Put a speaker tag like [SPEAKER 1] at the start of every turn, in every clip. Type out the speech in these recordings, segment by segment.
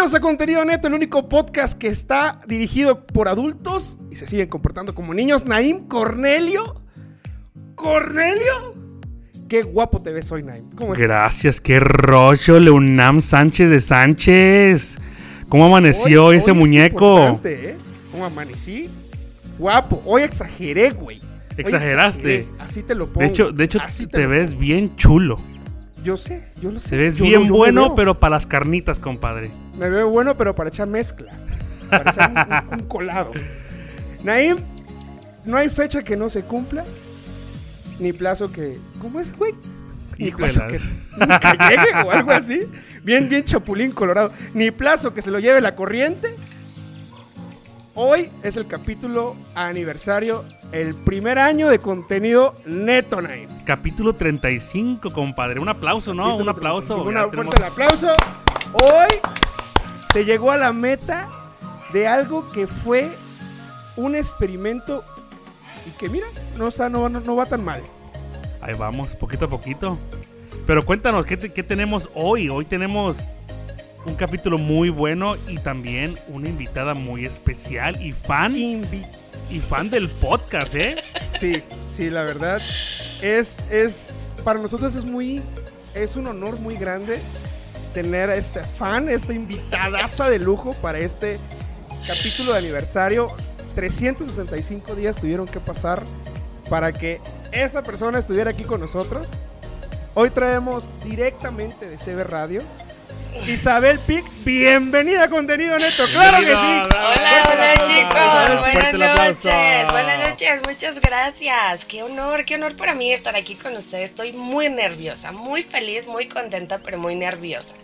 [SPEAKER 1] Bienvenidos a Contenido Neto, el único podcast que está dirigido por adultos y se siguen comportando como niños. Naim Cornelio. ¿Cornelio? Qué guapo te ves hoy, Naim. ¿Cómo estás?
[SPEAKER 2] Gracias, qué rollo, Leonam Sánchez de Sánchez. ¿Cómo amaneció
[SPEAKER 1] Hoy-
[SPEAKER 2] ese
[SPEAKER 1] hoy
[SPEAKER 2] muñeco?
[SPEAKER 1] ¿eh? ¿Cómo amanecí? Guapo. Hoy exageré, güey.
[SPEAKER 2] Exageraste.
[SPEAKER 1] exageré. Así te lo pongo.
[SPEAKER 2] De hecho, de hecho
[SPEAKER 1] Así
[SPEAKER 2] te, ves
[SPEAKER 1] pongo.
[SPEAKER 2] bien chulo.
[SPEAKER 1] Yo sé, yo lo sé.
[SPEAKER 2] Te ves
[SPEAKER 1] Yo-
[SPEAKER 2] bien
[SPEAKER 1] yo
[SPEAKER 2] bueno, pero para las carnitas, compadre.
[SPEAKER 1] Me veo bueno, pero para echar mezcla. Para echar un, un- un colado. Naim, no hay fecha que no se cumpla. Ni plazo que. ¿Cómo es, güey? Ni
[SPEAKER 2] Híjolas.
[SPEAKER 1] plazo que nunca llegue o algo así. Bien, bien chapulín colorado. Ni plazo que se lo lleve la corriente. Hoy es el capítulo aniversario, el primer año de contenido neto, Naim.
[SPEAKER 2] Capítulo 35, compadre. Un aplauso, ¿no? Un aplauso.
[SPEAKER 1] 35.
[SPEAKER 2] Ya
[SPEAKER 1] Una
[SPEAKER 2] tenemos-
[SPEAKER 1] fuerte aplauso. Hoy se llegó a la meta de algo que fue un experimento y que mira, no, está, no, no- no va tan mal.
[SPEAKER 2] Ahí vamos, poquito a poquito. Pero cuéntanos, ¿qué, te- qué tenemos hoy? Hoy tenemos un capítulo muy bueno y también una invitada muy especial y fan
[SPEAKER 1] Invi-
[SPEAKER 2] y fan del podcast, ¿eh?
[SPEAKER 1] sí, sí, la verdad es, es para nosotros es muy es un honor muy grande tener a este fan, esta invitadaza de lujo para este capítulo de aniversario. 365 días tuvieron que pasar para que esta persona estuviera aquí con nosotros. Hoy traemos directamente de CB Radio Isabel Pic, bienvenida a Contenido Neto, claro que sí.
[SPEAKER 3] Hola, hola
[SPEAKER 2] aplauso,
[SPEAKER 3] chicos,
[SPEAKER 2] Isabel,
[SPEAKER 3] buenas noches, buenas noches, muchas gracias. Qué honor, qué honor para mí estar aquí con ustedes. Estoy muy nerviosa, muy feliz, muy contenta, pero muy nerviosa.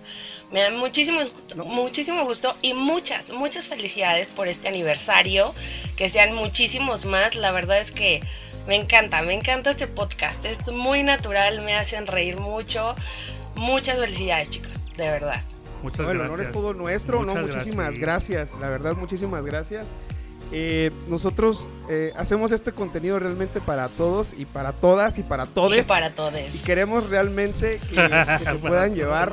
[SPEAKER 3] Me da muchísimo, muchísimo gusto y muchas, muchas felicidades por este aniversario. Que sean muchísimos más. La verdad es que me encanta, me encanta este podcast. Es muy natural, me hacen reír mucho. Muchas felicidades, chicos, de verdad.
[SPEAKER 2] Muchas
[SPEAKER 1] No, el
[SPEAKER 2] gracias.
[SPEAKER 1] honor es todo nuestro, ¿no?
[SPEAKER 2] Muchas
[SPEAKER 1] Muchísimas gracias. la verdad, muchísimas gracias. Eh, nosotros eh, hacemos este contenido realmente para todos y para todas y para
[SPEAKER 3] Y
[SPEAKER 1] todes.
[SPEAKER 3] para todos.
[SPEAKER 1] Y queremos realmente que, que se puedan
[SPEAKER 2] todos.
[SPEAKER 1] llevar,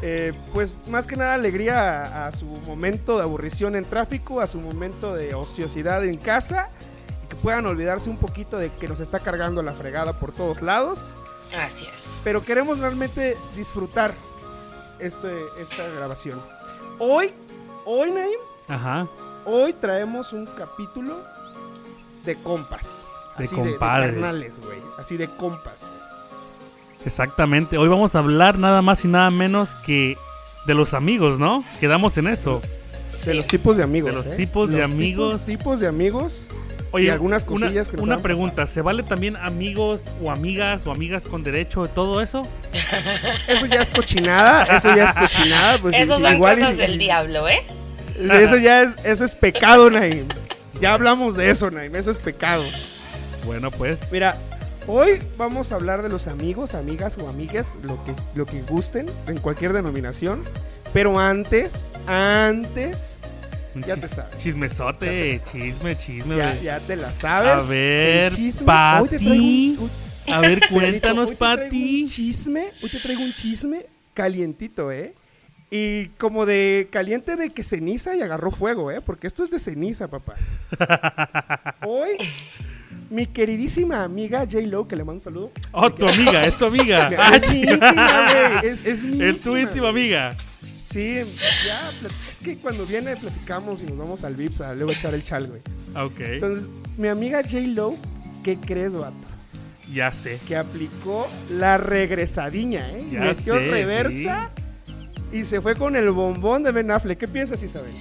[SPEAKER 1] eh, pues más que nada alegría a, a su momento de aburrición en tráfico, a su momento de ociosidad en casa, y que puedan olvidarse un poquito de que nos está cargando la fregada por todos lados.
[SPEAKER 3] Así es.
[SPEAKER 1] pero queremos realmente disfrutar este, esta grabación. Hoy, hoy, Naim,
[SPEAKER 2] Ajá.
[SPEAKER 1] hoy traemos un capítulo de compas.
[SPEAKER 2] De
[SPEAKER 1] Así
[SPEAKER 2] compadres.
[SPEAKER 1] De, carnales, güey. Así de compas.
[SPEAKER 2] Exactamente. Hoy vamos a hablar nada más y nada menos que de los amigos, ¿no? Quedamos en eso.
[SPEAKER 1] De los tipos de amigos.
[SPEAKER 2] De los
[SPEAKER 1] ¿eh?
[SPEAKER 2] tipos de amigos.
[SPEAKER 1] Tipos, tipos de amigos.
[SPEAKER 2] Oye,
[SPEAKER 1] Y algunas
[SPEAKER 2] una-
[SPEAKER 1] cosillas que nos
[SPEAKER 2] Una pregunta, ¿se vale también amigos o amigas o amigas con derecho de todo eso?
[SPEAKER 1] Eso ya es cochinada. Eso ya es cochinada. Pues,
[SPEAKER 3] Esas son
[SPEAKER 1] igual y-
[SPEAKER 3] cosas del diablo, ¿eh?
[SPEAKER 1] Eso ya es, eso es pecado, Naim. Ya hablamos de eso, Naim. Eso es pecado.
[SPEAKER 2] Bueno, pues
[SPEAKER 1] Mira, hoy vamos a hablar de los amigos, amigas o amigas, lo que, lo que gusten, en cualquier denominación. Pero antes, antes, ya te sabes.
[SPEAKER 2] chismesote, chisme, chisme.
[SPEAKER 1] Ya,
[SPEAKER 2] güey.
[SPEAKER 1] ya te la sabes.
[SPEAKER 2] A ver, Pati.
[SPEAKER 1] un-
[SPEAKER 2] A ver, cuéntanos,
[SPEAKER 1] hoy
[SPEAKER 2] Pati.
[SPEAKER 1] Un chisme, hoy te traigo un chisme calientito, ¿eh? Y como de caliente de que ceniza y agarró fuego, ¿eh? Porque esto es de ceniza, papá. Hoy, mi queridísima amiga J. Lo, que le mando un saludo.
[SPEAKER 2] Oh, tu amiga, es tu amiga.
[SPEAKER 1] Es mi íntima, güey. Es, es mi
[SPEAKER 2] Es tu íntima amiga.
[SPEAKER 1] Sí, ya. Es que cuando viene platicamos y nos vamos al Vips a luego echar el chal, güey.
[SPEAKER 2] Ok,
[SPEAKER 1] Entonces, mi amiga J. Lo, ¿qué crees, vato?
[SPEAKER 2] ya sé.
[SPEAKER 1] Que aplicó la regresadiña, ¿eh?
[SPEAKER 2] Ya
[SPEAKER 1] Metió
[SPEAKER 2] sé,
[SPEAKER 1] reversa y se fue con el bombón de Ben Affleck. ¿Qué piensas, Isabel?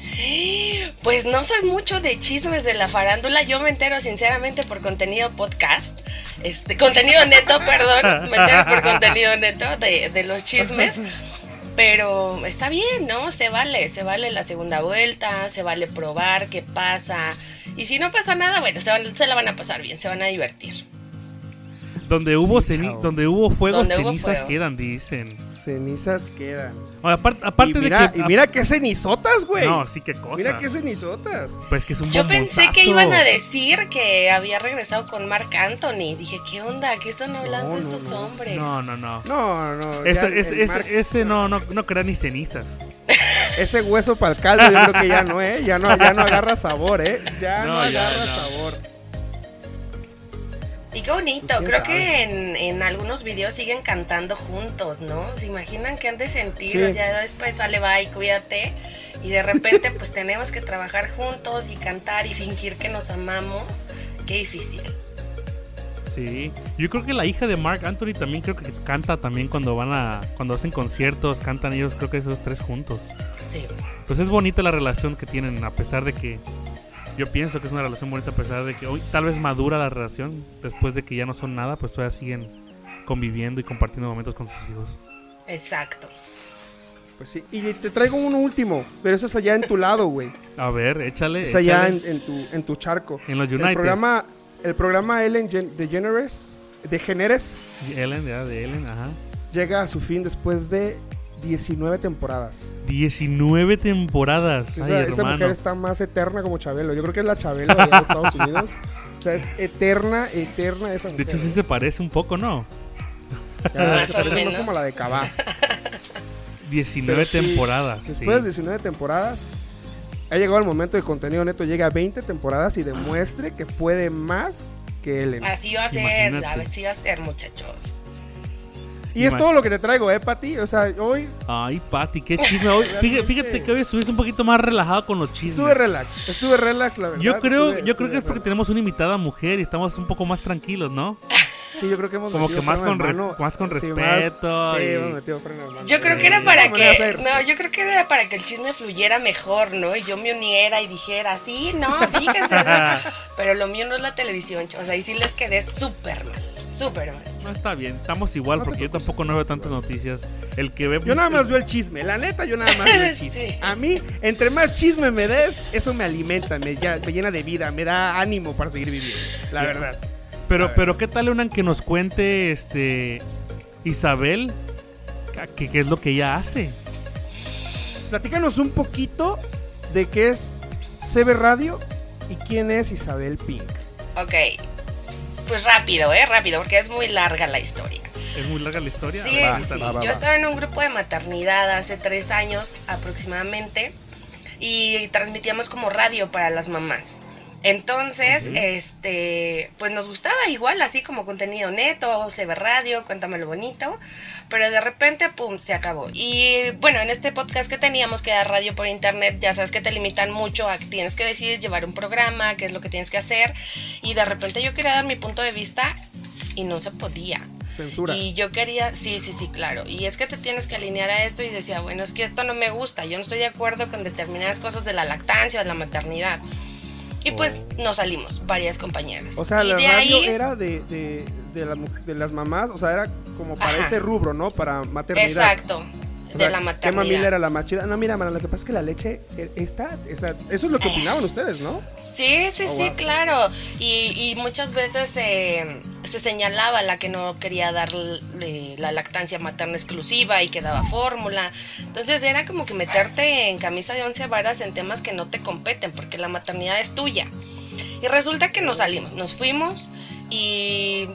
[SPEAKER 3] Pues no soy mucho de chismes de la farándula. Yo me entero sinceramente por contenido podcast. Este, contenido neto, perdón. Me entero por contenido neto de, de los chismes. Pero está bien, ¿no? Se vale, se vale la segunda vuelta, se vale probar qué pasa. Y si no pasa nada, bueno, se, la van a pasar bien, se van a divertir.
[SPEAKER 2] Donde hubo,
[SPEAKER 1] Sí,
[SPEAKER 2] ceni-
[SPEAKER 1] chao.
[SPEAKER 2] donde hubo fuego,
[SPEAKER 3] Donde hubo
[SPEAKER 2] cenizas
[SPEAKER 3] fuego.
[SPEAKER 2] quedan, dicen.
[SPEAKER 1] Cenizas quedan.
[SPEAKER 2] Aparte
[SPEAKER 1] y mira,
[SPEAKER 2] de que.
[SPEAKER 1] y mira qué cenizotas, güey.
[SPEAKER 2] No, sí, qué cosa.
[SPEAKER 1] Mira qué cenizotas.
[SPEAKER 2] Pues que es un
[SPEAKER 3] Yo pensé que iban a decir que había regresado con Mark Anthony. Dije, ¿qué onda? ¿Qué están hablando
[SPEAKER 1] No, no,
[SPEAKER 3] estos
[SPEAKER 1] no.
[SPEAKER 3] hombres?
[SPEAKER 2] No, no, no.
[SPEAKER 1] No, no.
[SPEAKER 2] Ese,
[SPEAKER 1] ya
[SPEAKER 2] ese,
[SPEAKER 1] el
[SPEAKER 2] ese,
[SPEAKER 1] Mark-
[SPEAKER 2] ese no, no, no crea ni cenizas.
[SPEAKER 1] ese hueso para el caldo, yo creo que ya no, ¿eh? Ya no, ya no agarra sabor, ¿eh? Ya no,
[SPEAKER 2] No, ya
[SPEAKER 1] agarra
[SPEAKER 2] no.
[SPEAKER 1] sabor.
[SPEAKER 3] Y qué bonito,
[SPEAKER 1] Pues, ¿quién
[SPEAKER 3] creo
[SPEAKER 1] sabe?
[SPEAKER 3] que en, en algunos videos siguen cantando juntos, ¿no? ¿Se imaginan qué han de sentir?
[SPEAKER 1] Sí.
[SPEAKER 3] Sea, después sale, va y cuídate. Y de repente, pues tenemos que trabajar juntos y cantar y fingir que nos amamos. Qué difícil.
[SPEAKER 2] Sí, yo creo que la hija de Mark Anthony también creo que canta también cuando van a cuando hacen conciertos, cantan ellos creo que esos tres juntos.
[SPEAKER 3] Sí.
[SPEAKER 2] Pues es bonita la relación que tienen a pesar de que yo pienso que es una relación bonita a pesar de que hoy tal vez madura la relación después de que ya no son nada, pues todavía siguen conviviendo y compartiendo momentos con sus hijos.
[SPEAKER 3] Exacto.
[SPEAKER 1] Pues sí. Y te traigo uno último, pero ese es allá en tu lado, güey.
[SPEAKER 2] A ver, échale.
[SPEAKER 1] Es allá
[SPEAKER 2] échale.
[SPEAKER 1] en, en tu, en tu charco.
[SPEAKER 2] En los
[SPEAKER 1] El
[SPEAKER 2] United.
[SPEAKER 1] programa, el programa Ellen Gen- DeGeneres, DeGeneres
[SPEAKER 2] Ellen, ya, de Ellen, ajá.
[SPEAKER 1] llega a su fin después de 19 temporadas.
[SPEAKER 2] 19 temporadas.
[SPEAKER 1] Esa,
[SPEAKER 2] Ay,
[SPEAKER 1] esa
[SPEAKER 2] hermano.
[SPEAKER 1] mujer está más eterna como Chabelo. Yo creo que es la Chabelo de Estados Unidos. O sea, es eterna, eterna esa
[SPEAKER 2] De
[SPEAKER 1] mujer.
[SPEAKER 2] hecho, sí se parece un poco, ¿no?
[SPEAKER 1] Ya,
[SPEAKER 3] Más
[SPEAKER 1] se parece más como la de Cabá.
[SPEAKER 2] 19
[SPEAKER 1] Pero sí,
[SPEAKER 2] temporadas.
[SPEAKER 1] Después de
[SPEAKER 2] sí.
[SPEAKER 1] 19 temporadas, ha llegado el momento de contenido neto. Llega a 20 temporadas y demuestre que puede más que Ellen.
[SPEAKER 3] Así va a ser, así va a ser, muchachos.
[SPEAKER 1] Y es todo lo que te traigo, ¿eh, Pati? O sea, hoy
[SPEAKER 2] Ay, Pati, qué chisme. Hoy, fíjate, fíjate que hoy estuviste un poquito más relajado con los chismes.
[SPEAKER 1] estuve relax. Estuve relax, la verdad.
[SPEAKER 2] Yo creo,
[SPEAKER 1] estuve-
[SPEAKER 2] yo creo que es porque
[SPEAKER 1] relax.
[SPEAKER 2] tenemos una invitada mujer y estamos un poco más tranquilos, ¿no?
[SPEAKER 1] Sí, yo creo que hemos
[SPEAKER 2] como
[SPEAKER 1] metido
[SPEAKER 2] que más con re- más con
[SPEAKER 1] Sí,
[SPEAKER 2] respeto
[SPEAKER 1] sí,
[SPEAKER 2] y-
[SPEAKER 1] hemos metido freno.
[SPEAKER 3] Yo creo
[SPEAKER 2] Sí.
[SPEAKER 3] que era para
[SPEAKER 1] ¿Cómo le vas a
[SPEAKER 3] que, no, yo creo que era para que el chisme fluyera mejor, ¿no? Y yo me uniera y dijera, sí, no, fíjense. ¿no? Pero lo mío no es la televisión, chavos. Ahí sí les quedé súper mal, súper mal.
[SPEAKER 2] No está bien, estamos igual
[SPEAKER 1] No
[SPEAKER 2] porque yo tampoco no veo tantas noticias. El que ve
[SPEAKER 1] Yo nada más veo el chisme, la neta, yo nada más veo el chisme.
[SPEAKER 3] Sí.
[SPEAKER 1] A mí, entre más chisme me des, eso me alimenta, me, ya- me llena de vida, me da ánimo para seguir viviendo, la
[SPEAKER 2] Ya.
[SPEAKER 1] verdad.
[SPEAKER 2] Pero, pero qué tal una que nos cuente este Isabel qué qué es lo que ella hace.
[SPEAKER 1] Platícanos un poquito de qué es CB Radio y quién es Isabel Pink.
[SPEAKER 3] Ok, pues rápido, ¿eh? Rápido, porque es muy larga la historia.
[SPEAKER 2] Es muy larga la historia.
[SPEAKER 3] Sí,
[SPEAKER 2] A ver,
[SPEAKER 3] sí, sí.
[SPEAKER 2] cuéntanos.
[SPEAKER 1] va, va,
[SPEAKER 3] Yo estaba en un grupo de maternidad hace tres años aproximadamente y transmitíamos como radio para las mamás. Entonces, este, pues nos gustaba igual, así como contenido neto, se ve radio, cuéntame lo bonito, pero de repente, pum, se acabó. Y bueno, en este podcast que teníamos, que era radio por internet, ya sabes que te limitan mucho a que tienes que decidir llevar un programa, qué es lo que tienes que hacer, y de repente yo quería dar mi punto de vista y no se podía.
[SPEAKER 1] Censura.
[SPEAKER 3] Y yo quería, sí, sí, sí, claro. Y es que te tienes que alinear a esto y decía, bueno, es que esto no me gusta, yo no estoy de acuerdo con determinadas cosas de la lactancia o de la maternidad. Y pues nos salimos, varias compañeras.
[SPEAKER 1] O sea,
[SPEAKER 3] y
[SPEAKER 1] la
[SPEAKER 3] de
[SPEAKER 1] radio
[SPEAKER 3] ahí,
[SPEAKER 1] era de, de, de, la muj- de las mamás, o sea, era como para
[SPEAKER 3] Ajá.
[SPEAKER 1] ese rubro, ¿no? Para maternidad.
[SPEAKER 3] exacto, de
[SPEAKER 1] sea,
[SPEAKER 3] la
[SPEAKER 1] ¿Qué
[SPEAKER 3] maternidad.
[SPEAKER 1] mamila era la más chida? No, mira, mana, lo que pasa es que la leche eh, está, esa- eso es lo que
[SPEAKER 3] Eh.
[SPEAKER 1] opinaban ustedes, ¿no?
[SPEAKER 3] Sí, sí,
[SPEAKER 1] Oh,
[SPEAKER 3] sí,
[SPEAKER 1] wow.
[SPEAKER 3] claro. Y, y muchas veces eh, se señalaba la que no quería dar eh, la lactancia materna exclusiva y que daba fórmula. Entonces era como que meterte en camisa de once varas en temas que no te competen, porque la maternidad es tuya. Y resulta que nos salimos, nos fuimos y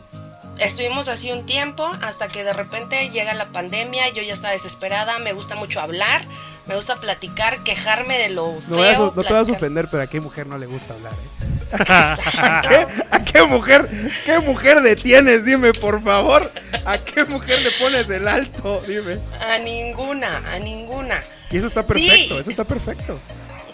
[SPEAKER 3] estuvimos así un tiempo hasta que de repente llega la pandemia, yo ya estaba desesperada, me gusta mucho hablar, me gusta platicar, quejarme de lo
[SPEAKER 1] No,
[SPEAKER 3] feo.
[SPEAKER 1] no te vas a ofender, pero a qué mujer no le gusta hablar, ¿eh? ¿A qué, a qué mujer, qué mujer detienes? Dime, por favor. ¿A qué mujer le pones el alto? Dime.
[SPEAKER 3] A ninguna, a ninguna.
[SPEAKER 1] Y eso está perfecto,
[SPEAKER 3] Sí.
[SPEAKER 1] eso está perfecto.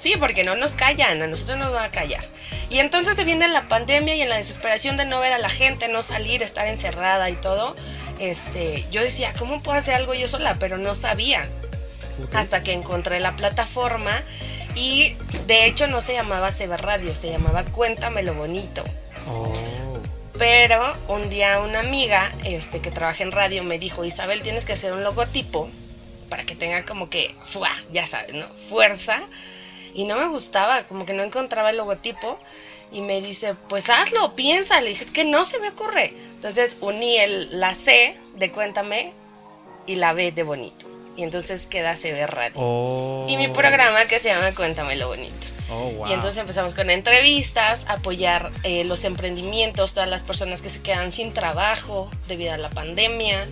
[SPEAKER 3] Sí, porque no nos callan, a nosotros nos van a callar. Y entonces se viene la pandemia y en la desesperación de no ver a la gente, no salir, estar encerrada y todo, este, yo decía, ¿cómo puedo hacer algo yo sola? Pero no sabía. Hasta que encontré la plataforma y de hecho no se llamaba CB Radio, se llamaba Cuéntame lo bonito.
[SPEAKER 2] Oh.
[SPEAKER 3] Pero un día una amiga este, que trabaja en radio me dijo, Isabel, tienes que hacer un logotipo para que tenga como que, ya sabes, ¿no? Fuerza. Y no me gustaba, como que no encontraba el logotipo. Y me dice, pues hazlo, piensa. Le dije, es que no se me ocurre. Entonces uní el, la C de Cuéntame y la B de Bonito. Y entonces queda CB Radio.
[SPEAKER 2] Oh.
[SPEAKER 3] Y mi programa que se llama Cuéntame lo Bonito.
[SPEAKER 2] Oh, wow.
[SPEAKER 3] Y entonces empezamos con entrevistas, apoyar eh, los emprendimientos, todas las personas que se quedan sin trabajo debido a la pandemia.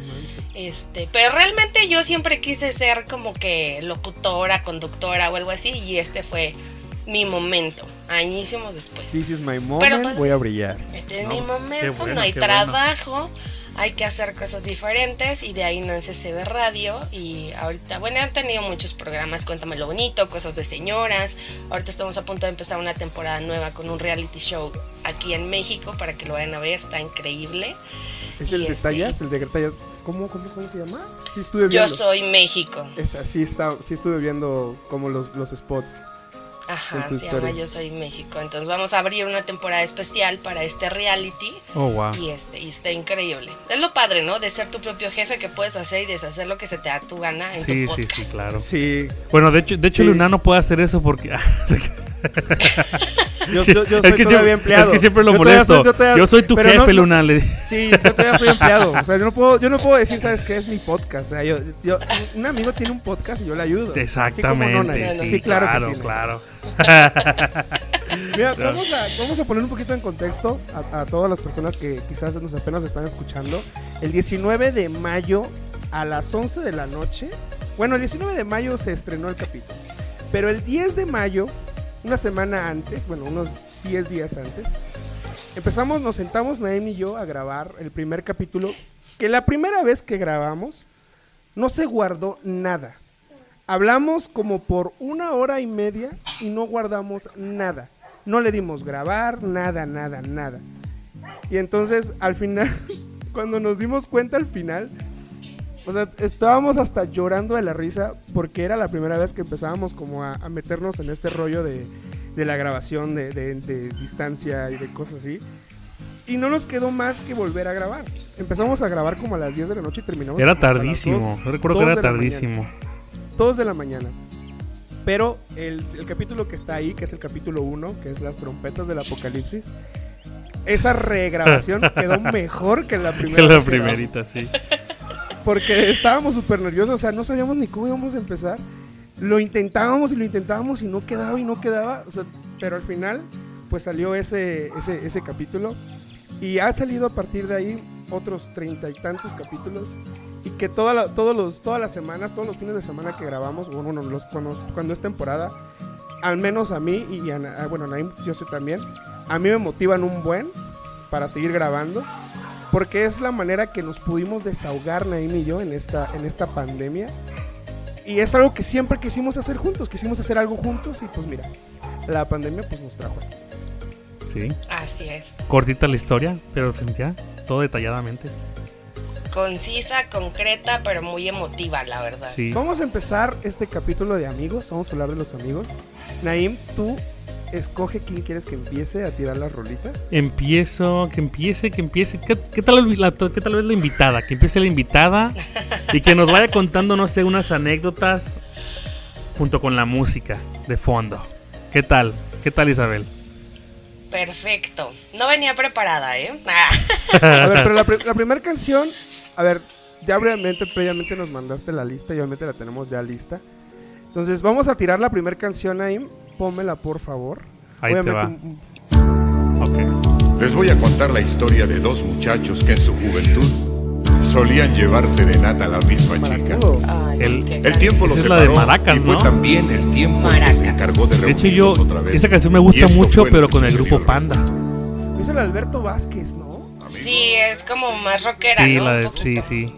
[SPEAKER 3] Este, pero realmente yo siempre quise ser como que locutora, conductora o algo así y este fue mi momento, añísimos después.
[SPEAKER 1] This is my moment,
[SPEAKER 3] pues,
[SPEAKER 1] voy a brillar.
[SPEAKER 3] Este es
[SPEAKER 2] No,
[SPEAKER 3] mi momento,
[SPEAKER 2] bueno,
[SPEAKER 3] no hay
[SPEAKER 2] bueno.
[SPEAKER 3] trabajo, hay que hacer cosas diferentes y de ahí nace CB Radio y ahorita, bueno, han tenido muchos programas, Cuéntame lo bonito, cosas de señoras, ahorita estamos a punto de empezar una temporada nueva con un reality show aquí en México para que lo vayan a ver, está increíble.
[SPEAKER 1] ¿Es el de
[SPEAKER 3] este-
[SPEAKER 1] tallas? ¿El de tallas? ¿Cómo, cómo, cómo se llama? Sí, estuve viendo.
[SPEAKER 3] Yo soy México.
[SPEAKER 1] Esa, sí, está, sí estuve viendo como los, los spots.
[SPEAKER 3] Ajá,
[SPEAKER 1] en tu
[SPEAKER 3] se llama. Yo Soy México. Entonces vamos a abrir una temporada especial para este reality
[SPEAKER 2] Oh, wow.
[SPEAKER 3] y este y está increíble. Es lo padre, ¿no? De ser tu propio jefe que puedes hacer y deshacer lo que se te da tu gana en
[SPEAKER 2] Sí,
[SPEAKER 3] tu
[SPEAKER 2] sí,
[SPEAKER 3] podcast.
[SPEAKER 2] sí, claro.
[SPEAKER 1] Sí.
[SPEAKER 2] Bueno, de hecho, de hecho
[SPEAKER 1] Sí.
[SPEAKER 2] Luna no puede hacer eso porque...
[SPEAKER 1] Yo,
[SPEAKER 2] es
[SPEAKER 1] soy
[SPEAKER 2] que
[SPEAKER 1] todavía
[SPEAKER 2] siempre-
[SPEAKER 1] empleado.
[SPEAKER 2] Es que siempre lo
[SPEAKER 1] Yo
[SPEAKER 2] molesto.
[SPEAKER 1] soy-
[SPEAKER 2] Yo,
[SPEAKER 1] todavía-
[SPEAKER 2] soy tu jefe,
[SPEAKER 1] no-
[SPEAKER 2] Luna. le-
[SPEAKER 1] Sí, yo todavía soy empleado. O sea, yo no puedo, yo no puedo decir, ¿sabes qué? Es mi podcast. O sea, yo, un amigo tiene un podcast y yo le ayudo.
[SPEAKER 2] Sí,
[SPEAKER 1] Así como
[SPEAKER 2] Exactamente.
[SPEAKER 1] Nona.
[SPEAKER 3] no,
[SPEAKER 2] sí,
[SPEAKER 1] Sí, claro,
[SPEAKER 2] claro,
[SPEAKER 1] que sí.
[SPEAKER 2] claro.
[SPEAKER 1] Mira,
[SPEAKER 2] Claro.
[SPEAKER 1] vamos a, vamos a poner un poquito en contexto a, a todas las personas que quizás nos apenas están escuchando. El 19 de mayo a las 11 de la noche. Bueno, el 19 de mayo se estrenó el capítulo. Pero el 10 de mayo, una semana antes, bueno, unos 10 días antes, empezamos, nos sentamos Naem y yo a grabar el primer capítulo. Que la primera vez que grabamos no se guardó nada. Hablamos como por una hora y media y no guardamos nada. No le dimos grabar, nada, nada, nada. Y entonces al final, cuando nos dimos cuenta al final, o sea, estábamos hasta llorando de la risa porque era la primera vez que empezábamos como a, a meternos en este rollo de, de la grabación de, de- de distancia y de cosas así. Y no nos quedó más que volver a grabar. Empezamos a grabar como a las 10 de la noche y terminamos.
[SPEAKER 2] Era tardísimo.
[SPEAKER 1] dos-
[SPEAKER 2] Yo recuerdo que era tardísimo.
[SPEAKER 1] 2 de la mañana. Pero el, el capítulo que está ahí, que es el capítulo 1, que es las trompetas del apocalipsis, esa regrabación quedó mejor que la primera.
[SPEAKER 2] Que la
[SPEAKER 1] que
[SPEAKER 2] primerita, sí.
[SPEAKER 1] Porque estábamos súper nerviosos, o sea, no sabíamos ni cómo íbamos a empezar. Lo intentábamos y lo intentábamos y no quedaba y no quedaba. o sea, pero al final, pues salió ese, ese, ese capítulo. Y ha salido a partir de ahí otros treinta y tantos capítulos. Y que toda la- todos los, todas las semanas, todos los fines de semana que grabamos, bueno, los, cuando, cuando es temporada, al menos a mí y a- bueno, a Naim, yo sé también, a mí me motivan un buen para seguir grabando. Porque es la manera que nos pudimos desahogar Naim y yo en esta, en esta pandemia. Y es algo que siempre quisimos hacer juntos, quisimos hacer algo juntos y pues mira, la pandemia pues nos trajo.
[SPEAKER 2] Sí.
[SPEAKER 3] Así es.
[SPEAKER 2] Cortita la historia, pero sentía todo detalladamente.
[SPEAKER 3] Concisa, concreta, pero muy emotiva, la verdad.
[SPEAKER 2] Sí.
[SPEAKER 1] Vamos a empezar este capítulo de amigos, vamos a hablar de los amigos. Naim, tú escoge quién quieres que empiece a tirar las rolitas.
[SPEAKER 2] Empiezo, que empiece, que empiece. ¿Qué, qué tal, la, qué tal vez la invitada? Que empiece la invitada y que nos vaya contando, no sé, unas anécdotas junto con la música de fondo. ¿Qué tal? ¿Qué tal, Isabel?
[SPEAKER 3] Perfecto. No venía preparada, ¿eh?
[SPEAKER 1] A ver, pero la, pri- la primera canción, a ver, ya brevemente, previamente nos mandaste la lista y obviamente la tenemos ya lista. Entonces vamos a tirar la primera canción, Naim. Pómela, por favor.
[SPEAKER 2] Ahí te va.
[SPEAKER 1] un- un-
[SPEAKER 2] Ok.
[SPEAKER 4] Les voy a contar la historia de dos muchachos que en su juventud solían llevar serenata a la misma chica.
[SPEAKER 3] Ay,
[SPEAKER 2] El-
[SPEAKER 4] El tiempo los
[SPEAKER 2] es la de
[SPEAKER 4] separó
[SPEAKER 2] Maracas,
[SPEAKER 4] y fue
[SPEAKER 2] ¿no?
[SPEAKER 4] también el tiempo en que
[SPEAKER 3] Maracas.
[SPEAKER 4] se encargó de
[SPEAKER 2] De hecho, yo,
[SPEAKER 4] otra vez.
[SPEAKER 2] esa canción me gusta mucho, pero con el grupo Panda.
[SPEAKER 1] Es el Alberto Vázquez, ¿no?
[SPEAKER 3] Sí, es como más rockera,
[SPEAKER 2] Sí,
[SPEAKER 3] ¿no?
[SPEAKER 2] la
[SPEAKER 3] Un
[SPEAKER 2] de, sí, sí.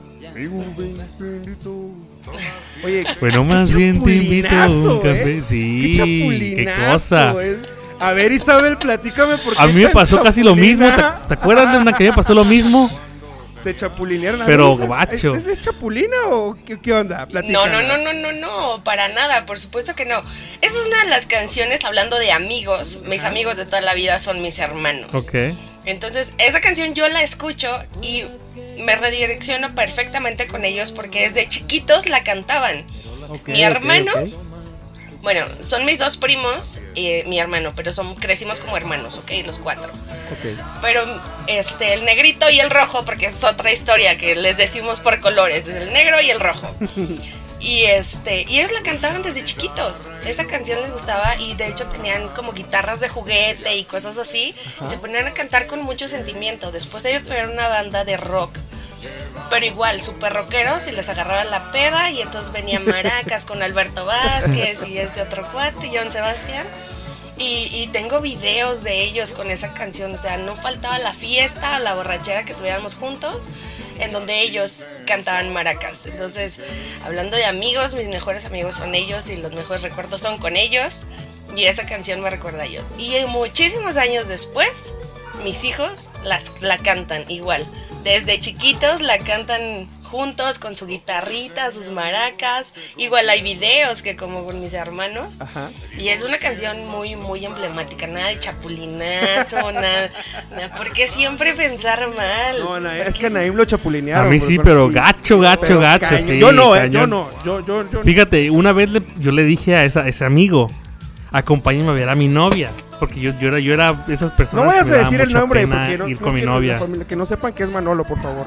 [SPEAKER 1] Oye,
[SPEAKER 2] Bueno,
[SPEAKER 1] qué
[SPEAKER 2] más bien te invito a un café.
[SPEAKER 1] ¿eh?
[SPEAKER 2] Sí,
[SPEAKER 1] qué
[SPEAKER 2] qué cosa.
[SPEAKER 1] es. A ver, Isabel, platícame por qué
[SPEAKER 2] A mí me pasó casi lo mismo. ¿Te, acuerdas de una que me pasó lo mismo?
[SPEAKER 1] Te chapulinearon. A
[SPEAKER 2] Pero gacho.
[SPEAKER 1] ¿Es, es chapulina o qué, qué onda?
[SPEAKER 3] No, no, no, no, no, no, para nada, por supuesto que no. Esa es una de las canciones hablando de amigos. Mis amigos de toda la vida son mis hermanos.
[SPEAKER 2] Ok.
[SPEAKER 3] Entonces, esa canción yo la escucho y me redirecciono perfectamente con ellos porque desde chiquitos la cantaban. Mi hermano. Bueno, son mis dos primos y mi hermano, pero son, crecimos como hermanos, ¿ok? Los cuatro. Pero este, el negrito y el rojo, porque es otra historia que les decimos por colores, es el negro y el rojo. Y este, y ellos la cantaban desde chiquitos. Esa canción les gustaba y de hecho tenían como guitarras de juguete y cosas así. Y se ponían a cantar con mucho sentimiento. Después ellos tuvieron una banda de rock. Pero igual, súper rockeros y les agarraban la peda y entonces venían maracas con Alberto Vázquez y este otro cuate, John Sebastián. Y, tengo videos de ellos con esa canción, o sea, no faltaba la fiesta o la borrachera que tuviéramos juntos, en donde ellos cantaban maracas. Entonces, hablando de amigos, mis mejores amigos son ellos y los mejores recuerdos son con ellos. Y esa canción me recuerda a ellos. Y muchísimos años después, mis hijos las, la cantan igual. Desde chiquitos la cantan juntos con su guitarrita, sus maracas. Igual hay videos que como con mis hermanos.
[SPEAKER 1] Ajá.
[SPEAKER 3] Y es una canción muy, muy emblemática. Nada de chapulinazo, nada, nada. ¿Por qué siempre pensar mal?
[SPEAKER 1] No, Ana, es
[SPEAKER 3] Porque
[SPEAKER 1] que a Naim lo chapulinearon.
[SPEAKER 2] A mí sí, pero gacho, gacho,
[SPEAKER 1] pero
[SPEAKER 2] gacho, sí,
[SPEAKER 1] Yo no, eh, yo no. Yo, yo, yo.
[SPEAKER 2] Fíjate, una vez le- yo le dije a, esa, a ese amigo, acompáñame a ver a mi novia. Porque yo, yo era, yo era esas personas
[SPEAKER 1] No vayas a decir el nombre porque no,
[SPEAKER 2] ir
[SPEAKER 1] no
[SPEAKER 2] con mi novia.
[SPEAKER 1] no, que no sepan que es Manolo, por favor.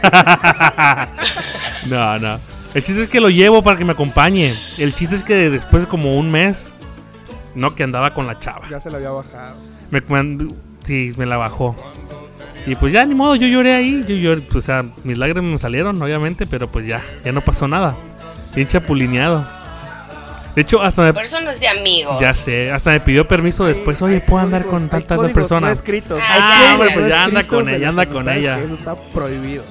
[SPEAKER 2] no, no. El chiste es que lo llevo para que me acompañe. El chiste es que después de como un mes, no que andaba con la chava.
[SPEAKER 1] Ya se la había bajado.
[SPEAKER 2] Me, me- sí, me la bajó. Y pues ya, ni modo, yo lloré ahí. Yo lloré, pues, o sea, mis lágrimas me salieron, obviamente, pero pues ya, ya no pasó nada. Bien chapulineado. De hecho, hasta me,
[SPEAKER 3] Por eso no es de amigos.
[SPEAKER 2] ya sé, hasta me pidió permiso después. Oye, ¿puedo andar con tal,
[SPEAKER 1] hay
[SPEAKER 2] tal
[SPEAKER 1] códigos
[SPEAKER 2] persona?
[SPEAKER 1] No escritos.
[SPEAKER 3] Ah, hombre,
[SPEAKER 1] no
[SPEAKER 2] pues ya anda con ella, anda con ella.
[SPEAKER 1] Eso está prohibido.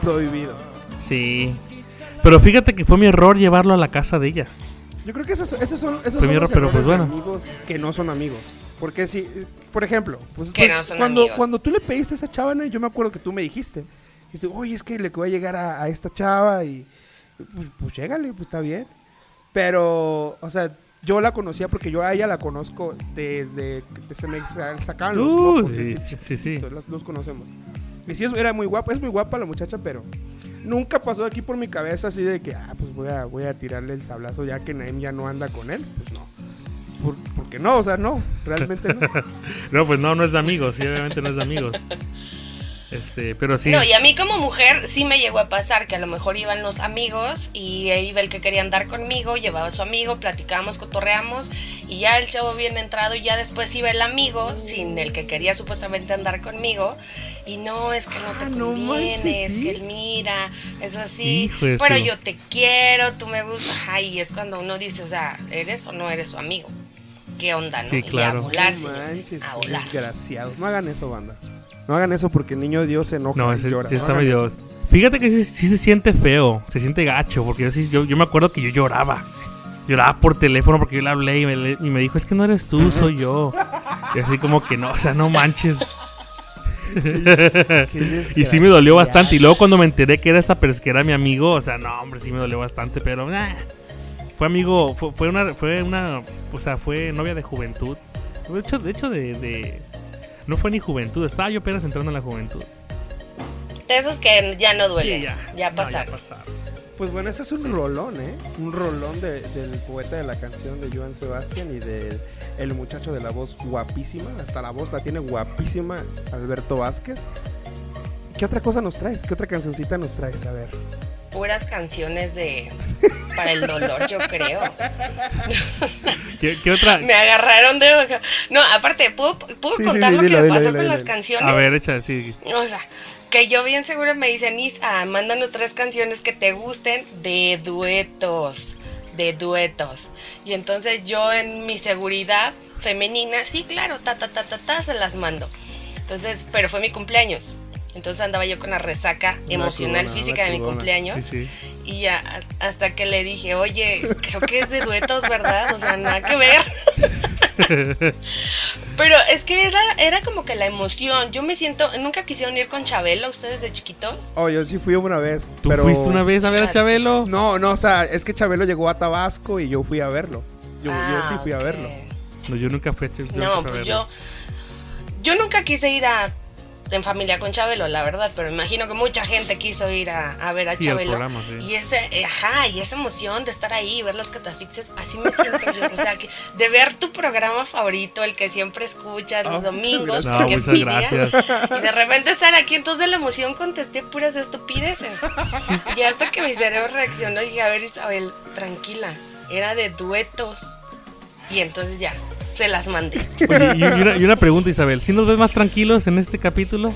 [SPEAKER 1] Prohibido.
[SPEAKER 2] Sí. Pero fíjate que fue mi error llevarlo a la casa de ella.
[SPEAKER 1] Yo creo que esos, esos son, esos son los
[SPEAKER 2] pero, pues, bueno.
[SPEAKER 1] amigos que no son amigos. Porque si, por ejemplo, pues,
[SPEAKER 3] Que
[SPEAKER 1] pues,
[SPEAKER 3] no son
[SPEAKER 1] cuando,
[SPEAKER 3] amigos.
[SPEAKER 1] cuando tú le pediste a esa chava, ¿no? yo me acuerdo que tú me dijiste, dijiste, oye, es que le voy a llegar a, a esta chava y pues, pues llégale, pues está bien. Pero, o sea, yo la conocía porque yo a ella la conozco desde que se me sa- sacaban los
[SPEAKER 2] Uh,
[SPEAKER 1] mocos.
[SPEAKER 2] sí,
[SPEAKER 1] desde
[SPEAKER 2] sí.
[SPEAKER 1] Los, los conocemos. Y sí, era muy guapa, es muy guapa la muchacha, pero nunca pasó aquí por mi cabeza así de que, ah, pues voy a, voy a tirarle el sablazo ya que Naim ya no anda con él. Pues no. Por, porque no, o sea, no, realmente no.
[SPEAKER 2] No, pues no, no es de amigos, sí, obviamente no es de amigos. Este, pero sí.
[SPEAKER 3] No, y a mí como mujer sí me llegó a pasar que a lo mejor iban los amigos y ahí iba el que quería andar conmigo, llevaba a su amigo, platicábamos, cotorreamos y ya el chavo bien entrado y ya después iba el amigo sin el que quería supuestamente andar conmigo y no, es que no te
[SPEAKER 1] Ah, no
[SPEAKER 3] conviene,
[SPEAKER 1] manches,
[SPEAKER 3] es
[SPEAKER 1] ¿sí?
[SPEAKER 3] que él mira, es así,
[SPEAKER 2] Hijo
[SPEAKER 3] pero yo te quiero, tú me gustas, ay, es cuando uno dice, o sea, ¿eres o no eres su amigo? ¿Qué onda, no?
[SPEAKER 2] Sí,
[SPEAKER 3] Y
[SPEAKER 2] claro.
[SPEAKER 3] a volar,
[SPEAKER 1] No
[SPEAKER 3] señores, a volar.
[SPEAKER 1] desgraciados. No hagan eso, banda. No hagan eso porque el niño Dios se enoja
[SPEAKER 2] No,
[SPEAKER 1] y
[SPEAKER 2] ese-
[SPEAKER 1] llora.
[SPEAKER 2] sí
[SPEAKER 1] No
[SPEAKER 2] está medio. Fíjate que sí, sí se siente feo, se siente gacho, porque yo, sí, yo, yo me acuerdo que yo lloraba. Lloraba por teléfono porque yo le hablé y me, y me dijo, es que no eres tú, soy yo. Y así como que no, o sea, no manches.
[SPEAKER 1] Qué
[SPEAKER 2] Y sí me dolió bastante. Y luego cuando me enteré que era esta, que era mi amigo, o sea, no, hombre, sí me dolió bastante, pero nah. fue amigo, fue, fue una, fue una, o sea, fue novia de juventud. De hecho, de hecho, de, de- no fue ni juventud, estaba yo apenas entrando en la juventud.
[SPEAKER 3] De esos que ya no duelen,
[SPEAKER 2] Sí,
[SPEAKER 3] ya,
[SPEAKER 2] No,
[SPEAKER 3] pasaron.
[SPEAKER 2] pasaron.
[SPEAKER 1] Pues bueno, ese es un rolón, ¿eh? Un rolón de- del poeta de la canción de Joan Sebastián y del el muchacho de la voz guapísima. Hasta la voz la tiene guapísima Alberto Vázquez. ¿Qué otra cosa nos traes? ¿Qué otra cancioncita nos traes? A ver.
[SPEAKER 3] puras canciones de para el dolor, yo creo.
[SPEAKER 2] ¿Qué, qué otra?
[SPEAKER 3] Me agarraron de No, aparte, ¿puedo, puedo
[SPEAKER 1] Sí, sí,
[SPEAKER 3] contar
[SPEAKER 1] sí,
[SPEAKER 3] lo
[SPEAKER 1] dilo,
[SPEAKER 3] que me
[SPEAKER 1] dilo,
[SPEAKER 3] pasó
[SPEAKER 1] dilo,
[SPEAKER 3] con
[SPEAKER 1] dilo.
[SPEAKER 3] las canciones?
[SPEAKER 2] A ver, echa, sí.
[SPEAKER 3] O sea, que yo bien seguro me dicen, Isa, mándanos tres canciones que te gusten de duetos, de duetos. Y entonces yo en mi seguridad femenina, sí, claro, ta, ta, ta, ta, ta, se las mando. Entonces, pero fue mi cumpleaños. Entonces andaba yo con la resaca
[SPEAKER 1] Una
[SPEAKER 3] emocional física de mi cumpleaños.
[SPEAKER 2] Sí, sí.
[SPEAKER 3] Y ya, hasta que le dije, oye, creo que es de duetos, ¿verdad? O sea, nada que ver. Pero es que era, era como que la emoción. Yo me siento, nunca quisieron ir con Chabelo, ustedes de chiquitos.
[SPEAKER 1] Oh, yo sí fui una vez.
[SPEAKER 2] ¿Tú
[SPEAKER 1] pero...
[SPEAKER 2] fuiste una vez a ver a Chabelo?
[SPEAKER 1] No, no, o sea, es que Chabelo llegó a Tabasco y yo fui a verlo. Yo, yo
[SPEAKER 3] Ah,
[SPEAKER 1] sí fui a verlo.
[SPEAKER 2] No, yo nunca fui a Chabelo.
[SPEAKER 3] No, pues yo, yo nunca quise ir a en familia con Chabelo, la verdad, pero imagino que mucha gente quiso ir a, a ver a
[SPEAKER 2] Sí,
[SPEAKER 3] Chabelo.
[SPEAKER 2] programa, sí.
[SPEAKER 3] Y ese, eh, ajá, y esa emoción de estar ahí, ver las catafixias, así me siento yo. O sea, que de ver tu programa favorito, el que siempre escuchas los
[SPEAKER 1] Ah,
[SPEAKER 3] domingos,
[SPEAKER 2] No,
[SPEAKER 3] porque es mi día, y de repente estar aquí, entonces de la emoción contesté puras estupideces. Y hasta que mi cerebro reaccionó, dije, a ver Isabel, tranquila, era de duetos. Y entonces ya, se las mandé.
[SPEAKER 2] Oye, y, una, y una pregunta, Isabel. ¿Sí nos ves más tranquilos en este capítulo?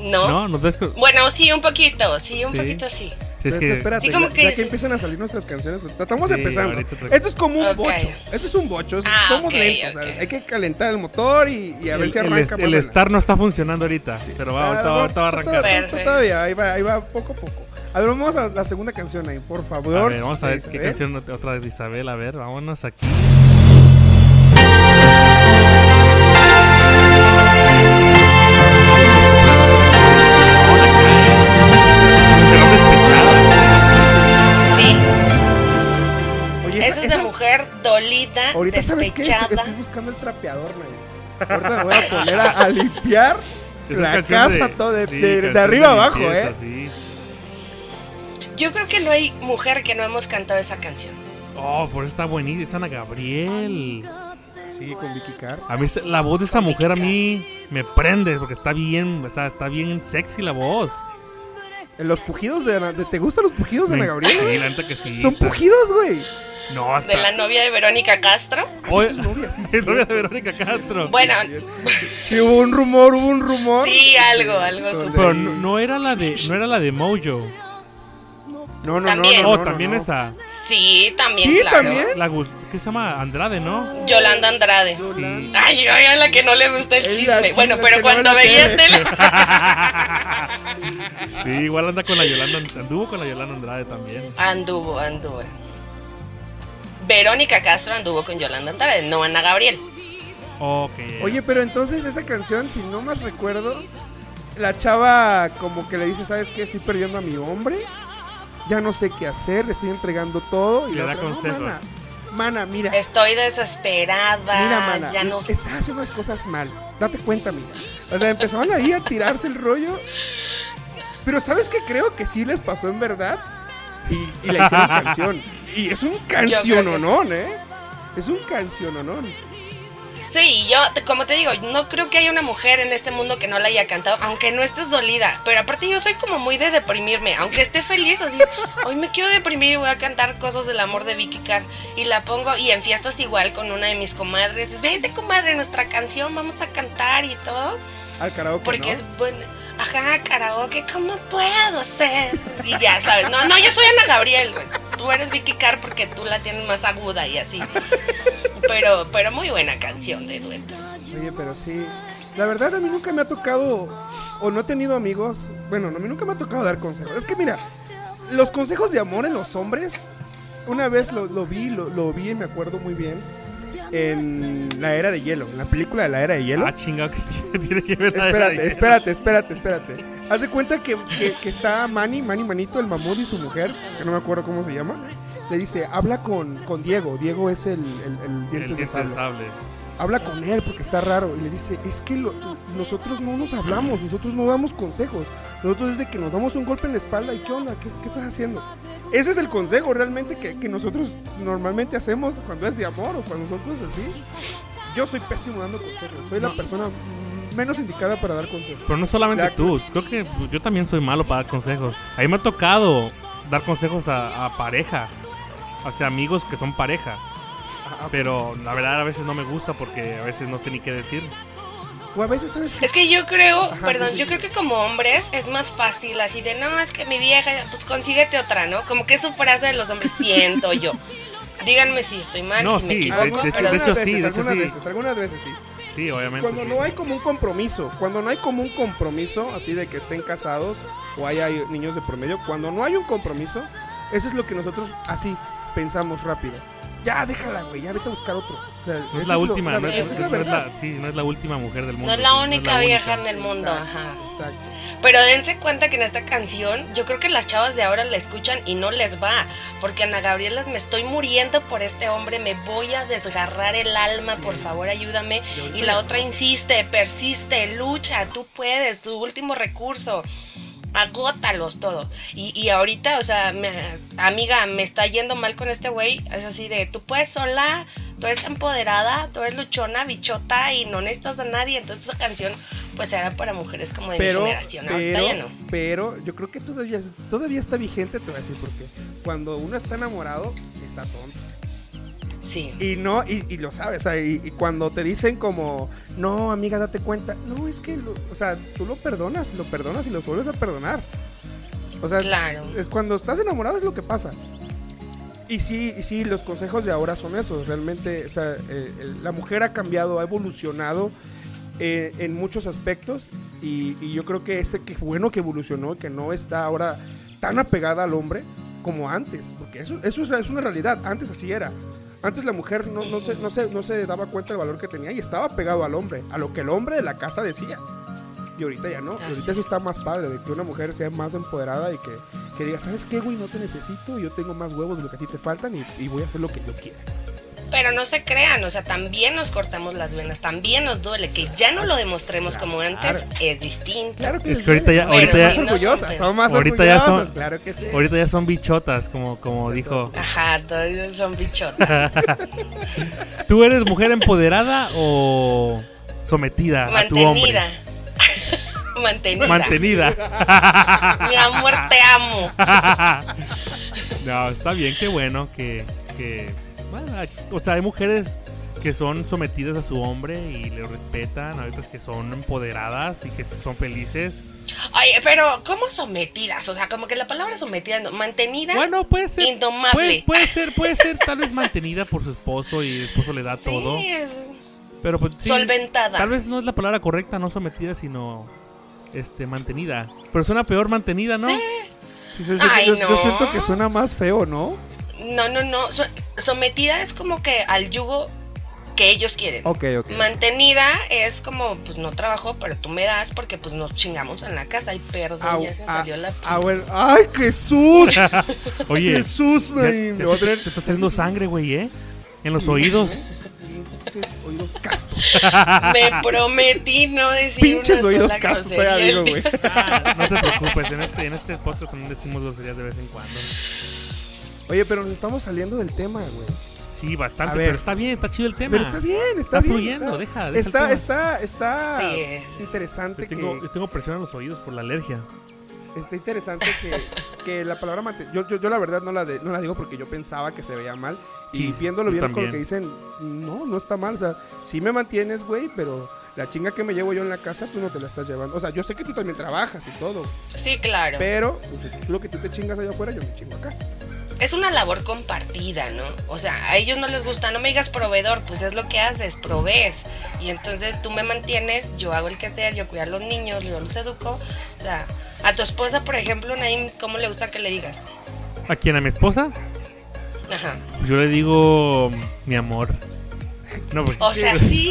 [SPEAKER 3] No.
[SPEAKER 2] ¿No? ¿Nos ves con-
[SPEAKER 3] Bueno, sí, un poquito, sí, un
[SPEAKER 2] Sí.
[SPEAKER 3] poquito sí.
[SPEAKER 2] Sí, es que...
[SPEAKER 1] espérate,
[SPEAKER 3] Sí, como
[SPEAKER 1] ya,
[SPEAKER 3] que
[SPEAKER 1] ya
[SPEAKER 3] es-
[SPEAKER 1] que empiezan a salir nuestras canciones, estamos
[SPEAKER 2] Sí,
[SPEAKER 1] empezando. Esto es como un
[SPEAKER 3] Ok.
[SPEAKER 1] bocho. Esto es un bocho. es-
[SPEAKER 3] Ah,
[SPEAKER 1] somos
[SPEAKER 3] ok,
[SPEAKER 1] lentos. o sea, hay que calentar el motor y, y a ver
[SPEAKER 2] el,
[SPEAKER 1] si
[SPEAKER 2] el
[SPEAKER 1] arranca
[SPEAKER 2] el
[SPEAKER 1] adelante.
[SPEAKER 2] Star no está funcionando ahorita, pero va,
[SPEAKER 1] Ah,
[SPEAKER 2] ahorita, va- ahorita va a arrancar.
[SPEAKER 1] todavía-
[SPEAKER 3] Perfecto.
[SPEAKER 1] Todavía, ahí va, ahí va poco a poco. A ver, vamos a la segunda canción ahí, por favor.
[SPEAKER 2] A ver, vamos a ver
[SPEAKER 1] Isabel.
[SPEAKER 2] qué canción otra de Isabel. A ver, vámonos aquí.
[SPEAKER 3] Dolida,
[SPEAKER 1] ahorita sabes qué, estoy,
[SPEAKER 3] despechada.
[SPEAKER 1] buscando el trapeador, Nay. Ahorita me voy a poner a, a limpiar la casa
[SPEAKER 2] de-
[SPEAKER 1] todo de,
[SPEAKER 2] sí,
[SPEAKER 1] de- de
[SPEAKER 2] canción
[SPEAKER 1] arriba abajo,
[SPEAKER 2] limpieza,
[SPEAKER 1] ¿eh?
[SPEAKER 2] sí.
[SPEAKER 3] Yo creo que no hay mujer que no hemos cantado esa canción.
[SPEAKER 2] Oh, por eso está buenísima. Está Ana Gabriel.
[SPEAKER 1] Sí, con Vicky Carr.
[SPEAKER 2] A mí la voz de esa mujer a mí me prende porque está bien, o sea, está bien sexy la voz.
[SPEAKER 1] Los pujidos de, Ana- de- ¿Te gustan los pujidos de Ana Gabriel?
[SPEAKER 2] Sí, la que sí.
[SPEAKER 1] Son pujidos, güey.
[SPEAKER 2] No, hasta.
[SPEAKER 3] De la novia de Verónica Castro.
[SPEAKER 1] Así
[SPEAKER 2] Oye,
[SPEAKER 1] es su novia, sí,
[SPEAKER 2] es
[SPEAKER 1] cierto,
[SPEAKER 2] novia de
[SPEAKER 1] sí,
[SPEAKER 2] Verónica
[SPEAKER 1] sí,
[SPEAKER 2] Castro.
[SPEAKER 3] Bueno,
[SPEAKER 1] Sí, hubo un rumor, hubo un rumor.
[SPEAKER 3] Sí, algo, algo súper.
[SPEAKER 2] Pero no, no era la de, no era la de Mojo.
[SPEAKER 1] No, no,
[SPEAKER 3] También.
[SPEAKER 1] no,
[SPEAKER 2] oh,
[SPEAKER 1] no, no,
[SPEAKER 2] también
[SPEAKER 1] no.
[SPEAKER 2] esa.
[SPEAKER 3] Sí, también,
[SPEAKER 1] Sí,
[SPEAKER 3] claro.
[SPEAKER 1] también.
[SPEAKER 2] La ¿qué se llama? Andrade, ¿no?
[SPEAKER 3] Yolanda Andrade.
[SPEAKER 2] Sí.
[SPEAKER 3] Ay, ay, a la que no le gusta el chisme.
[SPEAKER 1] la
[SPEAKER 3] Bueno,
[SPEAKER 1] chisme
[SPEAKER 3] pero
[SPEAKER 1] no
[SPEAKER 3] cuando
[SPEAKER 1] le
[SPEAKER 3] veías tele.
[SPEAKER 2] Sí, igual anda con la Yolanda, anduvo con la Yolanda Andrade también.
[SPEAKER 3] Anduvo, anduvo. Verónica Castro anduvo con Yolanda Andrade, no Ana Gabriel.
[SPEAKER 2] Ok.
[SPEAKER 1] Oye, pero entonces esa canción, si no más recuerdo, la chava como que le dice, ¿sabes qué? Estoy perdiendo a mi hombre. Ya no sé qué hacer, le estoy entregando todo. Y
[SPEAKER 2] Le
[SPEAKER 1] la
[SPEAKER 2] da
[SPEAKER 1] otra, "No,
[SPEAKER 2] consejos.
[SPEAKER 1] mana, mana, mira.
[SPEAKER 3] Estoy desesperada.
[SPEAKER 1] Mira, mana,
[SPEAKER 3] ya no sé.
[SPEAKER 1] estás haciendo las cosas mal. Date cuenta, mira. O sea, empezaron ahí a tirarse el rollo. Pero ¿sabes qué? Creo que sí les pasó en verdad. Y, y la hicieron canción. Y es un canciononón, ¿eh? Es un canciononón.
[SPEAKER 3] Sí, yo, como te digo, no creo que haya una mujer en este mundo que no la haya cantado, aunque no estés dolida. Pero aparte yo soy como muy de deprimirme, aunque esté feliz, así, hoy me quiero deprimir y voy a cantar cosas del amor de Vicky Carr. Y la pongo, y en fiestas igual con una de mis comadres, vente comadre, nuestra canción, vamos a cantar y todo.
[SPEAKER 1] Al karaoke,
[SPEAKER 3] Porque
[SPEAKER 1] ¿no?
[SPEAKER 3] es bueno. Ajá, karaoke, ¿cómo puedo ser? Y ya sabes, no, no, yo soy Ana Gabriel, güey. Tú eres Vicky Carr porque tú la tienes más aguda y así. Pero, pero muy buena canción de dueto.
[SPEAKER 1] Oye, pero sí. La verdad, a mí nunca me ha tocado, o no he tenido amigos. Bueno, no, a mí nunca me ha tocado dar consejos. Es que mira, los consejos de amor en los hombres, una vez lo, vi, lo, vi, me acuerdo muy bien, en La Era de Hielo, en la película de La Era de Hielo.
[SPEAKER 2] Ah, chingado, que tiene que ver la era
[SPEAKER 1] Espérate,
[SPEAKER 2] de-
[SPEAKER 1] espérate, espérate, espérate. Haz de cuenta que, que- que está Manny, Manny Manito, el mamut y su mujer, que no me acuerdo cómo se llama. Le dice, habla con, con Diego. Diego es el, el, el dientes
[SPEAKER 2] El diente de sable.
[SPEAKER 1] Habla con él porque está raro y le dice, es que lo- nosotros no nos hablamos, nosotros no damos consejos, nosotros desde que nos damos un golpe en la espalda y qué onda, qué, qué estás haciendo. Ese es el consejo realmente que, que nosotros normalmente hacemos cuando es de amor o cuando son cosas así. Yo soy pésimo dando consejos, soy la
[SPEAKER 2] No.
[SPEAKER 1] persona mm, menos indicada para dar consejos.
[SPEAKER 2] Pero no solamente
[SPEAKER 1] Ya,
[SPEAKER 2] tú, creo que yo también soy malo para dar consejos. A mí me ha tocado dar consejos a, a pareja, sea, amigos que son pareja. Pero la verdad a veces no me gusta porque a veces no sé ni qué decir.
[SPEAKER 1] O a veces, ¿sabes qué?
[SPEAKER 3] Es que yo creo,
[SPEAKER 1] Ajá,
[SPEAKER 3] perdón,
[SPEAKER 1] sí, sí,
[SPEAKER 3] yo creo que como hombres es más fácil así de, no, es que mi vieja, pues consíguete otra, ¿no? Como que es su frase de los hombres, siento yo. Díganme si estoy mal,
[SPEAKER 2] No,
[SPEAKER 3] si me
[SPEAKER 2] sí, de-
[SPEAKER 3] equivoco,
[SPEAKER 2] de hecho-
[SPEAKER 3] pero
[SPEAKER 2] de hecho
[SPEAKER 1] algunas
[SPEAKER 2] sí,
[SPEAKER 1] veces,
[SPEAKER 2] de hecho
[SPEAKER 1] algunas
[SPEAKER 2] sí.
[SPEAKER 1] veces, algunas veces sí.
[SPEAKER 2] Sí, obviamente.
[SPEAKER 1] Cuando
[SPEAKER 2] sí.
[SPEAKER 1] no hay como un compromiso, cuando no hay como un compromiso, así de que estén casados o haya niños de promedio, cuando no hay un compromiso, eso es lo que nosotros así pensamos rápido. Ya, déjala, güey, ya vete a buscar otro. O sea,
[SPEAKER 2] No es la
[SPEAKER 1] lo-
[SPEAKER 2] última, no,
[SPEAKER 3] Sí,
[SPEAKER 2] es, no la, sí, no es la última mujer del mundo.
[SPEAKER 3] no es la única vieja en el mundo,
[SPEAKER 1] Exacto,
[SPEAKER 3] ajá.
[SPEAKER 1] Exacto.
[SPEAKER 3] Pero dense cuenta que en esta canción, yo creo que las chavas de ahora la escuchan y no les va. Porque Ana Gabriela, me estoy muriendo por este hombre, me voy a desgarrar el alma, por favor ayúdame. Y la otra
[SPEAKER 1] no.
[SPEAKER 3] insiste, persiste, lucha, tú puedes, tu último recurso. Agótalos todo. Y, y ahorita, o sea, me- amiga, me está yendo mal con este güey. Es así de, tú puedes sola, tú eres empoderada, tú eres luchona, bichota y no necesitas a nadie. Entonces esa canción, pues era para mujeres como de
[SPEAKER 1] Pero,
[SPEAKER 3] mi generación. Ahorita
[SPEAKER 1] pero,
[SPEAKER 3] ya no.
[SPEAKER 1] pero yo creo que todavía, todavía está vigente, te voy a decir por qué. Cuando uno está enamorado, está tonto.
[SPEAKER 3] Sí.
[SPEAKER 1] Y no, y, y lo sabes, o sea, y, y cuando te dicen como, no, amiga, date cuenta, no, es que, lo- o sea, tú lo perdonas, lo perdonas y lo vuelves a perdonar. O sea,
[SPEAKER 3] Claro.
[SPEAKER 1] es cuando estás enamorado es lo que pasa. Y sí, y sí, los consejos de ahora son esos. Realmente, o sea, eh, el- la mujer ha cambiado, ha evolucionado eh, en muchos aspectos. Y, y yo creo que ese que bueno que evolucionó, que no está ahora tan apegada al hombre como antes. Porque eso, eso es, es una realidad. Antes así era. Antes la mujer no, no, se, no, se, no se daba cuenta del valor que tenía y estaba pegado al hombre, a lo que el hombre de la casa decía. Y ahorita ya no. Ahorita eso está más padre, de que una mujer sea más empoderada y que, que diga, ¿sabes qué, güey? No te necesito, yo tengo más huevos de lo que a ti te faltan y, y voy a hacer lo que yo quiera.
[SPEAKER 3] Pero no se crean, o sea, también nos cortamos las venas, también nos duele. Que ya no lo demostremos como antes es distinto.
[SPEAKER 1] Claro que
[SPEAKER 2] Es que ahorita ya-
[SPEAKER 3] ahorita ya-
[SPEAKER 1] son más orgullosas, son más
[SPEAKER 2] Ahorita ya
[SPEAKER 1] orgullosas,
[SPEAKER 2] son-
[SPEAKER 1] claro que sí.
[SPEAKER 2] Ahorita ya son bichotas, como, como dijo.
[SPEAKER 3] Ajá, todos son bichotas.
[SPEAKER 2] ¿Tú eres mujer empoderada o sometida a tu hombre?
[SPEAKER 3] Mantenida. Mantenida.
[SPEAKER 2] Mantenida.
[SPEAKER 3] Mi amor, te amo.
[SPEAKER 2] no, está bien, qué bueno que, que bueno, o sea, hay mujeres que son sometidas a su hombre y le respetan, hay otras que son empoderadas y que son felices.
[SPEAKER 3] Oye, pero ¿cómo sometidas? O sea, como que la palabra sometida, no, mantenida.
[SPEAKER 2] Bueno, puede ser.
[SPEAKER 3] Indomable.
[SPEAKER 2] Puede, puede ser, puede ser tal vez mantenida por su esposo y el esposo le da todo. Pero pues sí,
[SPEAKER 3] solventada.
[SPEAKER 2] Tal vez no es la palabra correcta, no sometida, sino este mantenida. Pero suena peor mantenida, ¿no?
[SPEAKER 1] Sí, sí, sí,
[SPEAKER 3] Ay,
[SPEAKER 1] yo, yo
[SPEAKER 3] no.
[SPEAKER 1] siento que suena más feo, ¿no?
[SPEAKER 3] No, no, no. so- sometida es como que al yugo que ellos quieren.
[SPEAKER 1] Ok, ok.
[SPEAKER 3] Mantenida es como, pues no trabajo, pero tú me das porque pues nos chingamos en la casa. Y perdón,
[SPEAKER 1] Ah,
[SPEAKER 3] ya se
[SPEAKER 1] ah,
[SPEAKER 3] salió la...
[SPEAKER 1] ah, bueno. ¡Ay, Jesús!
[SPEAKER 2] Oye,
[SPEAKER 1] Jesús,
[SPEAKER 2] ya-
[SPEAKER 1] voy a
[SPEAKER 2] te,
[SPEAKER 1] tener
[SPEAKER 2] te está saliendo sangre, güey, ¿eh? En los oídos.
[SPEAKER 1] pinches oídos castos.
[SPEAKER 3] Me prometí no decir
[SPEAKER 1] Pinches
[SPEAKER 3] una
[SPEAKER 1] oídos castos, todavía digo, güey.
[SPEAKER 2] Ah, no te preocupes, en este, en este podcast también decimos groserías de vez en cuando.
[SPEAKER 1] Oye, pero nos estamos saliendo del tema, güey.
[SPEAKER 2] Sí, bastante, pero está bien, está chido el tema.
[SPEAKER 1] Pero está bien, está,
[SPEAKER 2] Está
[SPEAKER 1] bien.
[SPEAKER 2] fluyendo, deja, deja el
[SPEAKER 1] está,
[SPEAKER 2] tema.
[SPEAKER 1] está, está
[SPEAKER 3] Sí, es-
[SPEAKER 1] interesante
[SPEAKER 2] Yo tengo,
[SPEAKER 1] que
[SPEAKER 2] yo tengo presión en los oídos por la alergia.
[SPEAKER 1] está interesante que, que la palabra mante- yo, yo, yo la verdad no la, de- no la digo porque yo pensaba que se veía mal y viéndolo bien con lo que dicen no no está mal o sea sí me mantienes güey pero la chinga que me llevo yo en la casa tú no te la estás llevando o sea yo sé que tú también trabajas y todo
[SPEAKER 3] Sí, claro.
[SPEAKER 1] pero pues, lo que tú te chingas allá afuera yo me chingo acá
[SPEAKER 3] Es una labor compartida, ¿no? O sea, a ellos no les gusta, no me digas proveedor, pues es lo que haces, provees. Y entonces tú me mantienes, yo hago el quehacer, yo cuido a los niños, yo los educo. O sea, a tu esposa, por ejemplo, Naim, ¿cómo le gusta que le digas?
[SPEAKER 2] ¿A quién? ¿A mi esposa?
[SPEAKER 3] Ajá.
[SPEAKER 2] Yo le digo mi amor. No, porque-
[SPEAKER 3] O sea, sí.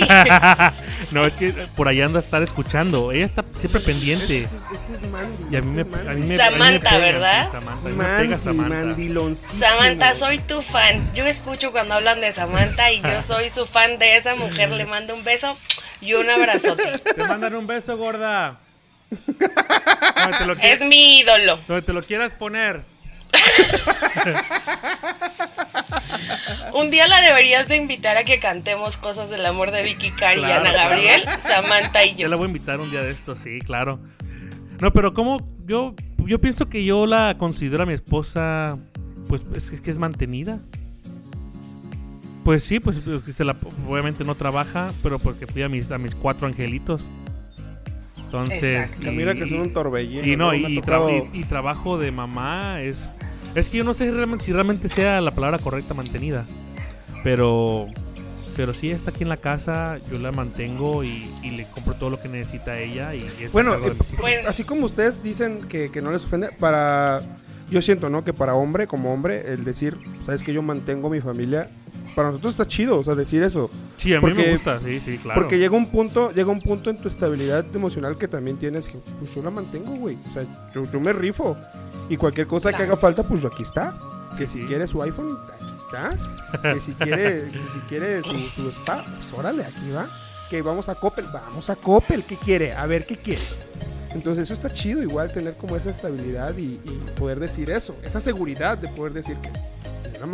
[SPEAKER 2] no, es que por allá anda a estar escuchando. Ella está siempre pendiente.
[SPEAKER 1] este, es- este es Mandy
[SPEAKER 2] Y a mí me,
[SPEAKER 1] este es
[SPEAKER 2] a mí me,
[SPEAKER 3] Samantha,
[SPEAKER 2] a mí me pega,
[SPEAKER 3] ¿verdad?
[SPEAKER 2] sí, Samantha, mí me pega
[SPEAKER 1] Mandy,
[SPEAKER 2] Samantha.
[SPEAKER 1] mandiloncísimo.
[SPEAKER 3] Samantha, soy tu fan. Yo escucho cuando hablan de Samantha y yo soy su fan de esa mujer. Le mando un beso y un abrazote.
[SPEAKER 2] Te mandan un beso, gorda. Lo,
[SPEAKER 3] Es mi ídolo.
[SPEAKER 2] donde te lo quieras poner.
[SPEAKER 3] Un día la deberías de invitar a que cantemos cosas del amor de Vicky Cari y
[SPEAKER 2] Claro,
[SPEAKER 3] Ana
[SPEAKER 2] claro.
[SPEAKER 3] Gabriel, Samantha y
[SPEAKER 2] Yo
[SPEAKER 3] yo.
[SPEAKER 2] la voy a invitar un día de esto, sí, claro. No, pero como yo yo pienso que yo la considero a mi esposa pues es que- es que es mantenida. Pues sí, pues pues, que se la, obviamente no trabaja, pero porque fui a mis a mis cuatro angelitos. Entonces, y-
[SPEAKER 1] mira que son un torbellino
[SPEAKER 2] y no, y, y tra- y- y trabajo de mamá es. Es que yo no sé realmente, si realmente sea la palabra correcta mantenida. Pero. Pero sí está aquí en la casa, yo la mantengo y, y le compro todo lo que necesita ella. Y
[SPEAKER 1] Bueno, eh.
[SPEAKER 3] Bueno.
[SPEAKER 1] así como ustedes dicen que, que no les ofende, para. Yo siento, ¿no? Que para hombre, como hombre, el decir, sabes que yo mantengo mi familia, para nosotros está chido, o sea, decir eso.
[SPEAKER 2] Sí, a mí me gusta, sí, sí, claro.
[SPEAKER 1] Porque llega un punto, llega un punto en tu estabilidad emocional que también tienes que, pues yo la mantengo, güey. O sea, yo, yo me rifo. Y cualquier cosa que haga falta, pues aquí está. Que si
[SPEAKER 2] Sí.
[SPEAKER 1] quiere su iPhone, aquí está. Que si quiere, que si quiere su, su spa, pues órale, aquí va. Que vamos a Coppel, vamos a Coppel, ¿qué quiere? A ver, ¿qué quiere? Entonces eso está chido, igual tener como esa estabilidad y, y poder decir eso, esa seguridad de poder decir que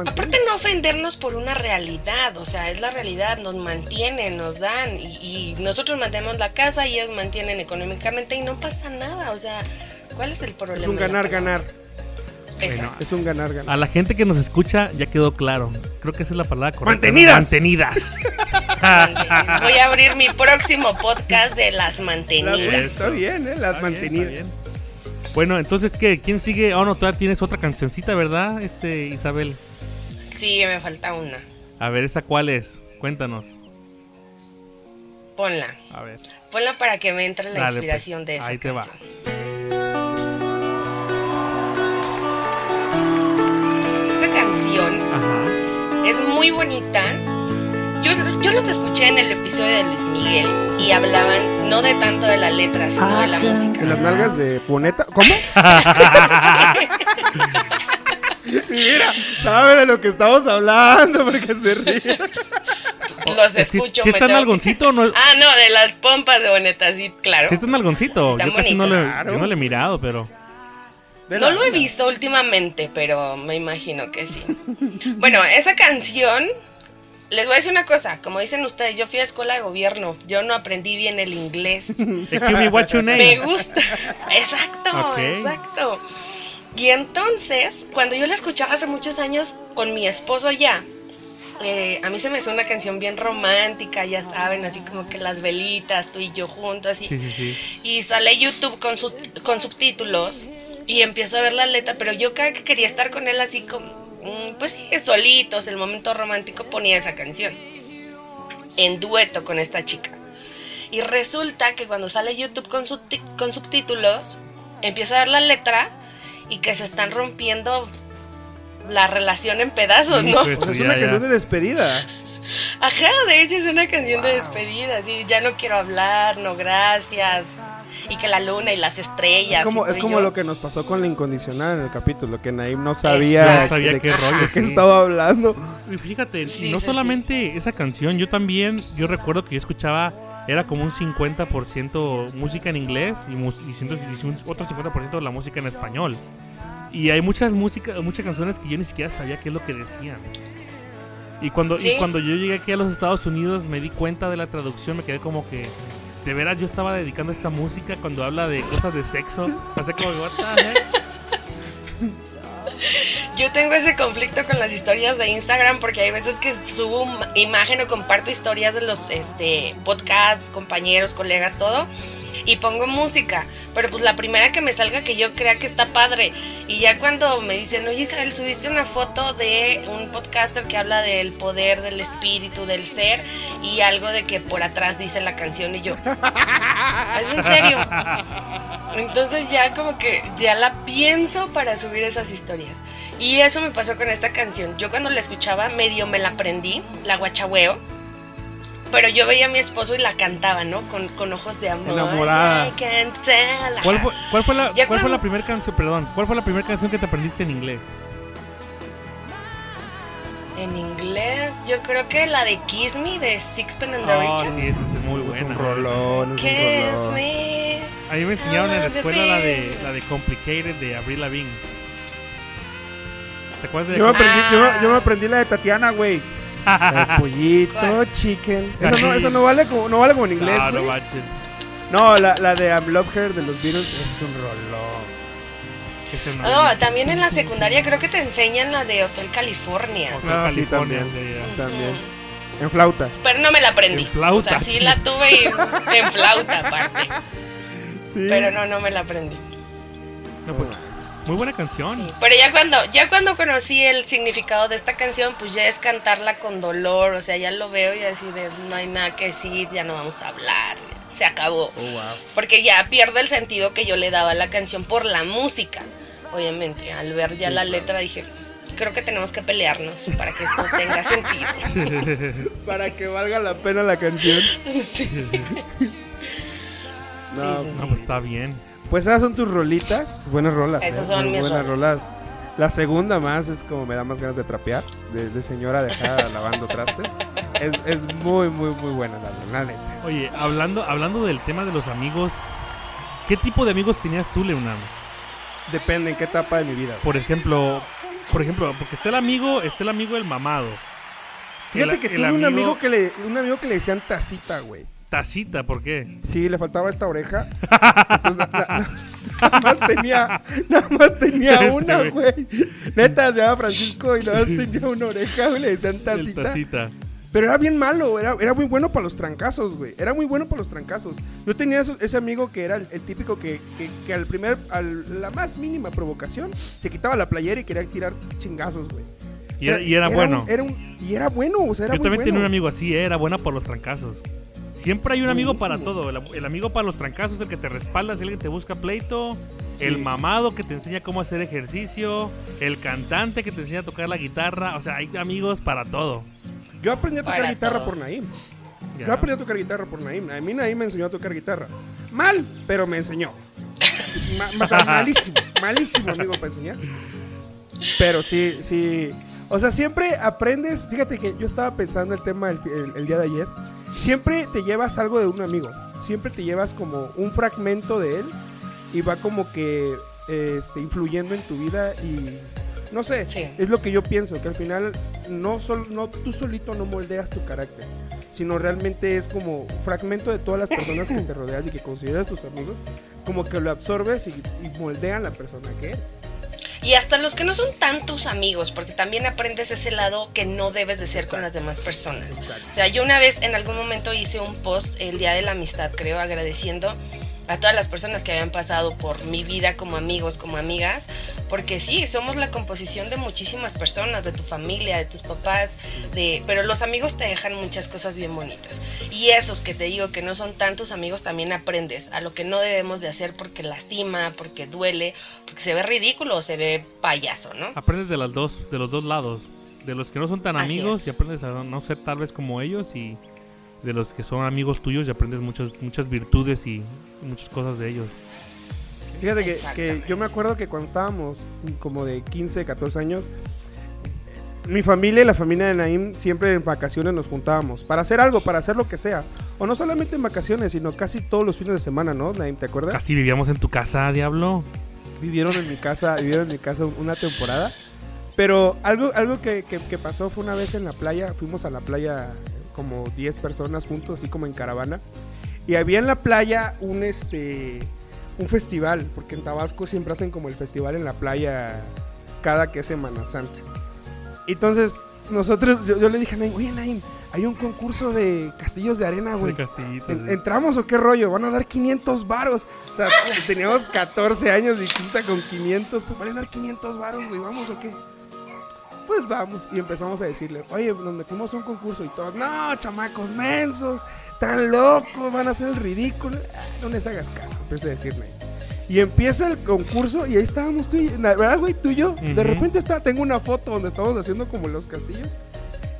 [SPEAKER 3] Aparte no ofendernos por una realidad, o sea, es la realidad, nos mantienen, nos dan y, y nosotros mantenemos la casa y ellos mantienen económicamente y no pasa nada, o sea, ¿cuál es el problema?
[SPEAKER 1] Es un
[SPEAKER 3] de la
[SPEAKER 1] ganar-ganar.
[SPEAKER 3] Exacto.
[SPEAKER 1] Es un ganar-ganar.
[SPEAKER 2] A la gente que nos escucha ya quedó claro. Creo que esa es la palabra correcta.
[SPEAKER 1] Mantenidas.
[SPEAKER 2] Mantenidas.
[SPEAKER 3] Voy a abrir mi próximo podcast de las
[SPEAKER 1] La-
[SPEAKER 3] mantenidas.
[SPEAKER 1] está bien, ¿eh? Las
[SPEAKER 2] Está bien,
[SPEAKER 1] mantenidas.
[SPEAKER 2] está bien. Bueno, entonces, ¿qué? ¿Quién sigue? Oh, no, todavía tienes otra cancioncita, ¿verdad, este Isabel?
[SPEAKER 3] Sí, me falta una.
[SPEAKER 2] A ver, ¿esa cuál es? Cuéntanos.
[SPEAKER 3] Ponla.
[SPEAKER 2] A ver.
[SPEAKER 3] Ponla para que me entre la
[SPEAKER 2] Dale,
[SPEAKER 3] inspiración
[SPEAKER 2] pues.
[SPEAKER 3] de esa
[SPEAKER 2] Ahí te va.
[SPEAKER 3] canción. Esa canción
[SPEAKER 2] Ajá.
[SPEAKER 3] es muy bonita. Yo, yo los escuché en el episodio de Luis Miguel y hablaban no de tanto de la letra, sino de la
[SPEAKER 1] ¿En las
[SPEAKER 3] música.
[SPEAKER 1] nalgas de Boneta? ¿Cómo? Mira, sabe de lo que estamos hablando porque se ríe.
[SPEAKER 3] Los
[SPEAKER 2] ¿Sí-
[SPEAKER 3] escucho.
[SPEAKER 2] ¿Sí
[SPEAKER 3] me
[SPEAKER 2] está en algoncito o no?
[SPEAKER 3] Ah, no, de las pompas de boneta, sí, claro.
[SPEAKER 2] Sí está en algoncito.
[SPEAKER 3] Está
[SPEAKER 2] Yo casi no, le,
[SPEAKER 1] Claro.
[SPEAKER 2] yo no le he mirado, pero...
[SPEAKER 1] De
[SPEAKER 3] No lo he visto últimamente, pero me imagino que sí. Bueno, esa canción, les voy a decir una cosa, como dicen ustedes, yo fui a escuela de gobierno, yo no aprendí bien el inglés.
[SPEAKER 2] Me,
[SPEAKER 3] gusta. Exacto, exacto. Y entonces, cuando yo la escuchaba hace muchos años con mi esposo ya, eh, a mí se me hizo una canción bien romántica, ya saben, así como que las velitas, tú y yo juntos, así.
[SPEAKER 2] Sí, sí, sí.
[SPEAKER 3] Y sale YouTube con, su- con subtítulos y empiezo a ver la letra, pero yo cada que quería estar con él así como, pues sí, solitos, el momento romántico ponía esa canción en dueto con esta chica. Y resulta que cuando sale YouTube con, con subtítulos, empiezo a ver la letra y que se están rompiendo la relación en pedazos, ¿no?
[SPEAKER 2] Pues,
[SPEAKER 1] es una
[SPEAKER 2] ya.
[SPEAKER 1] canción de despedida.
[SPEAKER 3] Ajá, de hecho es una canción de despedida, así, ya no quiero hablar, no gracias. Y que la luna y las estrellas.
[SPEAKER 1] Es como, es como
[SPEAKER 3] yo.
[SPEAKER 1] lo que nos pasó con la incondicional en el capítulo, que Naim no sabía,
[SPEAKER 2] No sabía
[SPEAKER 1] de,
[SPEAKER 2] qué rollo,
[SPEAKER 1] de qué
[SPEAKER 2] sí.
[SPEAKER 1] estaba hablando.
[SPEAKER 2] Y fíjate,
[SPEAKER 3] Sí,
[SPEAKER 2] no
[SPEAKER 3] sí,
[SPEAKER 2] solamente esa canción, yo también, yo recuerdo que yo escuchaba, era como un 50% música en inglés y, y ciento- y un- otro 50% de la música en español. Y hay muchas músicas, muchas canciones que yo ni siquiera sabía qué es lo que decían. Y cuando,
[SPEAKER 3] Sí.
[SPEAKER 2] y cuando yo llegué aquí a los Estados Unidos me di cuenta de la traducción, me quedé como que... De veras yo estaba dedicando esta música cuando habla de cosas de sexo. Así como, what?
[SPEAKER 3] Yo tengo ese conflicto con las historias de Instagram porque hay veces que subo imagen o comparto historias de los este, podcasts, compañeros, colegas, todo. Y pongo música, pero pues la primera que me salga que yo crea que está padre. Y ya cuando me dicen, oye Isabel, subiste una foto de un podcaster que habla del poder, del espíritu, del ser, y algo de que por atrás dice la canción y yo, ¿es en serio? Entonces ya como que ya la pienso para subir esas historias. Y eso me pasó con esta canción. Yo cuando la escuchaba medio me la aprendí, la guachahueo. Pero yo veía a mi esposo y la cantaba, ¿no? Con, con ojos de amor.
[SPEAKER 1] Enamorada.
[SPEAKER 3] I tell.
[SPEAKER 2] ¿Cuál fue, cuál fue la,
[SPEAKER 3] Ya
[SPEAKER 2] cuál fue
[SPEAKER 3] cuando-
[SPEAKER 2] la primera canción, perdón, cuál fue la primera canción que te aprendiste en inglés?
[SPEAKER 3] En inglés, yo creo que la de Kiss Me de Sixpence and the
[SPEAKER 2] Oh,
[SPEAKER 3] Riches.
[SPEAKER 2] sí, esa es muy
[SPEAKER 1] Es
[SPEAKER 2] buena.
[SPEAKER 1] un rolón, es un
[SPEAKER 3] Kiss
[SPEAKER 1] rolón.
[SPEAKER 3] me.
[SPEAKER 2] A mí me enseñaron en la
[SPEAKER 3] Ah,
[SPEAKER 2] escuela la de, la de Complicated de Avril Lavigne. ¿Te acuerdas de
[SPEAKER 1] Yo me, aprendí, yo, me-
[SPEAKER 3] Ah.
[SPEAKER 1] yo me aprendí la de Tatiana, güey. El pollito, chicken. Eso no, eso no vale como, no vale como en inglés,
[SPEAKER 2] No, no
[SPEAKER 1] güey.
[SPEAKER 2] manches.
[SPEAKER 1] No, la, la de I'm Love Her de los Beatles es un rolón.
[SPEAKER 2] Ese no.
[SPEAKER 3] No, también en la secundaria creo que te enseñan la de Hotel California.
[SPEAKER 2] Hotel
[SPEAKER 1] Ah, sí,
[SPEAKER 2] California,
[SPEAKER 1] también. También. En flauta.
[SPEAKER 3] Pero no me la aprendí.
[SPEAKER 2] En flauta,
[SPEAKER 3] O sea, sí
[SPEAKER 2] sí.
[SPEAKER 3] la tuve y en flauta aparte.
[SPEAKER 1] Sí.
[SPEAKER 3] Pero no, no me la aprendí.
[SPEAKER 2] No, pues, muy buena canción.
[SPEAKER 3] Sí, Pero ya cuando, ya cuando conocí el significado de esta canción, pues ya es cantarla con dolor. O sea, ya lo veo y así de no hay nada que decir, ya no vamos a hablar. Se acabó.
[SPEAKER 1] Oh, wow.
[SPEAKER 3] Porque ya pierde el sentido que yo le daba a la canción por la música. Obviamente, al ver ya
[SPEAKER 1] Sí,
[SPEAKER 3] la
[SPEAKER 1] claro.
[SPEAKER 3] letra dije, creo que tenemos que pelearnos para que esto tenga sentido.
[SPEAKER 1] Para que valga la pena la canción.
[SPEAKER 3] Sí.
[SPEAKER 1] No,
[SPEAKER 3] Sí,
[SPEAKER 2] No, pues está bien.
[SPEAKER 1] Pues esas son tus rolitas. Buenas rolas.
[SPEAKER 3] Esas
[SPEAKER 1] eh,
[SPEAKER 3] son mis
[SPEAKER 1] buenas
[SPEAKER 3] rolas.
[SPEAKER 1] rolas. La segunda más es como me da más ganas de trapear. De, de señora dejada lavando trastes. Es, es muy, muy, muy buena la, la neta.
[SPEAKER 2] Oye, hablando, hablando del tema de los amigos, ¿qué tipo de amigos tenías tú, Leonardo?
[SPEAKER 1] Depende en qué etapa de mi vida.
[SPEAKER 2] Por ejemplo, por ejemplo, porque está el amigo, está el amigo del mamado.
[SPEAKER 1] Fíjate
[SPEAKER 2] El-
[SPEAKER 1] que
[SPEAKER 2] el
[SPEAKER 1] tuve un amigo que le, un amigo que le decían tacita, güey.
[SPEAKER 2] Tacita, ¿por qué?
[SPEAKER 1] Sí, le faltaba esta oreja. Entonces, la- nada más tenía, nada más tenía
[SPEAKER 2] Este,
[SPEAKER 1] una,
[SPEAKER 2] güey.
[SPEAKER 1] Neta, se llama Francisco y nada más tenía una oreja, güey, le decían tacita.
[SPEAKER 2] tacita.
[SPEAKER 1] Pero era bien malo, era, era muy bueno para los trancazos, güey. Era muy bueno para los trancazos. Yo tenía ese amigo que era el, el típico que, que, que al primer, a la más mínima provocación, se quitaba la playera y quería tirar chingazos, güey.
[SPEAKER 2] Y era, y era
[SPEAKER 1] un-
[SPEAKER 2] bueno.
[SPEAKER 1] era un- y era bueno, o sea, era
[SPEAKER 2] Yo
[SPEAKER 1] muy
[SPEAKER 2] también
[SPEAKER 1] bueno.
[SPEAKER 2] tenía un amigo así, eh, era buena por los trancazos. Siempre hay un amigo para todo. El, el amigo para los trancazos, el que te respalda, es el que te busca pleito.
[SPEAKER 1] Sí.
[SPEAKER 2] El mamado que te enseña cómo hacer ejercicio. El cantante que te enseña a tocar la guitarra. O sea, hay amigos para todo.
[SPEAKER 1] Yo aprendí a tocar
[SPEAKER 3] Para
[SPEAKER 1] guitarra
[SPEAKER 3] todo.
[SPEAKER 1] por Naim.
[SPEAKER 2] Ya.
[SPEAKER 1] Yo aprendí a tocar guitarra por Naim. A mí Naim me enseñó a tocar guitarra. Mal, pero me enseñó. Ma- ma- o sea, malísimo, malísimo amigo para enseñar. Pero sí, sí. O sea, siempre aprendes. Fíjate que yo estaba pensando el tema el, el- el día de ayer. Siempre te llevas algo de un amigo. Siempre te llevas como un fragmento de él y va como que este, influyendo en tu vida y no sé,
[SPEAKER 3] Sí.
[SPEAKER 1] es lo que yo pienso, que al final no, sol, no tú solito no moldeas tu carácter, sino realmente es como un fragmento de todas las personas que te rodeas y que consideras tus amigos, como que lo absorbes y, y moldean la persona que eres.
[SPEAKER 3] Y hasta los que no son tantos amigos, porque también aprendes ese lado que no debes de ser con las demás personas.
[SPEAKER 1] Exacto.
[SPEAKER 3] O sea, yo una vez en algún momento hice un post el Día de la Amistad, creo, agradeciendo a todas las personas que habían pasado por mi vida como amigos, como amigas, porque sí, somos la composición de muchísimas personas, de tu familia, de tus papás, de, pero los amigos te dejan muchas cosas bien bonitas. Y esos que te digo que no son tantos amigos, también aprendes a lo que no debemos de hacer porque lastima, porque duele, porque se ve ridículo o se ve payaso, ¿no?
[SPEAKER 2] Aprendes de las dos, de los dos lados. De los que no son tan amigos y aprendes a no ser tal vez como ellos y de los que son amigos tuyos y aprendes muchas muchas virtudes y muchas cosas de ellos.
[SPEAKER 1] Fíjate que, yo me acuerdo que cuando estábamos como de 15, 14 años, mi familia y la familia de Naim siempre en vacaciones nos juntábamos para hacer algo, para hacer lo que sea. O no solamente en vacaciones, sino casi todos los fines de semana, ¿no, Naim? ¿Te acuerdas?
[SPEAKER 2] Casi vivíamos en tu casa, diablo.
[SPEAKER 1] Vivieron en mi casa, vivieron en mi casa una temporada. Pero algo, algo que, que- que pasó fue una vez en la playa, fuimos a la playa como 10 personas juntos, así como en caravana. Y había en la playa un este un festival, porque en Tabasco siempre hacen como el festival en la playa cada que es Semana Santa. Entonces, nosotros, yo, yo le dije a Naim, oye Naim, hay un concurso de castillos de arena, güey. ¿Entramos o qué rollo? Van a dar 500 varos. O sea, teníamos 14 años y quinta con 500. Pues van a dar 500 varos, güey. ¿Vamos o qué? Pues vamos. Y empezamos a decirle, oye, nos metimos a un concurso y todos, no, chamacos mensos, tan locos, van a hacer el ridículo. Ah, No les hagas caso, empecé a decirle. Y empieza el concurso y ahí estábamos tú y, la ¿verdad, güey? Tú y yo. De repente está, tengo una foto donde estamos haciendo como los castillos.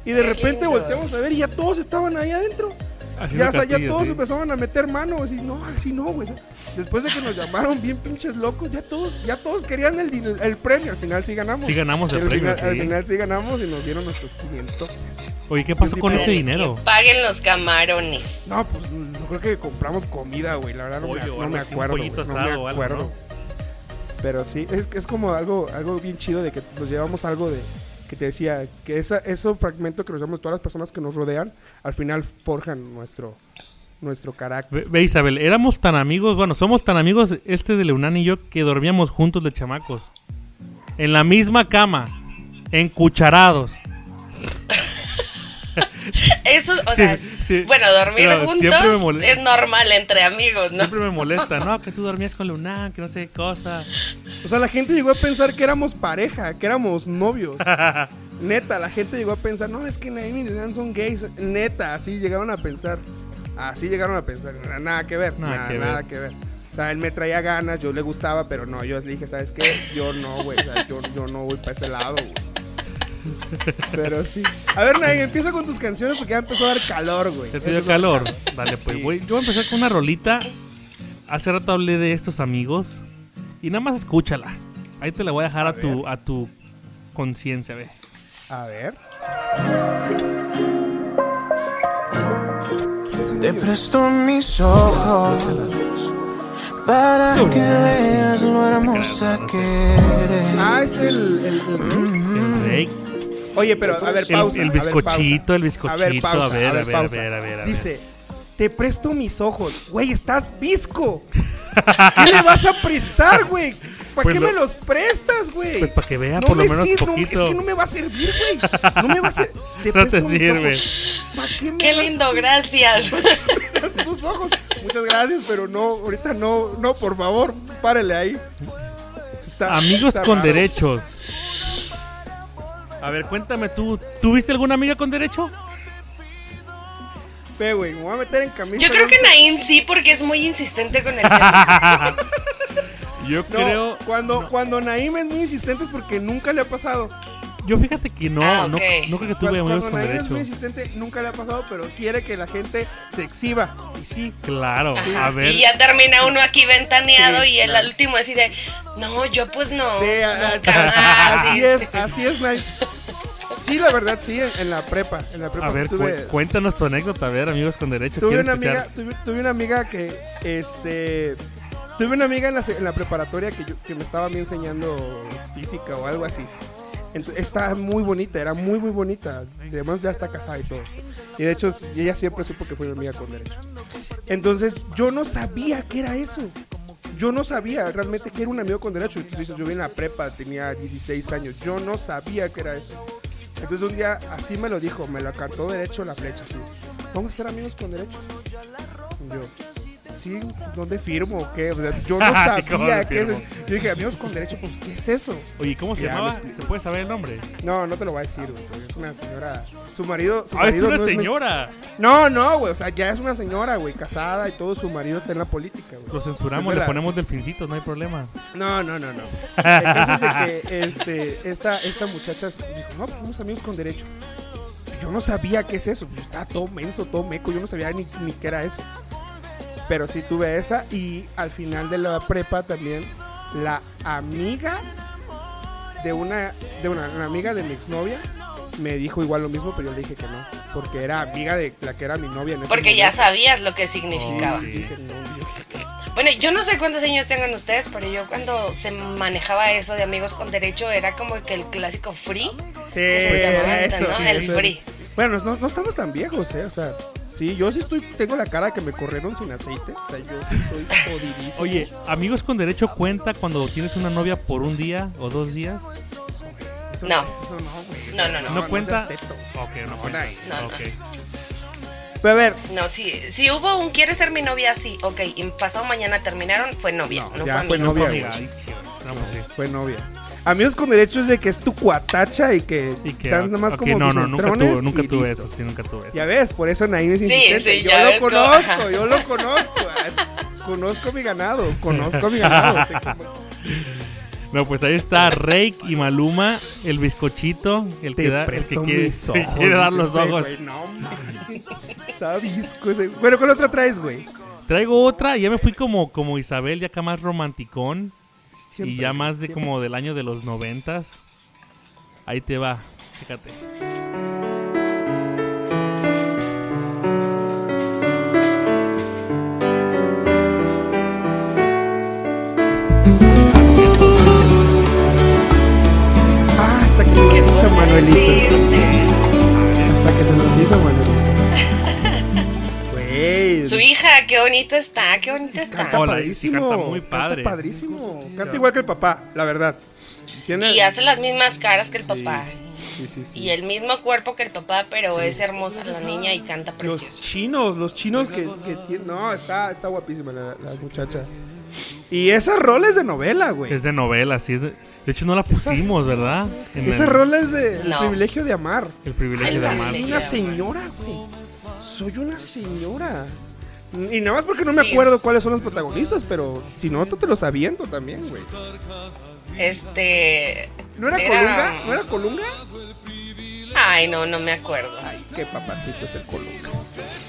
[SPEAKER 1] Y de
[SPEAKER 3] Qué
[SPEAKER 1] repente
[SPEAKER 3] lindo.
[SPEAKER 1] volteamos a ver y ya todos estaban ahí adentro.
[SPEAKER 2] Haciendo
[SPEAKER 1] Ya, o sea, ya todos
[SPEAKER 2] sí.
[SPEAKER 1] empezaban a meter mano, así, no, así no, güey. Después de que nos llamaron bien pinches locos, ya todos, ya todos querían el, premio. Al final sí ganamos.
[SPEAKER 2] Sí ganamos el
[SPEAKER 1] Al
[SPEAKER 2] premio,
[SPEAKER 1] final, al
[SPEAKER 2] sí.
[SPEAKER 1] final sí ganamos y nos dieron nuestros 500.
[SPEAKER 2] Oye, ¿qué pasó con ese dinero?
[SPEAKER 3] Que paguen los camarones.
[SPEAKER 1] No, pues yo creo que compramos comida, güey. La verdad no, me,
[SPEAKER 2] Pollo
[SPEAKER 1] no acuerdo. güey, no me
[SPEAKER 2] algo,
[SPEAKER 1] acuerdo.
[SPEAKER 2] ¿no?
[SPEAKER 1] Pero sí, es, es como algo, algo bien chido de que nos llevamos algo de que te decía que esa, ese fragmento que nos llevamos todas las personas que nos rodean, al final forjan nuestro, nuestro carácter.
[SPEAKER 2] Ve, ve, Isabel, éramos tan amigos, bueno, somos tan amigos este de Leunán y yo que dormíamos juntos de chamacos. En la misma cama, encucharados.
[SPEAKER 3] Eso, o
[SPEAKER 2] Sí,
[SPEAKER 3] sea,
[SPEAKER 2] sí.
[SPEAKER 3] bueno, dormir
[SPEAKER 2] Pero
[SPEAKER 3] juntos
[SPEAKER 2] siempre me molesta.
[SPEAKER 3] es normal entre amigos, ¿no?
[SPEAKER 2] Siempre me molesta, ¿no? Que tú dormías con Leunán, que no sé qué cosa.
[SPEAKER 1] O sea, la gente llegó a pensar que éramos pareja, que éramos novios. Neta, la gente llegó a pensar, no, es que Naomi y Leonard son gays. Neta, así llegaron a pensar. Así llegaron a pensar. Nada, nada que ver,
[SPEAKER 2] Nada
[SPEAKER 1] nada,
[SPEAKER 2] que
[SPEAKER 1] nada
[SPEAKER 2] ver.
[SPEAKER 1] que ver. O sea, él me traía ganas, yo le gustaba, pero no, yo le dije, ¿sabes qué? Yo no, güey. O sea, yo, yo no voy para ese lado, güey. Pero sí. A ver, Naim, empieza con tus canciones porque ya empezó a dar calor, güey.
[SPEAKER 2] ¿Te
[SPEAKER 1] Ya
[SPEAKER 2] dio
[SPEAKER 1] a dar
[SPEAKER 2] calor? Dale, pues,
[SPEAKER 1] Sí.
[SPEAKER 2] güey. Yo voy a empezar con una rolita. Hace rato hablé de estos amigos. Y nada más escúchala. Ahí te la voy a dejar a, tu, a tu conciencia, ve.
[SPEAKER 1] A ver.
[SPEAKER 5] Te presto mis ojos para que veas lo hermosa que eres.
[SPEAKER 1] Ah, es el. el- el-
[SPEAKER 2] Rey.
[SPEAKER 1] Oye, pero a ver,
[SPEAKER 2] El-
[SPEAKER 1] pausa.
[SPEAKER 2] el bizcochito, el bizcochito,
[SPEAKER 1] A ver, pausa,
[SPEAKER 2] a ver, a ver, a ver, a ver, a ver.
[SPEAKER 1] Dice, te presto mis ojos. Güey, estás visco. ¿Qué le vas a prestar, güey? ¿Para
[SPEAKER 2] Pues
[SPEAKER 1] qué
[SPEAKER 2] lo-
[SPEAKER 1] me los prestas, güey?
[SPEAKER 2] Pues para que vea
[SPEAKER 1] no
[SPEAKER 2] por lo
[SPEAKER 1] me
[SPEAKER 2] menos
[SPEAKER 1] sir- no,
[SPEAKER 2] poquito.
[SPEAKER 1] es que no me va a servir, güey. No me va a servir.
[SPEAKER 2] No te sirve.
[SPEAKER 1] ¿Para qué me
[SPEAKER 3] Qué lindo, gracias.
[SPEAKER 1] tus ojos? Muchas gracias, pero no, ahorita no, no, por favor, párele ahí. Está-
[SPEAKER 2] Amigos
[SPEAKER 1] está
[SPEAKER 2] con
[SPEAKER 1] raro.
[SPEAKER 2] derechos. A ver, cuéntame tú, ¿tuviste alguna amiga con derecho?
[SPEAKER 1] Ve, güey, me voy a meter en camisa.
[SPEAKER 3] Yo creo que. Naim sí, porque es muy insistente con el tema.
[SPEAKER 2] Yo
[SPEAKER 1] No,
[SPEAKER 2] creo.
[SPEAKER 1] cuando, cuando Naim es muy insistente es porque nunca le ha pasado.
[SPEAKER 2] Yo fíjate que no,
[SPEAKER 3] Ah,
[SPEAKER 2] no,
[SPEAKER 3] ok.
[SPEAKER 2] no creo que tuve
[SPEAKER 1] Cuando,
[SPEAKER 2] amigos con
[SPEAKER 1] Naim es
[SPEAKER 2] derecho.
[SPEAKER 1] muy insistente, nunca le ha pasado, pero quiere que la gente se exhiba. Y sí,
[SPEAKER 2] Claro,
[SPEAKER 3] Ajá,
[SPEAKER 2] a ver.
[SPEAKER 3] Sí, ya termina uno aquí ventaneado
[SPEAKER 1] Sí,
[SPEAKER 3] y el
[SPEAKER 1] claro.
[SPEAKER 3] último así de, no, yo pues no.
[SPEAKER 1] Sí,
[SPEAKER 3] nunca
[SPEAKER 1] a-
[SPEAKER 3] más".
[SPEAKER 1] así es, así es, Nay. Sí, la verdad, sí, en, en la prepa. En la prepa
[SPEAKER 2] A ver,
[SPEAKER 1] tuve,
[SPEAKER 2] cu- cuéntanos tu anécdota, a ver, amigos con derecho.
[SPEAKER 1] tuve una
[SPEAKER 2] escuchar.
[SPEAKER 1] amiga, tuve, tuve una amiga que, este, tuve una amiga en la, se- en la preparatoria que, yo- que me estaba a mí enseñando física o algo así. Entonces, estaba muy bonita, era muy, muy bonita. Además, ya está casada y todo. Y de hecho, ella siempre supo que fue mi amiga con derecho. Entonces, yo no sabía qué era eso. Yo no sabía realmente que era un amigo con derecho. Entonces, yo vi en la prepa, tenía 16 años. Yo no sabía que era eso. Entonces, un día así me lo dijo, me lo cantó derecho la flecha. Así. Vamos a ser amigos con derecho. Yo, sí, ¿dónde firmo? o ¿Qué? O sea, yo no
[SPEAKER 2] Ay, ¿cómo
[SPEAKER 1] sabía qué es. Yo dije, amigos con derecho, pues, ¿qué es eso?
[SPEAKER 2] Oye, ¿cómo se
[SPEAKER 1] Ya,
[SPEAKER 2] llamaba? ¿Se puede saber el nombre?
[SPEAKER 1] No, no te lo voy a decir, güey. Es una señora. Su marido. Su
[SPEAKER 2] Ah, es
[SPEAKER 1] marido
[SPEAKER 2] una
[SPEAKER 1] no
[SPEAKER 2] señora.
[SPEAKER 1] no, no, güey. O sea, ya es una señora, güey, casada y todo. Su marido está en la política, güey.
[SPEAKER 2] Lo censuramos,
[SPEAKER 1] Es
[SPEAKER 2] le ponemos delfincitos, no hay problema.
[SPEAKER 1] No, no, no, no. Entonces, que este, esta, esta muchacha dijo, no, pues somos amigos con derecho. Yo no sabía qué es eso. Yo estaba todo menso, todo meco. Yo no sabía ni, ni qué era eso. Pero sí tuve esa. Y al final de la prepa también, la amiga de una, de una, una amiga de mi exnovia me dijo igual lo mismo, pero yo le dije que no. Porque era amiga de la que era mi novia en ese
[SPEAKER 3] Porque ya sabías lo que significaba.
[SPEAKER 2] Oh, sí.
[SPEAKER 1] Dije, no, yo-
[SPEAKER 3] Bueno, yo no sé cuántos años tengan ustedes, pero yo cuando se manejaba eso de amigos con derecho era como que el clásico free.
[SPEAKER 1] Sí,
[SPEAKER 3] que se llamaba
[SPEAKER 1] era
[SPEAKER 3] antes,
[SPEAKER 1] eso,
[SPEAKER 3] ¿no?
[SPEAKER 1] sí,
[SPEAKER 3] El
[SPEAKER 1] eso.
[SPEAKER 3] free.
[SPEAKER 1] Bueno, no, no estamos tan viejos, ¿eh? O sea, sí, yo sí estoy, tengo la cara que me corrieron sin aceite. O sea, yo sí estoy jodidísimo.
[SPEAKER 2] Oye, amigos con derecho cuenta cuando tienes una novia por un día o dos días.
[SPEAKER 1] Eso
[SPEAKER 3] no.
[SPEAKER 1] Eso no, güey.
[SPEAKER 3] No, no, no.
[SPEAKER 2] ¿No, cuenta?
[SPEAKER 1] teto.
[SPEAKER 2] Ok, no,
[SPEAKER 1] No,
[SPEAKER 2] cuenta.
[SPEAKER 3] no, no.
[SPEAKER 2] Ok.
[SPEAKER 1] Pero a ver,
[SPEAKER 3] No, si, si hubo un quiere ser mi novia, sí, ok. Y pasado mañana terminaron, fue novia,
[SPEAKER 1] No,
[SPEAKER 3] no,
[SPEAKER 1] ya
[SPEAKER 3] fue amigo.
[SPEAKER 1] novia,
[SPEAKER 3] fue
[SPEAKER 2] sí.
[SPEAKER 1] fue novia. Amigos con derechos de que es tu cuatacha y que,
[SPEAKER 2] Y que,
[SPEAKER 1] dan nada más
[SPEAKER 2] ok,
[SPEAKER 1] como
[SPEAKER 2] no, no, nunca tuve, nunca tuve
[SPEAKER 1] listo.
[SPEAKER 2] eso, sí, nunca tuve eso.
[SPEAKER 1] Ya ves, por eso Naim es insistente.
[SPEAKER 3] sí,
[SPEAKER 1] yo
[SPEAKER 3] ya
[SPEAKER 1] lo conozco, yo lo conozco. Conozco mi ganado, conozco mi ganado. sé
[SPEAKER 2] No, pues ahí está Rake y Maluma, el bizcochito, el que, da, el que quiere,
[SPEAKER 1] mis
[SPEAKER 2] que
[SPEAKER 1] ojos.
[SPEAKER 2] quiere dar los
[SPEAKER 1] ese
[SPEAKER 2] ojos.
[SPEAKER 1] güey. No mames. Está visco ese. Bueno, ¿cuál otra traes, güey?
[SPEAKER 2] Traigo otra, ya me fui como, como Isabel, ya acá más romanticón.
[SPEAKER 1] Siempre,
[SPEAKER 2] y ya más de
[SPEAKER 1] siempre.
[SPEAKER 2] como del año de los noventas. Ahí te va, fíjate.
[SPEAKER 1] Ah, hasta que hizo Manuelito. Güey.
[SPEAKER 3] Su hija, qué bonita está, qué bonita está.
[SPEAKER 1] Canta
[SPEAKER 2] Hola,
[SPEAKER 1] padrísimo.
[SPEAKER 2] canta muy padre.
[SPEAKER 1] Canta padrísimo. Canta igual que el papá, la verdad. Tiene-
[SPEAKER 3] Y hace las mismas caras que el
[SPEAKER 1] Sí,
[SPEAKER 3] papá.
[SPEAKER 1] Sí, sí, sí.
[SPEAKER 3] Y el mismo cuerpo que el papá, pero
[SPEAKER 1] Sí.
[SPEAKER 3] es hermosa la niña y canta
[SPEAKER 1] Los
[SPEAKER 3] precioso.
[SPEAKER 1] chinos, los chinos que, que tienen. No, está, está guapísima la, la muchacha. Y esa rola es de novela, güey.
[SPEAKER 2] Es de novela, sí. Es de, de hecho, no la pusimos, ¿verdad? En
[SPEAKER 1] Esa
[SPEAKER 2] el-
[SPEAKER 1] rola es de El privilegio de amar.
[SPEAKER 2] El privilegio de amar.
[SPEAKER 1] Soy una señora, güey. Soy una señora. Y nada más porque no me
[SPEAKER 3] Sí.
[SPEAKER 1] acuerdo cuáles son los protagonistas, pero si no, te los aviento también, güey.
[SPEAKER 3] Este.
[SPEAKER 1] ¿No era,
[SPEAKER 3] Era-
[SPEAKER 1] Colunga? ¿No era Colunga?
[SPEAKER 3] Ay, no, no me acuerdo.
[SPEAKER 1] Ay, qué papacito es el Colunga.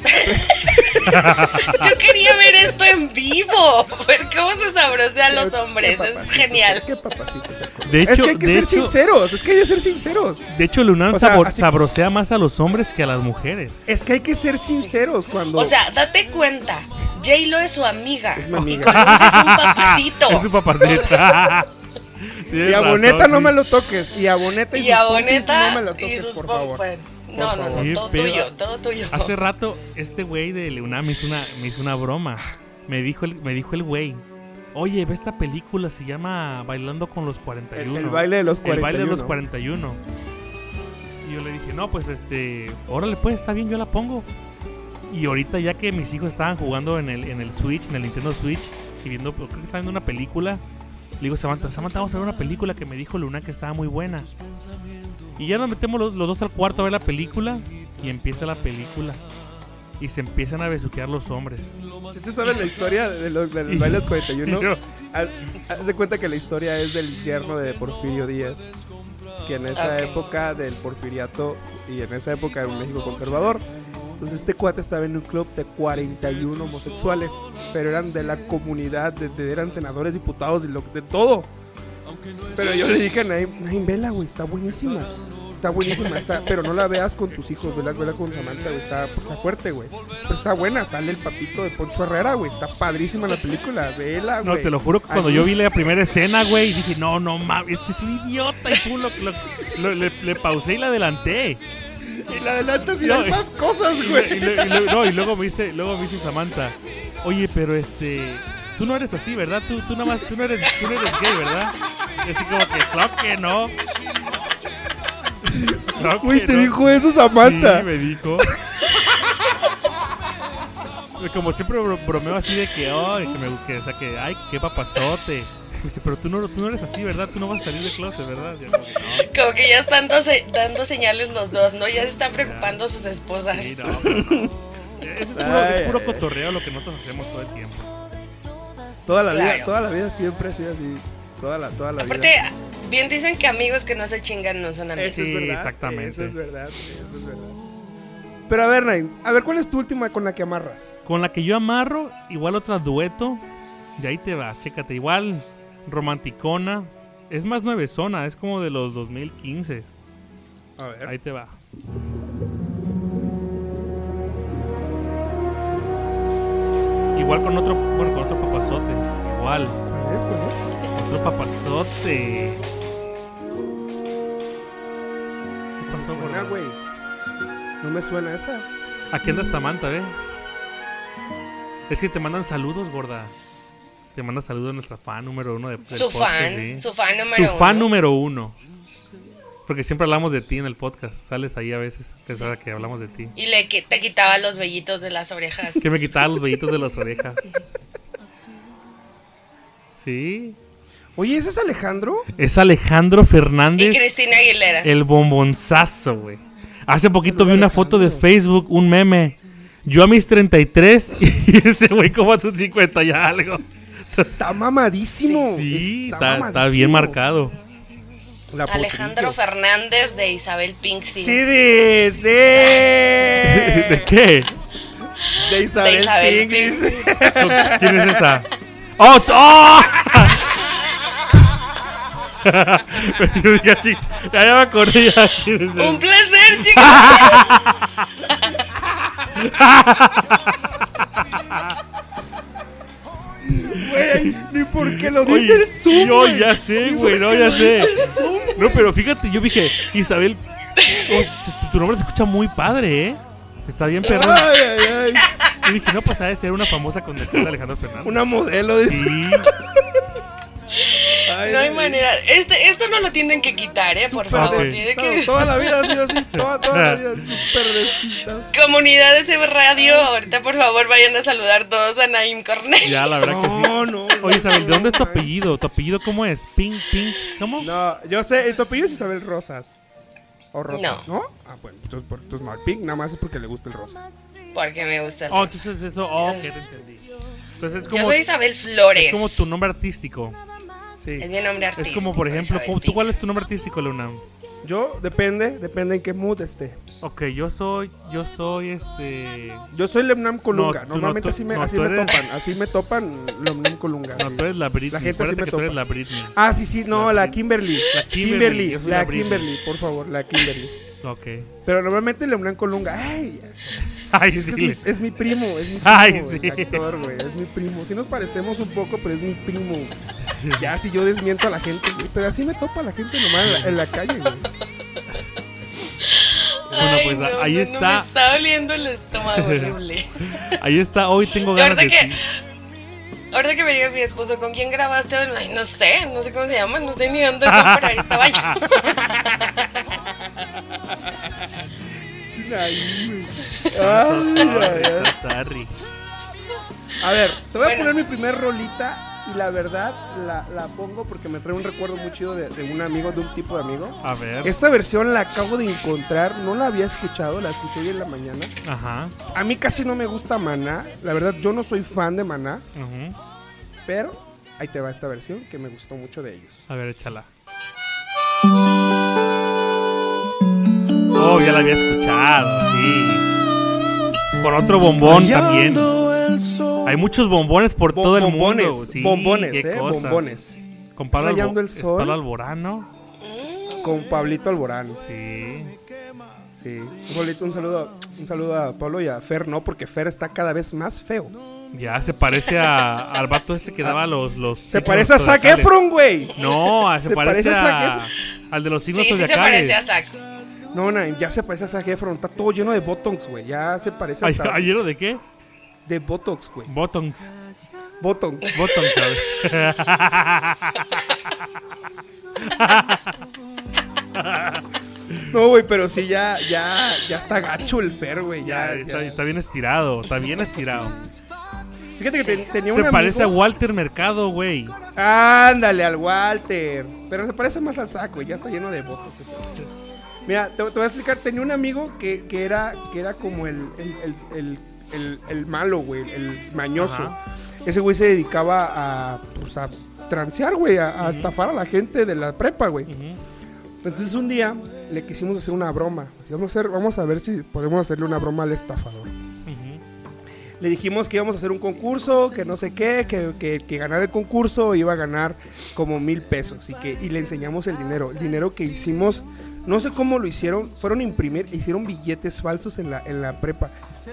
[SPEAKER 3] Yo quería ver esto en vivo. Ver cómo se sabrosean los hombres.
[SPEAKER 1] qué
[SPEAKER 3] Es genial.
[SPEAKER 1] Qué papacito es el Colunga.
[SPEAKER 2] De
[SPEAKER 1] es
[SPEAKER 2] hecho-
[SPEAKER 1] que hay que ser
[SPEAKER 2] hecho-
[SPEAKER 1] sinceros, es que hay que ser sinceros.
[SPEAKER 2] De hecho, Lunan
[SPEAKER 1] O sea,
[SPEAKER 2] sabor-
[SPEAKER 1] así-
[SPEAKER 2] sabrosea más a los hombres que a las mujeres.
[SPEAKER 1] Es que hay que ser sinceros cuando...
[SPEAKER 3] O sea, date cuenta. J-Lo es su amiga.
[SPEAKER 1] Es mi
[SPEAKER 3] Y
[SPEAKER 1] amiga.
[SPEAKER 3] Es un papacito.
[SPEAKER 2] es su papacito.
[SPEAKER 1] y a Boneta no me lo toques. Y a Boneta y,
[SPEAKER 3] Y a
[SPEAKER 1] sus pompis
[SPEAKER 3] Boneta
[SPEAKER 1] no me lo
[SPEAKER 3] y
[SPEAKER 1] toques, por favor.
[SPEAKER 3] No, no,
[SPEAKER 1] favor.
[SPEAKER 3] no, todo tuyo, todo tuyo.
[SPEAKER 2] Hace rato, este güey de Leunam me hizo una, me hizo una broma. Me dijo el, me dijo el güey. oye, ve esta película, se llama Bailando con los
[SPEAKER 1] El,
[SPEAKER 2] 41.
[SPEAKER 1] el baile de los
[SPEAKER 2] El
[SPEAKER 1] 41.
[SPEAKER 2] baile de los 41. Y yo le dije, no, pues este, órale, pues está bien, yo la pongo. Y ahorita ya que mis hijos estaban jugando en el, en el Switch, en el Nintendo Switch, y viendo, creo que estaban viendo una película, le digo, Samantha, Samantha, vamos a ver una película que me dijo Luna que estaba muy buena. Y ya nos metemos los, los dos al cuarto a ver la película, y empieza la película. Y se empiezan a besuquear los hombres.
[SPEAKER 1] Si te sabes la historia de los, de los 41,
[SPEAKER 2] y yo-
[SPEAKER 1] haz, haz de cuenta que la historia es del yerno de Porfirio Díaz. Que en esa
[SPEAKER 3] Ok.
[SPEAKER 1] época del porfiriato y en esa época era un México conservador. Entonces este cuate estaba en un club de 41 homosexuales, pero eran de la comunidad, de, de- eran senadores, diputados y lo, de todo. Pero yo le dije a Naim, Naim, vela, güey, está buenísima. Está buenísima, está, pero no la veas con tus hijos, vela, vela con Samantha, güey, está, está fuerte, güey. Pero está buena, sale el papito de Poncho Herrera, güey, está padrísima la película, vela,
[SPEAKER 2] No,
[SPEAKER 1] güey.
[SPEAKER 2] te lo juro que cuando
[SPEAKER 1] Ay,
[SPEAKER 2] yo vi la primera escena, güey, dije, no, no mames, este es un idiota. Y pum, lo, lo- lo- le, le pausé y la adelanté.
[SPEAKER 1] Y la adelantas y
[SPEAKER 2] No,
[SPEAKER 1] hay más cosas,
[SPEAKER 2] Y,
[SPEAKER 1] güey.
[SPEAKER 2] y y le- no, y luego me dice, luego me dice Samantha, oye, pero este, tú no eres así, ¿verdad? Tú, tú nada más, tú no eres, tú no eres gay, ¿verdad? Y así como que, claro que no. Claro
[SPEAKER 1] Güey,
[SPEAKER 2] que
[SPEAKER 1] te
[SPEAKER 2] no.
[SPEAKER 1] dijo eso Samantha.
[SPEAKER 2] Sí, me dijo. Como siempre bro- bromeo así de que, ay, que me que, o sea, que, ay, qué papazote. Me dice, pero tú no, tú no eres así, ¿verdad? Tú no vas a salir de closet, ¿verdad? Yo como que, no,
[SPEAKER 3] Como que ya están dando, se- dando señales los dos, ¿no? Ya se están preocupando sus esposas.
[SPEAKER 2] sí, no, pero no. Es puro,
[SPEAKER 1] Ay,
[SPEAKER 2] es puro
[SPEAKER 1] ay, ay.
[SPEAKER 2] cotorreo lo que nosotros hacemos todo el tiempo.
[SPEAKER 1] Toda la vida, toda la vida siempre ha sido así. Toda la, toda la
[SPEAKER 3] Aparte,
[SPEAKER 1] vida.
[SPEAKER 3] bien dicen que amigos que no se chingan no son amigos.
[SPEAKER 1] Eso es
[SPEAKER 2] Sí,
[SPEAKER 1] verdad.
[SPEAKER 2] exactamente.
[SPEAKER 1] Eso es verdad, eso es verdad. Pero a ver, Nain, a ver, ¿cuál es tu última con la que amarras?
[SPEAKER 2] Con la que yo amarro, igual otra dueto. Y ahí te va, chécate. Igual, romanticona. Es más nuevezona, es como de los 2015.
[SPEAKER 1] A ver.
[SPEAKER 2] Ahí te va. Igual con otro, bueno, con otro papazote. Igual,
[SPEAKER 1] ¿Cuál es? ¿Cuál es?
[SPEAKER 2] otro papazote. ¿Qué pasó,
[SPEAKER 1] Suena,
[SPEAKER 2] gorda?
[SPEAKER 1] güey. No me suena esa.
[SPEAKER 2] Aquí anda Samantha, ve. Es que te mandan saludos, gorda. Te manda saludos nuestra fan número uno de
[SPEAKER 3] Su
[SPEAKER 2] podcast,
[SPEAKER 3] fan,
[SPEAKER 2] sí.
[SPEAKER 3] su fan
[SPEAKER 2] Tu
[SPEAKER 3] número
[SPEAKER 2] fan
[SPEAKER 3] uno.
[SPEAKER 2] número uno. Porque siempre hablamos de ti en el podcast. Sales ahí a veces, que sabe que hablamos de ti.
[SPEAKER 3] Y le qui- te quitaba los vellitos de las orejas.
[SPEAKER 2] Que me quitaba los vellitos de las orejas. Sí.
[SPEAKER 1] Oye, ¿ese es Alejandro?
[SPEAKER 2] Es Alejandro
[SPEAKER 3] Y
[SPEAKER 2] Fernández,
[SPEAKER 3] Cristina Aguilera.
[SPEAKER 2] el bombonzazo, güey. Hace poquito vi una foto de Facebook, un meme. Yo a mis 33 y ese güey como a sus 50 y algo.
[SPEAKER 1] Está mamadísimo.
[SPEAKER 2] Sí, está, está
[SPEAKER 1] mamadísimo.
[SPEAKER 2] bien marcado.
[SPEAKER 1] La
[SPEAKER 3] Alejandro. Fernández de Isabel Pinkston.
[SPEAKER 1] Sí, de, sí.
[SPEAKER 2] ¿De qué?
[SPEAKER 1] De Isabel,
[SPEAKER 3] De Isabel
[SPEAKER 1] Pink, dice.
[SPEAKER 2] ¿Quién es esa? ¡Oh! ¡Oh! Yo dije, "Ah, chi- ya, ya me acordé ya
[SPEAKER 3] Un placer, chicos.
[SPEAKER 1] Güey, ni porque lo dice
[SPEAKER 2] Oye,
[SPEAKER 1] el Zoom.
[SPEAKER 2] yo ya sé, güey, no, ya sé.
[SPEAKER 1] dice Zoom.
[SPEAKER 2] No, pero fíjate, yo dije, Isabel, oh, tu, nombre se escucha muy padre, ¿eh? Está bien perrón.
[SPEAKER 1] Ay, ay, ay.
[SPEAKER 2] Y dije, no, pues ha de ser una famosa conductora de Alejandro Fernández.
[SPEAKER 1] Una modelo de
[SPEAKER 2] Sí,
[SPEAKER 1] Ay,
[SPEAKER 3] No hay
[SPEAKER 1] ay,
[SPEAKER 3] manera. Este, esto no lo tienen que quitar, ¿eh? Por favor. Tiene que...
[SPEAKER 1] Toda la vida ha sido así. Toda, toda la vida súper.
[SPEAKER 3] Comunidad de CB Radio, ahorita por favor vayan a saludar todos a Naim Cornell.
[SPEAKER 2] ya, la verdad que sí.
[SPEAKER 1] No, no.
[SPEAKER 2] Oye, Isabel, ¿de dónde es tu
[SPEAKER 1] no,
[SPEAKER 2] apellido? ¿Tu apellido cómo es? Pink, Pink, ¿cómo?
[SPEAKER 1] No, yo sé, tu apellido es Isabel Rosas. O Rosa,
[SPEAKER 3] No.
[SPEAKER 1] ¿no? Ah, bueno, entonces, por- entonces no, el pink nada más es porque le gusta el rosa.
[SPEAKER 3] Porque me gusta. el
[SPEAKER 2] Oh,
[SPEAKER 3] rosa.
[SPEAKER 2] entonces eso, oh, que te entendí. Entonces es
[SPEAKER 3] Yo
[SPEAKER 2] como,
[SPEAKER 3] soy Isabel Flores.
[SPEAKER 2] es como tu nombre artístico.
[SPEAKER 1] Sí.
[SPEAKER 3] Es mi nombre
[SPEAKER 2] Es
[SPEAKER 3] artístico.
[SPEAKER 2] como, por ejemplo,
[SPEAKER 3] Isabel
[SPEAKER 2] ¿cómo- ¿tú cuál es tu nombre artístico, Luna?
[SPEAKER 1] Yo, depende, depende en qué mood esté.
[SPEAKER 2] Ok, yo soy, yo soy este...
[SPEAKER 1] Yo soy Lemnam Colunga.
[SPEAKER 2] No,
[SPEAKER 1] Normalmente
[SPEAKER 2] no, tú-
[SPEAKER 1] así me,
[SPEAKER 2] no,
[SPEAKER 1] así me
[SPEAKER 2] eres-
[SPEAKER 1] topan. Así me topan Lemnam Colunga.
[SPEAKER 2] No,
[SPEAKER 1] sí.
[SPEAKER 2] tú eres la Britney.
[SPEAKER 1] La gente así me
[SPEAKER 2] que tú eres
[SPEAKER 1] topa.
[SPEAKER 2] la Britney.
[SPEAKER 1] Ah, sí, sí, no,
[SPEAKER 2] La
[SPEAKER 1] la Kimberly.
[SPEAKER 2] La Kimberly,
[SPEAKER 1] Kimberly,
[SPEAKER 2] yo soy
[SPEAKER 1] la
[SPEAKER 2] la Britney.
[SPEAKER 1] Kimberly, por favor, la Kimberly.
[SPEAKER 2] Ok.
[SPEAKER 1] Pero normalmente Lemnam Colunga. Ay,
[SPEAKER 2] Ay,
[SPEAKER 1] es,
[SPEAKER 2] sí.
[SPEAKER 1] es, mi, es mi primo, es mi primo.
[SPEAKER 2] Ay,
[SPEAKER 1] güey,
[SPEAKER 2] sí.
[SPEAKER 1] actor, güey, es mi primo. Sí nos parecemos un poco, pero es mi primo. Ya, si yo desmiento a la gente, güey. Pero así me topa la gente nomás en la, en la calle, güey.
[SPEAKER 2] Bueno,
[SPEAKER 3] Ay,
[SPEAKER 2] pues,
[SPEAKER 3] no,
[SPEAKER 2] ahí
[SPEAKER 3] no,
[SPEAKER 2] está.
[SPEAKER 3] No, me está doliendo el estómago horrible.
[SPEAKER 2] Ahí está, hoy tengo ganas
[SPEAKER 3] ahorita
[SPEAKER 2] de
[SPEAKER 3] que-
[SPEAKER 2] ti.
[SPEAKER 3] Ahorita que me diga mi esposo, ¿con quién grabaste? Ay, no sé, no sé cómo se llama, no sé ni dónde está, pero ahí estaba yo.
[SPEAKER 1] Güey. Ay. A ver, te voy a poner mi primer rolita y la verdad la, la pongo porque me trae un recuerdo muy chido de, de un amigo, de un tipo de amigo.
[SPEAKER 2] A ver.
[SPEAKER 1] Esta versión la acabo de encontrar, no la había escuchado, la escuché hoy en la mañana.
[SPEAKER 2] Ajá.
[SPEAKER 1] A mí casi no me gusta Maná, la verdad yo no soy fan de Maná, pero ahí te va esta versión que me gustó mucho de ellos.
[SPEAKER 2] A ver, échala. La había escuchado, sí. Con otro bombón también. Hay muchos bombones por
[SPEAKER 1] Bo-
[SPEAKER 2] todo el
[SPEAKER 1] bombones,
[SPEAKER 2] mundo. Sí,
[SPEAKER 1] bombones,
[SPEAKER 2] qué
[SPEAKER 1] eh,
[SPEAKER 2] cosa.
[SPEAKER 1] bombones.
[SPEAKER 2] Con Pablo,
[SPEAKER 1] Rayando
[SPEAKER 2] Albo-
[SPEAKER 1] el sol.
[SPEAKER 2] Pablo Alborano.
[SPEAKER 1] Con Pablito Alborán.
[SPEAKER 2] Sí.
[SPEAKER 1] Sí. Un, saludo, un saludo a Pablo y a Fer, no, porque Fer está cada vez más feo.
[SPEAKER 2] Ya se parece a, al vato este que daba los. los
[SPEAKER 1] Se parece a Zac
[SPEAKER 2] zodiacales.
[SPEAKER 1] Efron, güey.
[SPEAKER 2] No, se,
[SPEAKER 1] ¿Se
[SPEAKER 2] parece,
[SPEAKER 1] parece a Zac
[SPEAKER 2] a, al de los signos
[SPEAKER 3] Sí, sí se
[SPEAKER 2] zodiacales.
[SPEAKER 3] parece a Zack.
[SPEAKER 1] No, no, ya se parece a Zac Efron. Está todo lleno de botox, güey. Ya se parece
[SPEAKER 2] Ay,
[SPEAKER 1] hasta
[SPEAKER 2] ¿Ayer de qué?
[SPEAKER 1] de botox, güey.
[SPEAKER 2] Bottoms.
[SPEAKER 1] Botox.
[SPEAKER 2] Bottoms, ¿sabes?
[SPEAKER 1] No, güey, pero sí, ya, ya, ya está gacho el Fer, güey.
[SPEAKER 2] Ya,
[SPEAKER 1] Ya,
[SPEAKER 2] está,
[SPEAKER 1] ya.
[SPEAKER 2] está bien estirado, está bien estirado.
[SPEAKER 1] Fíjate que te- tenía un
[SPEAKER 2] Se parece a Walter Mercado, güey.
[SPEAKER 1] Ándale, al Walter. Pero se parece más al saco, ya está lleno de botox. ese. Mira, te, te voy a explicar. Tenía un amigo que, que era, que era como el, el, el, el- malo, güey, el mañoso.
[SPEAKER 2] Ajá.
[SPEAKER 1] Ese güey se dedicaba a, pues, a transear, güey, a, a estafar a la gente de la prepa, güey. Entonces un día le quisimos hacer una broma. Vamos a, hacer, vamos a ver si podemos hacerle una broma al estafador. Le dijimos que íbamos a hacer un concurso, que no sé qué, que, que, que ganar el concurso iba a ganar como mil pesos. Y, que, y le enseñamos el dinero. El dinero que hicimos, no sé cómo lo hicieron, fueron a imprimir, hicieron billetes falsos en la, en la prepa.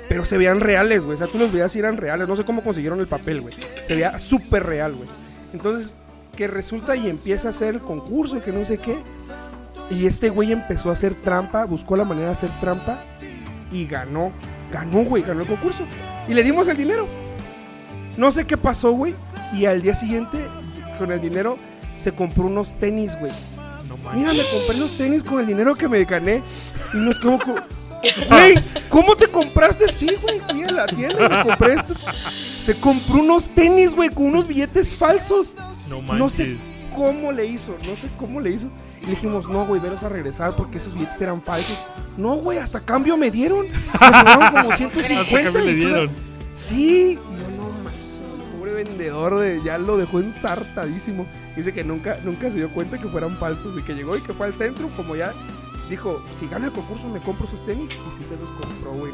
[SPEAKER 1] Pero se veían reales, güey. O sea, tú los veías y eran reales. No sé cómo consiguieron el papel, güey. Se veía súper real, güey. Entonces, que resulta y empieza a hacer el concurso, que no sé qué. Y este güey empezó a hacer trampa, buscó la manera de hacer trampa y ganó. Ganó, güey, ganó el concurso. Y le dimos el dinero. No sé qué pasó, güey. Y al día siguiente, con el dinero, se compró unos tenis, güey.
[SPEAKER 2] No
[SPEAKER 1] Mira, me compré los tenis con el dinero que me gané. Y nos quedó como... Güey, ¿cómo te compraste? Sí, güey, fui a la tienda y me compré esto. Se compró unos tenis, güey, con unos billetes falsos.
[SPEAKER 2] No manches.
[SPEAKER 1] No sé cómo le hizo, no sé cómo le hizo. Y le dijimos, no, güey, veros a regresar porque esos billetes eran falsos. No, güey, hasta cambio me dieron. Me sobraron como
[SPEAKER 2] Hasta
[SPEAKER 1] 150.
[SPEAKER 2] que me le dieron.
[SPEAKER 1] Sí, y yo no manches, el pobre vendedor de, ya lo dejó ensartadísimo. Dice que nunca, nunca se dio cuenta que fueran falsos y que llegó y que fue al centro, como ya dijo, si gano el concurso me compro sus tenis. Y sí se los compró, güey.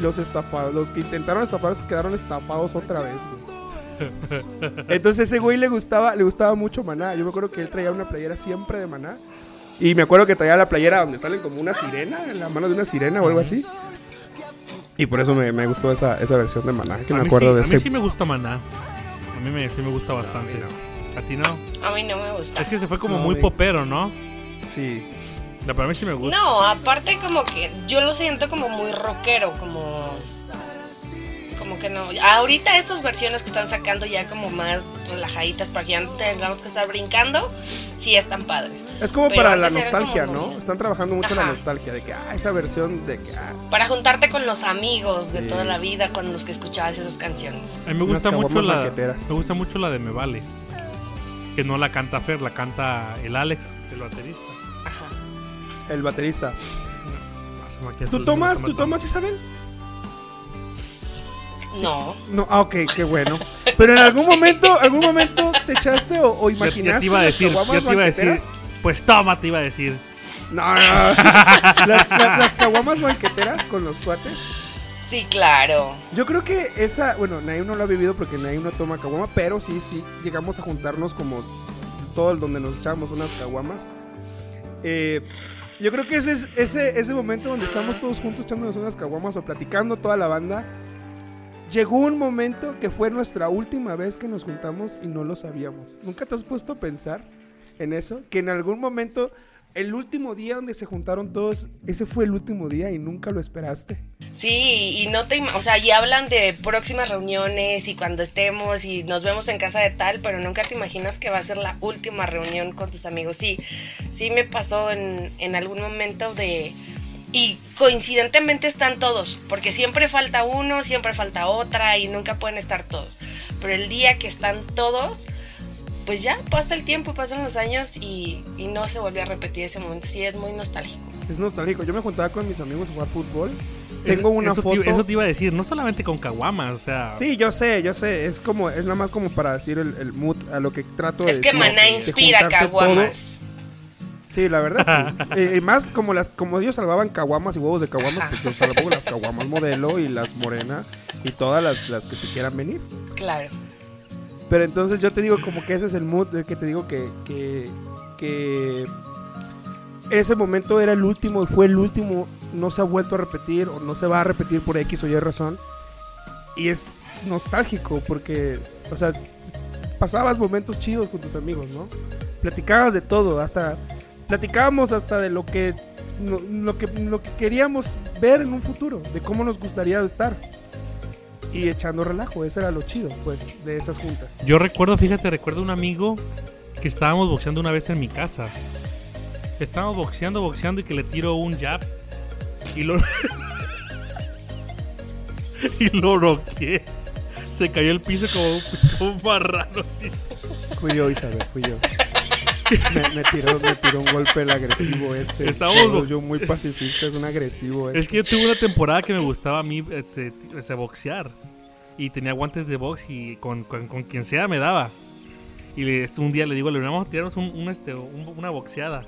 [SPEAKER 1] Los estafados, los que intentaron estafar se quedaron estafados otra vez, güey. Entonces ese güey le gustaba, le gustaba mucho Maná. Yo me acuerdo que él traía una playera siempre de Maná. Y me acuerdo que traía la playera donde salen como una sirena, en la mano de una sirena o algo así. Y por eso me, me gustó esa, esa versión de Maná, que
[SPEAKER 2] a
[SPEAKER 1] me
[SPEAKER 2] mí
[SPEAKER 1] acuerdo
[SPEAKER 2] sí,
[SPEAKER 1] de
[SPEAKER 2] a mí
[SPEAKER 1] ese.
[SPEAKER 2] sí me gusta Maná. A mí me, sí me gusta bastante. ¿A ti no?
[SPEAKER 3] A mí no me gusta.
[SPEAKER 2] Es que se fue como
[SPEAKER 1] No,
[SPEAKER 2] muy popero, ¿no?
[SPEAKER 1] Sí.
[SPEAKER 2] La para mí sí me gusta.
[SPEAKER 3] No, aparte como que yo lo siento como muy rockero, como como que no. Ahorita estas versiones que están sacando ya como más relajaditas para que ya no tengamos que estar brincando, sí están padres.
[SPEAKER 1] Es como
[SPEAKER 3] Pero
[SPEAKER 1] para la nostalgia, ¿no? Están trabajando mucho la nostalgia de que, ah, esa versión de que, ah,
[SPEAKER 3] Para juntarte con los amigos de
[SPEAKER 1] Sí.
[SPEAKER 3] toda la vida con los que escuchabas esas canciones.
[SPEAKER 2] A mí me
[SPEAKER 1] Unas
[SPEAKER 2] gusta mucho la me gusta mucho la de Me Vale. Que no la canta Fer, la canta el Alex, el baterista.
[SPEAKER 3] Ajá.
[SPEAKER 1] el baterista. ¿Tú tomas, tú tomas, Isabel?
[SPEAKER 3] No.
[SPEAKER 1] No, ah, ok, qué bueno. Pero en algún momento, algún momento te echaste o, imaginaste
[SPEAKER 2] ya te iba a decir, ya
[SPEAKER 1] caguamas
[SPEAKER 2] te iba a decir.
[SPEAKER 1] banqueteras?
[SPEAKER 2] Pues toma, te iba a decir.
[SPEAKER 1] No, no, no. las, las- las caguamas banqueteras con los cuates.
[SPEAKER 3] Sí, claro.
[SPEAKER 1] Yo creo que esa, bueno, Naim no lo ha vivido porque Naim no toma caguama, pero sí, sí, llegamos a juntarnos como todo el donde nos echábamos unas caguamas. Eh, yo creo que ese es ese, ese momento donde estamos todos juntos echándonos unas caguamas o platicando toda la banda. Llegó un momento que fue nuestra última vez que nos juntamos y no lo sabíamos. ¿Nunca te has puesto a pensar en eso? Que en algún momento el último día donde se juntaron todos, ese fue el último día y nunca lo esperaste.
[SPEAKER 3] Sí, y no te, o sea, y hablan de próximas reuniones y cuando estemos y nos vemos en casa de tal, pero nunca te imaginas que va a ser la última reunión con tus amigos. Sí, sí me pasó en, en algún momento de... Y coincidentemente están todos, porque siempre falta uno, siempre falta otra y nunca pueden estar todos. Pero el día que están todos, pues ya pasa el tiempo, pasan los años y, y no se volvió a repetir ese momento. Sí, es muy nostálgico.
[SPEAKER 1] Es nostálgico. Yo me juntaba con mis amigos a jugar fútbol.
[SPEAKER 2] Es-
[SPEAKER 1] Tengo una
[SPEAKER 2] eso
[SPEAKER 1] foto.
[SPEAKER 2] Te, eso te iba a decir, no solamente con caguamas, o sea.
[SPEAKER 1] Sí, yo sé, yo sé. Es como, es nada más como para decir el, el mood a lo que trato de
[SPEAKER 3] Es que
[SPEAKER 1] decir,
[SPEAKER 3] Maná
[SPEAKER 1] de
[SPEAKER 3] inspira caguamas.
[SPEAKER 1] Sí, la verdad, sí. Eh, y más como las, como ellos salvaban caguamas y huevos de caguamas, pues yo salvo las caguamas modelo y las morenas y todas las, las que se quieran venir.
[SPEAKER 3] Claro.
[SPEAKER 1] Pero entonces yo te digo como que ese es el mood que te digo que, que, ese momento era el último, fue el último, no se ha vuelto a repetir o no se va a repetir por X o Y razón. Y es nostálgico porque, o sea, pasabas momentos chidos con tus amigos, ¿no? Platicabas de todo, hasta platicábamos hasta de lo que lo que lo que queríamos ver en un futuro, de cómo nos gustaría estar. Y echando relajo, eso era lo chido, pues, de esas juntas.
[SPEAKER 2] Yo recuerdo, fíjate, recuerdo un amigo que estábamos boxeando una vez en mi casa. Estábamos boxeando, boxeando y que le tiro un jab y lo. y lo roqué. Se cayó al piso como un, como un marrano así.
[SPEAKER 1] Fui yo, Isabel, fui yo. Me, me tiró, me tiró un golpe el agresivo este.
[SPEAKER 2] Estábamos-
[SPEAKER 1] Yo, yo muy pacifista, es un agresivo este.
[SPEAKER 2] Es que yo tuve una temporada que me gustaba a mí este, este, boxear. Y tenía guantes de box y con, con, con quien sea me daba. Y le- un día le digo, le vamos a tirarnos un, un, este, un- una boxeada.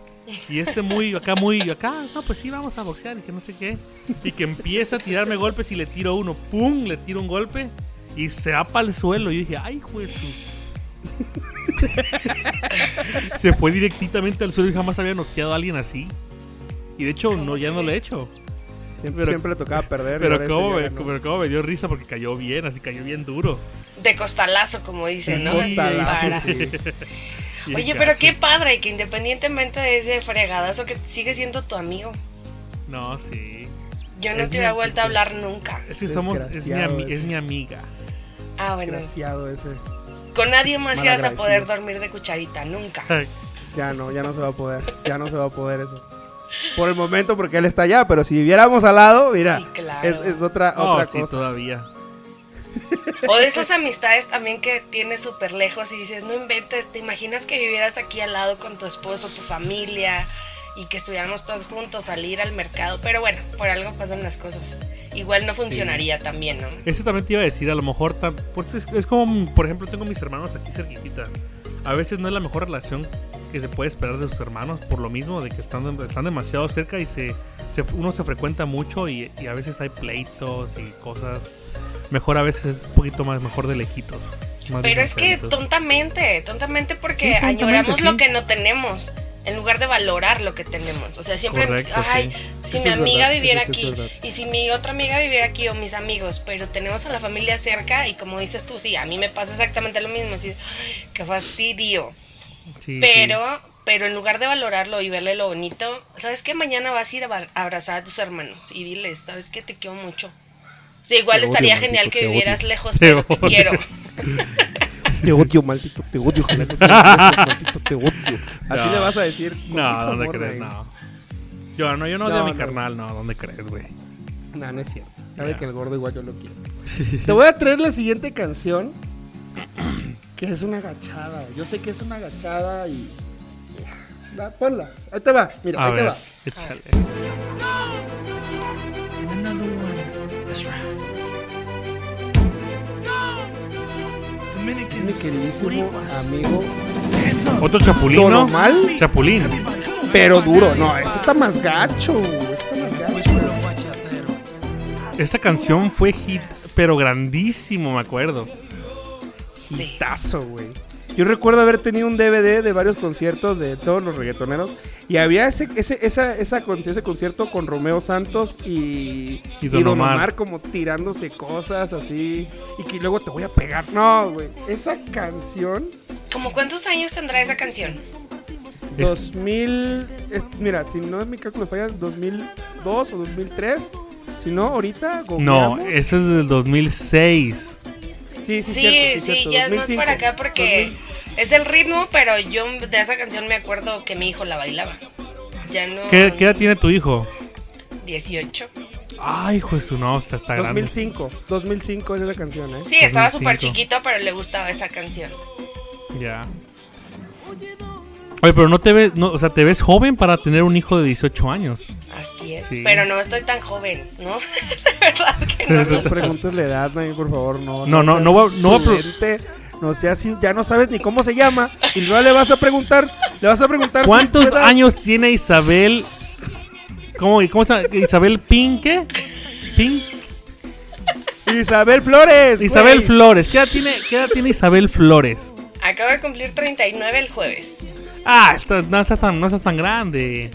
[SPEAKER 2] Y este muy, acá muy, acá, no, pues sí, vamos a boxear y que no sé qué. Y que empieza a tirarme golpes y le tiro uno, ¡pum! Le tiro un golpe y se va para el suelo. Y yo dije, ¡ay, juez! se fue directamente al suelo y jamás había noqueado a alguien así. Y de hecho, no, ya no lo he hecho.
[SPEAKER 1] siempre,
[SPEAKER 2] pero-
[SPEAKER 1] siempre le tocaba perder.
[SPEAKER 2] Pero cómo, me, pero cómo me dio risa porque cayó bien, así cayó bien duro.
[SPEAKER 3] De costalazo, como dicen, ¿no?
[SPEAKER 1] Costalazo, sí.
[SPEAKER 3] Oye,
[SPEAKER 2] gacho.
[SPEAKER 3] pero qué padre que independientemente de ese fregadazo que sigue siendo tu amigo.
[SPEAKER 2] No, sí.
[SPEAKER 3] Yo no
[SPEAKER 2] Es
[SPEAKER 3] te
[SPEAKER 2] mi-
[SPEAKER 3] había vuelto a hablar nunca.
[SPEAKER 2] Es que somos, es mi, es mi amiga.
[SPEAKER 3] Ah, bueno.
[SPEAKER 1] Desgraciado ese.
[SPEAKER 3] Con nadie más ibas a poder dormir de cucharita, nunca.
[SPEAKER 1] Ya no, ya no se va a poder. Ya no se va a poder eso. Por el momento, porque él está allá, pero si viviéramos al lado, mira,
[SPEAKER 3] Sí, claro.
[SPEAKER 1] es, es otra,
[SPEAKER 2] Oh,
[SPEAKER 1] otra
[SPEAKER 2] sí,
[SPEAKER 1] cosa.
[SPEAKER 2] todavía.
[SPEAKER 3] O de esas amistades también que tienes súper lejos y dices, no inventes, te imaginas que vivieras aquí al lado con tu esposo, tu familia y que estuviéramos todos juntos, salir al mercado. Pero bueno, por algo pasan las cosas. Igual no funcionaría también, ¿no?
[SPEAKER 2] Eso también te iba a decir, a lo mejor, pues es, es como, por ejemplo, tengo mis hermanos aquí cerquitita. A veces no es la mejor relación que se puede esperar de sus hermanos, por lo mismo de que están, están demasiado cerca y se, se- uno se frecuenta mucho y, y a veces hay pleitos y cosas. Mejor a veces es un poquito más mejor de lejitos.
[SPEAKER 3] Pero es que tontamente, tontamente porque
[SPEAKER 2] Sí, tontamente,
[SPEAKER 3] añoramos
[SPEAKER 2] sí.
[SPEAKER 3] lo que no tenemos. En lugar de valorar lo que tenemos. O sea, siempre,
[SPEAKER 2] Correcto,
[SPEAKER 3] ay,
[SPEAKER 2] sí.
[SPEAKER 3] si
[SPEAKER 1] Eso
[SPEAKER 3] mi amiga
[SPEAKER 1] verdad,
[SPEAKER 3] viviera aquí, y si mi otra amiga viviera aquí, o mis amigos, pero tenemos a la familia cerca, y como dices tú, sí, a mí me pasa exactamente lo mismo. Así, "Ay, qué fastidio.
[SPEAKER 2] Sí, sí.
[SPEAKER 3] Pero, pero en lugar de valorarlo y verle lo bonito, ¿sabes qué? Mañana vas a ir a abrazar a tus hermanos y diles, ¿sabes qué? Te quiero mucho. O sea, igual
[SPEAKER 1] Te
[SPEAKER 3] estaría genial que vivieras
[SPEAKER 1] odio.
[SPEAKER 3] lejos, pero te quiero.
[SPEAKER 1] Te odio, maldito, te odio, odies, maldito, te odio. Así
[SPEAKER 2] No.
[SPEAKER 1] le vas a decir. con
[SPEAKER 2] No, ¿dónde
[SPEAKER 1] amor,
[SPEAKER 2] crees?
[SPEAKER 1] güey.
[SPEAKER 2] No. Yo no, yo no odio
[SPEAKER 1] No,
[SPEAKER 2] a mi
[SPEAKER 1] no.
[SPEAKER 2] carnal, no, ¿dónde crees, güey?
[SPEAKER 1] No, no es cierto. Sabe
[SPEAKER 2] Ya.
[SPEAKER 1] que el gordo igual yo lo quiero. Te voy a traer la siguiente canción. Que es una agachada. Yo sé que es una agachada y. Da, ponla. Ahí te va. Mira,
[SPEAKER 2] A
[SPEAKER 1] ahí te
[SPEAKER 2] ver,
[SPEAKER 1] va.
[SPEAKER 2] échale.
[SPEAKER 5] And another one. That's right.
[SPEAKER 1] Mi queridísimo amigo.
[SPEAKER 2] Otro chapulín, ¿no?
[SPEAKER 1] Normal,
[SPEAKER 2] Chapulín.
[SPEAKER 1] Pero duro. No, este está más gacho. Este está más.
[SPEAKER 2] Esa canción fue hit, pero grandísimo, me acuerdo.
[SPEAKER 3] Sí.
[SPEAKER 1] Hitazo, güey. Yo recuerdo haber tenido un DVD de varios conciertos de todos los reggaetoneros y había ese, ese, esa, ese concierto con Romeo Santos y,
[SPEAKER 2] Y Don
[SPEAKER 1] Omar.
[SPEAKER 2] Omar.
[SPEAKER 1] como tirándose cosas así y que luego te voy a pegar. No, güey. Esa canción,
[SPEAKER 3] ¿Cómo cuántos años tendrá esa canción?
[SPEAKER 2] Es-
[SPEAKER 1] 2000. es- mira, si no es mi cálculo falla, 2002 o 2003. Si no, ahorita.
[SPEAKER 2] No, eso es del 2006.
[SPEAKER 1] Sí, sí,
[SPEAKER 3] Sí,
[SPEAKER 1] cierto,
[SPEAKER 3] sí,
[SPEAKER 1] cierto,
[SPEAKER 3] ya es más
[SPEAKER 1] 2005,
[SPEAKER 3] para acá porque
[SPEAKER 1] 2000.
[SPEAKER 3] es el ritmo, pero yo de esa canción me acuerdo que mi hijo la bailaba. Ya no.
[SPEAKER 2] ¿Qué, qué edad tiene tu hijo?
[SPEAKER 3] 18.
[SPEAKER 2] Ay, hijo de su no, está, está grande.
[SPEAKER 1] 2005. 2005 es esa canción, ¿eh?
[SPEAKER 3] Sí, estaba
[SPEAKER 2] 2005.
[SPEAKER 3] súper chiquito, pero le gustaba esa canción.
[SPEAKER 2] Ya. Oye, pero no te ves, no, o sea, te ves joven para tener un hijo de 18 años.
[SPEAKER 3] Así es.
[SPEAKER 2] Sí.
[SPEAKER 3] Pero no estoy tan joven, ¿no? De verdad que no.
[SPEAKER 1] No preguntes la edad, por favor, no.
[SPEAKER 2] No, no, no voy a- no voy a pro-
[SPEAKER 1] imprudente, No seas, así, ya no sabes ni cómo se llama. Y luego le vas a preguntar, le vas a preguntar.
[SPEAKER 2] ¿Cuántos años tiene Isabel? ¿Cómo, cómo se llama? Isabel Pinque? Pink.
[SPEAKER 1] Isabel Flores.
[SPEAKER 2] Isabel. Flores. ¿Qué edad, tiene, ¿Qué edad tiene Isabel Flores?
[SPEAKER 3] Acabo de cumplir 39 el jueves.
[SPEAKER 2] Ah, esto- no estás tan, no estás tan grande.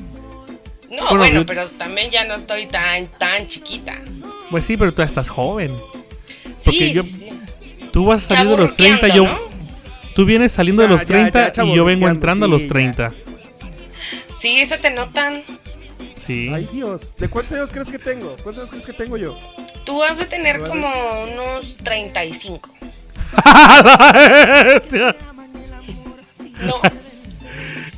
[SPEAKER 3] No,
[SPEAKER 2] Bueno,
[SPEAKER 3] bueno,
[SPEAKER 2] yo-
[SPEAKER 3] pero también ya no estoy tan, tan chiquita.
[SPEAKER 2] Pues sí, pero tú estás joven. Porque
[SPEAKER 3] Sí,
[SPEAKER 2] yo-
[SPEAKER 3] sí.
[SPEAKER 2] Tú vas saliendo de los 30,
[SPEAKER 3] Chavorruqueando,
[SPEAKER 2] yo...
[SPEAKER 3] ¿no?
[SPEAKER 2] Tú vienes saliendo de
[SPEAKER 1] Ya,
[SPEAKER 2] los
[SPEAKER 1] ya,
[SPEAKER 2] 30
[SPEAKER 1] ya,
[SPEAKER 2] y yo vengo entrando a
[SPEAKER 1] sí,
[SPEAKER 2] los
[SPEAKER 1] ya.
[SPEAKER 2] 30.
[SPEAKER 3] Sí, se te notan.
[SPEAKER 2] Sí.
[SPEAKER 1] Ay, Dios. ¿De cuántos años crees que tengo? ¿Cuántos años crees que tengo yo?
[SPEAKER 3] Tú has de tener
[SPEAKER 1] Vale.
[SPEAKER 3] como unos 35. No,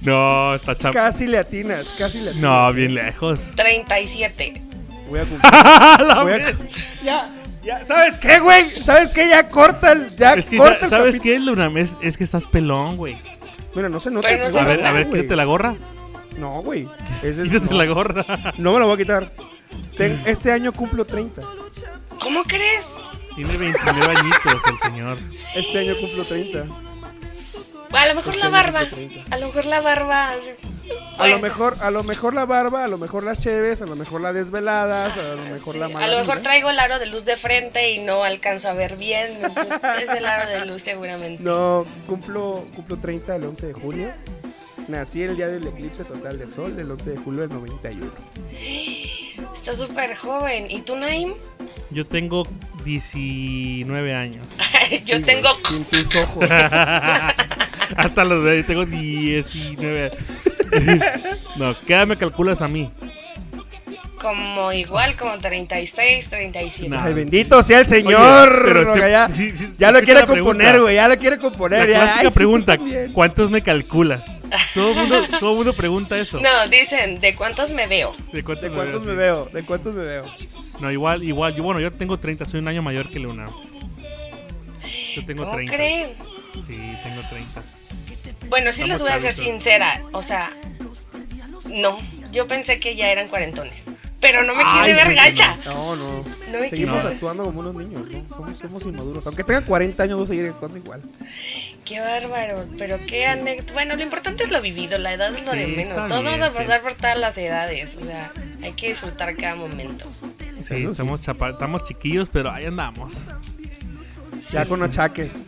[SPEAKER 2] no, está chapa.
[SPEAKER 1] Casi le atinas, casi le atinas.
[SPEAKER 2] No, bien lejos.
[SPEAKER 3] 37.
[SPEAKER 1] Voy a cumplir.
[SPEAKER 2] La
[SPEAKER 1] voy a-
[SPEAKER 2] ver-
[SPEAKER 1] ya, ya. ¿Sabes qué, güey? ¿Sabes qué? Ya corta el. Ya
[SPEAKER 2] Es que,
[SPEAKER 1] corta el
[SPEAKER 2] ¿sabes qué, Luna? Es, es que estás pelón, güey.
[SPEAKER 1] Mira, no se nota.
[SPEAKER 3] No
[SPEAKER 1] que
[SPEAKER 3] se
[SPEAKER 2] A ver, a ver, quítate la gorra.
[SPEAKER 1] No, güey. Ese es-
[SPEAKER 2] Quítate
[SPEAKER 1] no,
[SPEAKER 2] la gorra.
[SPEAKER 1] no me la voy a quitar. Ten- este año cumplo 30.
[SPEAKER 3] ¿Cómo crees?
[SPEAKER 2] Tiene 29 añitos el señor.
[SPEAKER 1] Este año cumplo 30.
[SPEAKER 3] A lo mejor la barba.
[SPEAKER 1] 30.
[SPEAKER 3] A lo mejor la barba.
[SPEAKER 1] A lo mejor, a lo mejor la barba, a lo mejor las cheves, a lo mejor las desveladas, a lo mejor
[SPEAKER 3] Sí,
[SPEAKER 1] la
[SPEAKER 3] a
[SPEAKER 1] mala
[SPEAKER 3] lo mejor
[SPEAKER 1] vida.
[SPEAKER 3] traigo el aro de luz de frente y no alcanzo a ver bien. entonces es el aro de luz seguramente.
[SPEAKER 1] No, cumplo, cumplo 30 el 11 de julio. Nací el día del eclipse total de sol, del 11 de julio del 91.
[SPEAKER 3] Está súper joven. ¿Y tú, Naim?
[SPEAKER 2] Yo tengo 19 años.
[SPEAKER 3] Yo
[SPEAKER 1] Sí,
[SPEAKER 3] tengo...
[SPEAKER 1] güey, sin tus ojos.
[SPEAKER 2] Hasta los de tengo 19. No, ¿qué edad me calculas a mí?
[SPEAKER 3] Como igual, como 36, 37.
[SPEAKER 2] No.
[SPEAKER 1] Ay, bendito sea el Señor.
[SPEAKER 2] Oye, pero
[SPEAKER 1] Roga,
[SPEAKER 2] si-
[SPEAKER 1] ya,
[SPEAKER 2] si- si-
[SPEAKER 1] ya lo quiere componer, güey. Ya lo quiere componer.
[SPEAKER 2] La
[SPEAKER 1] ya.
[SPEAKER 2] clásica
[SPEAKER 1] Ay,
[SPEAKER 2] pregunta. ¿cuántos me calculas? Todo el mundo, todo mundo pregunta eso.
[SPEAKER 3] No, dicen, ¿de cuántos me veo?
[SPEAKER 2] ¿De cuántos,
[SPEAKER 1] ¿De cuántos me veo? ¿De cuántos me veo?
[SPEAKER 2] No, igual, igual. Yo, bueno, yo tengo 30, soy un año mayor que Luna. Yo tengo
[SPEAKER 3] ¿Cómo
[SPEAKER 2] 30.
[SPEAKER 3] creen?
[SPEAKER 2] Sí, tengo 30.
[SPEAKER 3] Bueno, sí les voy a ser sincera. O sea, no. Yo pensé que ya eran cuarentones. Pero no me
[SPEAKER 2] Ay,
[SPEAKER 3] quise ver gacha.
[SPEAKER 1] No, no.
[SPEAKER 3] No me
[SPEAKER 1] Seguimos actuando como unos niños, ¿no? Somos, somos inmaduros. Aunque tengan 40 años, vamos a seguir actuando igual.
[SPEAKER 3] Qué bárbaro. Pero qué anécdota. Bueno, lo importante es lo vivido. La edad es lo
[SPEAKER 2] Sí,
[SPEAKER 3] de menos. Todos vamos a pasar por todas las edades. O sea, hay que disfrutar cada momento.
[SPEAKER 2] Sí, estamos chiquillos, pero ahí andamos.
[SPEAKER 1] Ya con achaques.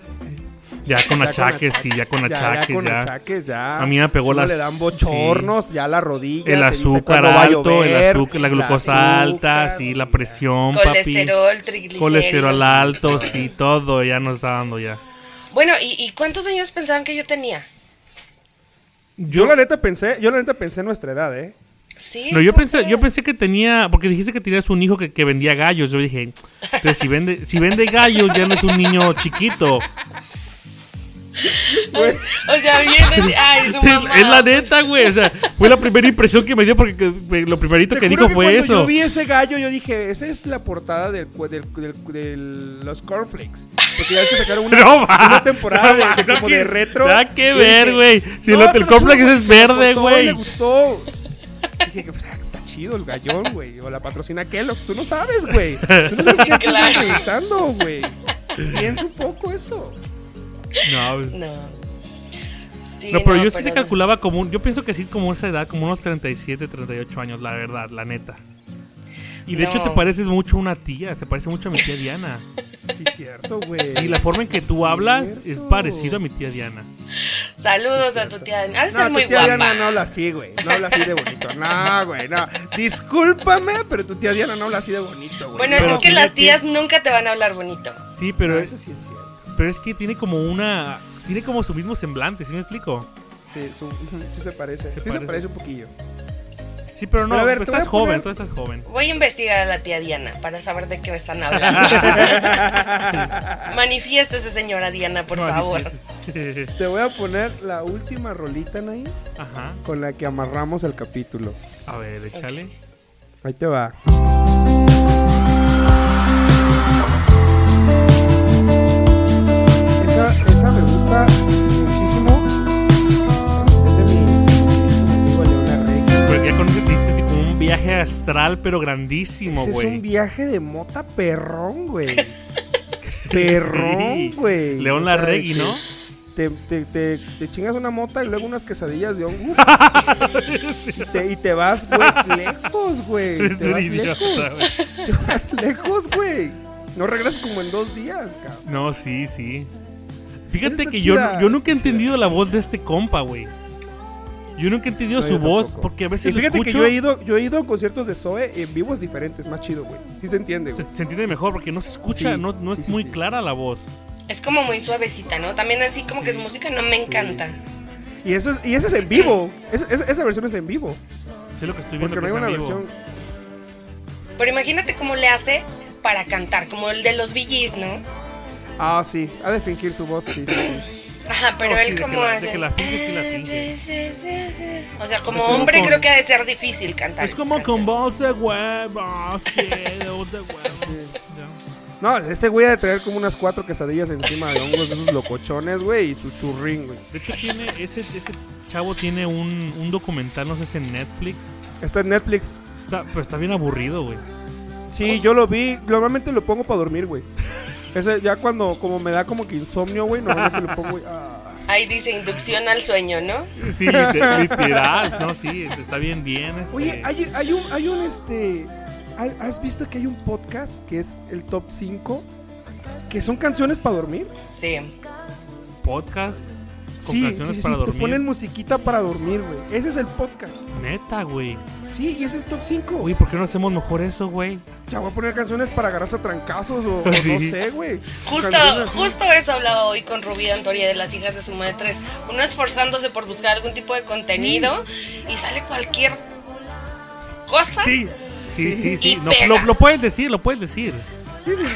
[SPEAKER 2] Ya con
[SPEAKER 1] Ya
[SPEAKER 2] achaques, sí, ya con achaques,
[SPEAKER 1] ya con
[SPEAKER 2] ya.
[SPEAKER 1] achaques, ya.
[SPEAKER 2] A mí me pegó las-
[SPEAKER 1] le dan bochornos, ya la rodilla.
[SPEAKER 2] El azúcar alto, el azúcar, la glucosa alta,
[SPEAKER 1] azúcar.
[SPEAKER 2] sí, la presión, papi.
[SPEAKER 3] Colesterol, triglicéridos.
[SPEAKER 2] Colesterol alto, sí, todo ya nos está dando ya.
[SPEAKER 3] Bueno, ¿y, y cuántos años pensaban que yo tenía?
[SPEAKER 1] Yo la neta pensé, yo la neta pensé en nuestra edad, ¿eh?
[SPEAKER 3] Sí.
[SPEAKER 2] No, yo
[SPEAKER 3] ¿cómo
[SPEAKER 2] pensé, yo pensé que tenía, porque dijiste que tenías un hijo que, que vendía gallos. Yo dije, entonces si vende, si vende gallos ya no es un niño chiquito.
[SPEAKER 3] O sea, viene. Ay, su mamá.
[SPEAKER 2] es la neta, güey. O sea, fue la primera impresión que me dio porque que- lo primerito
[SPEAKER 1] Te
[SPEAKER 2] que dijo fue
[SPEAKER 1] cuando
[SPEAKER 2] eso.
[SPEAKER 1] Yo vi ese gallo, yo dije, esa es la portada cu- del, del, del- los cornflakes. Porque ya ves que sacaron una,
[SPEAKER 2] No,
[SPEAKER 1] una temporada
[SPEAKER 2] No,
[SPEAKER 1] de, de
[SPEAKER 2] no
[SPEAKER 1] como
[SPEAKER 2] que-
[SPEAKER 1] de retro.
[SPEAKER 2] nada que ver, güey. Si
[SPEAKER 1] "No,
[SPEAKER 2] lo-
[SPEAKER 1] te
[SPEAKER 2] el
[SPEAKER 1] lo
[SPEAKER 2] cornflakes es
[SPEAKER 1] me
[SPEAKER 2] verde, güey".
[SPEAKER 1] Le gustó. Dije, pues, ah, está chido el gallón, güey. O la patrocina Kellogg's. Tú no sabes, güey. Tú no sabes qué
[SPEAKER 3] Claro.
[SPEAKER 1] estás entrevistando, güey. Piensa un poco eso.
[SPEAKER 2] No, pues-
[SPEAKER 3] No. Sí,
[SPEAKER 2] No, pero yo sí te
[SPEAKER 3] no.
[SPEAKER 2] calculaba como un, yo pienso que sí como esa edad, como unos 37, 38 años, la verdad, la neta. Y de hecho te pareces mucho a una tía, te parece mucho a mi tía Diana.
[SPEAKER 1] Sí, cierto, güey.
[SPEAKER 2] Sí, la forma en que tú hablas es parecido a mi tía Diana.
[SPEAKER 3] Saludos a tu tía. De
[SPEAKER 1] No,
[SPEAKER 3] ser
[SPEAKER 1] tu
[SPEAKER 3] muy
[SPEAKER 1] tía
[SPEAKER 3] guapa.
[SPEAKER 1] Diana no habla así, güey. No habla así de bonito. No, güey, no. Discúlpame, pero tu tía Diana no habla así de bonito, güey.
[SPEAKER 3] Bueno,
[SPEAKER 2] Pero
[SPEAKER 3] es que las tías nunca te van a hablar bonito.
[SPEAKER 2] Sí,
[SPEAKER 1] pero
[SPEAKER 2] pero,
[SPEAKER 1] eso sí es cierto.
[SPEAKER 2] Pero es que tiene como una... Tiene como su mismo semblante, ¿sí me explico?
[SPEAKER 1] Sí, su- sí se parece.
[SPEAKER 2] Se
[SPEAKER 1] sí se
[SPEAKER 2] parece.
[SPEAKER 1] parece un poquillo.
[SPEAKER 2] Sí, pero no,
[SPEAKER 1] Pero a ver,
[SPEAKER 2] tú estás
[SPEAKER 1] a
[SPEAKER 2] joven, tú estás joven.
[SPEAKER 3] Voy a investigar a la tía Diana para saber de qué me están hablando. Manifiéstese, señora Diana, por favor.
[SPEAKER 1] Te voy a poner la última rolita, Nain,
[SPEAKER 2] Ajá.
[SPEAKER 1] con la que amarramos el capítulo.
[SPEAKER 2] A ver, échale.
[SPEAKER 1] Ahí te va. Esa, esa me gusta muchísimo. Es de mi amigo León Larregui.
[SPEAKER 2] Porque ya con eso te diste como un viaje astral, pero grandísimo,
[SPEAKER 1] Ese es
[SPEAKER 2] güey.
[SPEAKER 1] un viaje de mota perrón, güey. Perrón,
[SPEAKER 2] Sí.
[SPEAKER 1] güey.
[SPEAKER 2] León
[SPEAKER 1] O sea,
[SPEAKER 2] Larregui, ¿no?
[SPEAKER 1] Te, te, te, te chingas una mota y luego unas quesadillas de hongo. y, te, y te vas, güey, lejos, güey. Te
[SPEAKER 2] un
[SPEAKER 1] vas
[SPEAKER 2] idiota,
[SPEAKER 1] lejos.
[SPEAKER 2] güey.
[SPEAKER 1] Te vas lejos, güey. No regresas como en dos días, cabrón.
[SPEAKER 2] No, sí, sí. Fíjate
[SPEAKER 1] Está
[SPEAKER 2] que yo,
[SPEAKER 1] chida,
[SPEAKER 2] yo nunca he
[SPEAKER 1] chida.
[SPEAKER 2] entendido la voz de este compa, güey. Yo nunca he entendido
[SPEAKER 1] No,
[SPEAKER 2] su voz,
[SPEAKER 1] tampoco.
[SPEAKER 2] porque a
[SPEAKER 1] Y
[SPEAKER 2] veces lo
[SPEAKER 1] fíjate que
[SPEAKER 2] escucho,
[SPEAKER 1] yo he ido, yo he ido a conciertos de Zoe en vivos diferentes, más chido, güey. Sí se entiende,
[SPEAKER 2] se,
[SPEAKER 1] güey.
[SPEAKER 2] se entiende mejor, porque no se escucha,
[SPEAKER 1] Sí,
[SPEAKER 2] no, no
[SPEAKER 1] sí,
[SPEAKER 2] es
[SPEAKER 1] sí,
[SPEAKER 2] muy
[SPEAKER 1] sí.
[SPEAKER 2] clara la voz.
[SPEAKER 3] Es como muy suavecita, ¿no? También así como que su música no me encanta.
[SPEAKER 1] Y eso es, y ese es en vivo. Esa, versión es en vivo.
[SPEAKER 2] Sí, lo que estoy viendo
[SPEAKER 1] Porque no
[SPEAKER 2] que
[SPEAKER 1] hay
[SPEAKER 2] es
[SPEAKER 1] una
[SPEAKER 2] vivo.
[SPEAKER 1] versión.
[SPEAKER 3] Pero imagínate cómo le hace para cantar, como el de los VGs, ¿no?
[SPEAKER 1] Ah, sí. Ha de fingir su voz, sí, sí, sí.
[SPEAKER 3] Ajá, pero
[SPEAKER 2] No, sí,
[SPEAKER 3] él
[SPEAKER 2] de
[SPEAKER 3] como hace...
[SPEAKER 2] que la finge, sí la finge.
[SPEAKER 3] O sea, como hombre
[SPEAKER 2] con-
[SPEAKER 3] creo que ha de ser difícil cantar.
[SPEAKER 2] Es como con voz de huevo, sí, de voz de huevo.
[SPEAKER 1] No, ese güey ha de traer como unas cuatro quesadillas encima de hongos de esos locochones, güey, y su churrín, güey.
[SPEAKER 2] De hecho, tiene ese, ese chavo tiene un, un documental, no sé si en Netflix.
[SPEAKER 1] Está en Netflix.
[SPEAKER 2] Está, pero está bien aburrido, güey.
[SPEAKER 1] Sí, yo lo vi. Normalmente lo pongo para dormir, güey. Ese ya cuando como me da como que insomnio, güey, normalmente lo pongo, ah.
[SPEAKER 3] Ahí dice inducción al sueño, ¿no?
[SPEAKER 2] Sí, lite- literal, no, sí, está bien, bien. este,
[SPEAKER 1] Oye, hay, hay un, hay un este. ¿ha- ¿Has visto que hay un podcast que es el top 5? Que son canciones para dormir.
[SPEAKER 3] Sí.
[SPEAKER 2] podcast con
[SPEAKER 1] Sí, sí,
[SPEAKER 2] canciones
[SPEAKER 1] sí,
[SPEAKER 2] para
[SPEAKER 1] sí. Te
[SPEAKER 2] dormir.
[SPEAKER 1] ponen musiquita para dormir, güey. Ese es el podcast.
[SPEAKER 2] Neta, güey.
[SPEAKER 1] Sí, y es el top 5.
[SPEAKER 2] Uy, ¿por qué no hacemos mejor eso, güey?
[SPEAKER 1] Ya voy a poner canciones para agarrarse a trancazos o, o no sé, güey.
[SPEAKER 3] Justo, justo eso hablaba hoy con Rubí Antoria de las hijas de su madre 3. Uno esforzándose por buscar algún tipo de contenido y sale cualquier cosa.
[SPEAKER 2] Sí, sí, sí, sí.
[SPEAKER 3] Y
[SPEAKER 2] No,
[SPEAKER 3] pega.
[SPEAKER 2] lo, lo puedes decir, lo puedes decir.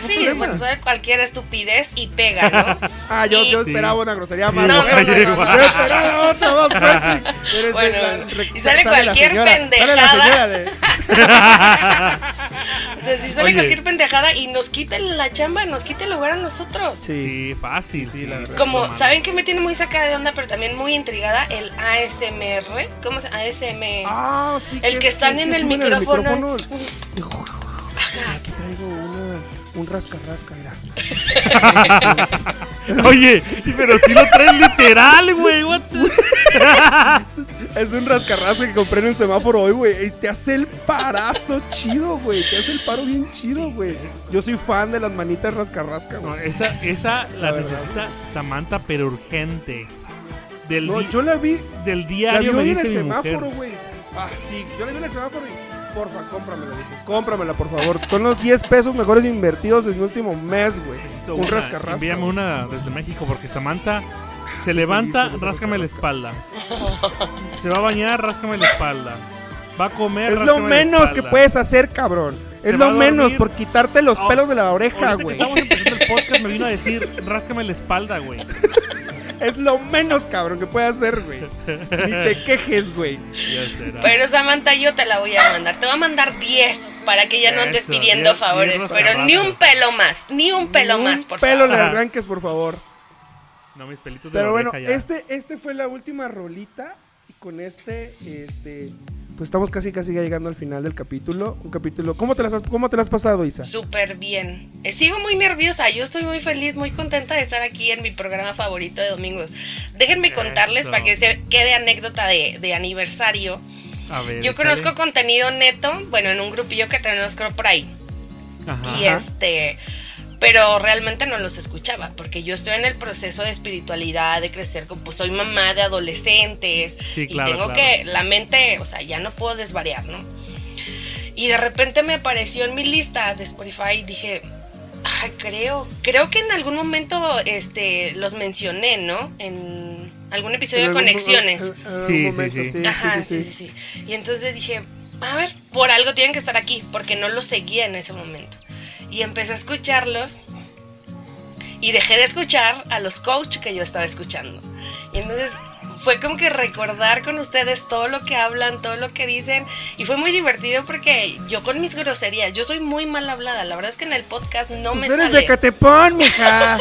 [SPEAKER 1] Sí,
[SPEAKER 3] bueno, sale cualquier estupidez y pega, ¿no?
[SPEAKER 1] Ah, yo,
[SPEAKER 3] Y-
[SPEAKER 1] yo
[SPEAKER 2] Sí.
[SPEAKER 1] esperaba una grosería más.
[SPEAKER 3] No, no, no, no, no.
[SPEAKER 1] Yo esperaba otra más fuerte.
[SPEAKER 3] Bueno,
[SPEAKER 1] la-
[SPEAKER 3] y sale
[SPEAKER 1] la
[SPEAKER 3] cualquier
[SPEAKER 1] señora, Sale la
[SPEAKER 3] pendejada.
[SPEAKER 1] señora de.
[SPEAKER 3] O sea, si sale
[SPEAKER 2] Oye.
[SPEAKER 3] cualquier pendejada y nos quita la chamba, nos quita el lugar a nosotros.
[SPEAKER 2] Sí, fácil.
[SPEAKER 1] Sí, la verdad.
[SPEAKER 3] Como, ¿saben qué me tiene muy sacada de onda, pero también muy intrigada? El ASMR. ¿Cómo se ASM.
[SPEAKER 1] Ah, sí.
[SPEAKER 3] El que
[SPEAKER 1] es-
[SPEAKER 3] están
[SPEAKER 1] es
[SPEAKER 3] en
[SPEAKER 1] que
[SPEAKER 3] el
[SPEAKER 1] suben
[SPEAKER 3] micrófono.
[SPEAKER 1] Aquí traigo un rasca-rasca, mira.
[SPEAKER 2] Oye, pero si lo traen literal, güey. what the-
[SPEAKER 1] Es un rascarrasca que compré en el semáforo hoy, güey. Y te hace el parazo chido, güey. Te hace el paro bien chido, güey. Yo soy fan de las manitas rascarrasca,
[SPEAKER 2] No,
[SPEAKER 1] güey.
[SPEAKER 2] esa, esa la,
[SPEAKER 1] La verdad.
[SPEAKER 2] necesita Samantha, pero urgente. Del,
[SPEAKER 1] No, yo la vi,
[SPEAKER 2] del
[SPEAKER 1] la
[SPEAKER 2] diario
[SPEAKER 1] vi
[SPEAKER 2] me
[SPEAKER 1] hoy en
[SPEAKER 2] dice
[SPEAKER 1] el
[SPEAKER 2] mi
[SPEAKER 1] semáforo, güey. Ah, sí. Yo la vi en el semáforo y... Porfa, cómpramela, dije. Cómpramela, por favor. Son los 10 pesos mejores invertidos en mi último mes, güey. Un
[SPEAKER 2] una.
[SPEAKER 1] rascarrasca.
[SPEAKER 2] Envíame una desde México porque Samantha se levanta, ráscame la espalda. Se va a bañar, ráscame la espalda. Va a comer,
[SPEAKER 1] Es lo menos que puedes hacer, cabrón.
[SPEAKER 2] Se
[SPEAKER 1] Es lo menos por quitarte los
[SPEAKER 2] Ah,
[SPEAKER 1] pelos de la oreja, güey.
[SPEAKER 2] estamos empezando el podcast me vino a decir, ráscame la espalda, güey.
[SPEAKER 1] Es lo menos, cabrón, que puedes hacer, güey. Ni te quejes, güey.
[SPEAKER 2] Ya será.
[SPEAKER 3] Pero Samantha, yo te la voy a mandar. Te voy a mandar 10 para que ya no andes
[SPEAKER 2] Eso,
[SPEAKER 3] pidiendo
[SPEAKER 2] diez-
[SPEAKER 3] favores.
[SPEAKER 2] diez
[SPEAKER 3] Pero ni un pelo más. Ni un pelo más, por
[SPEAKER 1] pelo
[SPEAKER 3] favor.
[SPEAKER 1] le arranques, por favor.
[SPEAKER 2] No, mis pelitos de
[SPEAKER 1] Pero
[SPEAKER 2] la
[SPEAKER 1] bueno,
[SPEAKER 2] ya.
[SPEAKER 1] este, este fue la última rolita. Y con este, este. Pues estamos casi casi ya llegando al final del capítulo. Un capítulo. ¿Cómo te las has, cómo te las has pasado, Isa?
[SPEAKER 3] Súper bien. Eh, Sigo muy nerviosa. Yo estoy muy feliz, muy contenta de estar aquí en mi programa favorito de domingos. Déjenme contarles para que se quede anécdota de, de aniversario.
[SPEAKER 2] A ver,
[SPEAKER 3] Yo
[SPEAKER 2] échale.
[SPEAKER 3] conozco contenido neto, bueno, en un grupillo que tenemos creo por ahí.
[SPEAKER 2] Ajá.
[SPEAKER 3] Y este, pero realmente no los escuchaba, porque yo estoy en el proceso de espiritualidad, de crecer, como pues soy mamá de adolescentes
[SPEAKER 2] Sí,
[SPEAKER 3] y
[SPEAKER 2] claro,
[SPEAKER 3] tengo
[SPEAKER 2] claro.
[SPEAKER 3] que, la mente, o sea, ya no puedo desvariar, ¿no? Y de repente me apareció en mi lista de Spotify y dije, ay, creo, creo que en algún momento este, los mencioné, ¿no? En algún episodio
[SPEAKER 1] En
[SPEAKER 3] de
[SPEAKER 1] algún-
[SPEAKER 3] conexiones.
[SPEAKER 1] en- en algún
[SPEAKER 2] Sí, sí,
[SPEAKER 1] momento,
[SPEAKER 2] sí.
[SPEAKER 1] sí,
[SPEAKER 3] Ajá,
[SPEAKER 1] sí,
[SPEAKER 3] sí,
[SPEAKER 1] sí.
[SPEAKER 3] Y entonces dije, a ver, por algo tienen que estar aquí, porque no los seguía en ese momento. Y empecé a escucharlos y dejé de escuchar a los coach que yo estaba escuchando. Y entonces fue como que recordar con ustedes todo lo que hablan, todo lo que dicen. Y fue muy divertido porque yo con mis groserías, yo soy muy mal hablada. La verdad es que en el podcast no
[SPEAKER 1] Pues
[SPEAKER 3] me
[SPEAKER 1] eres
[SPEAKER 3] sale.
[SPEAKER 1] de Catepón, mija.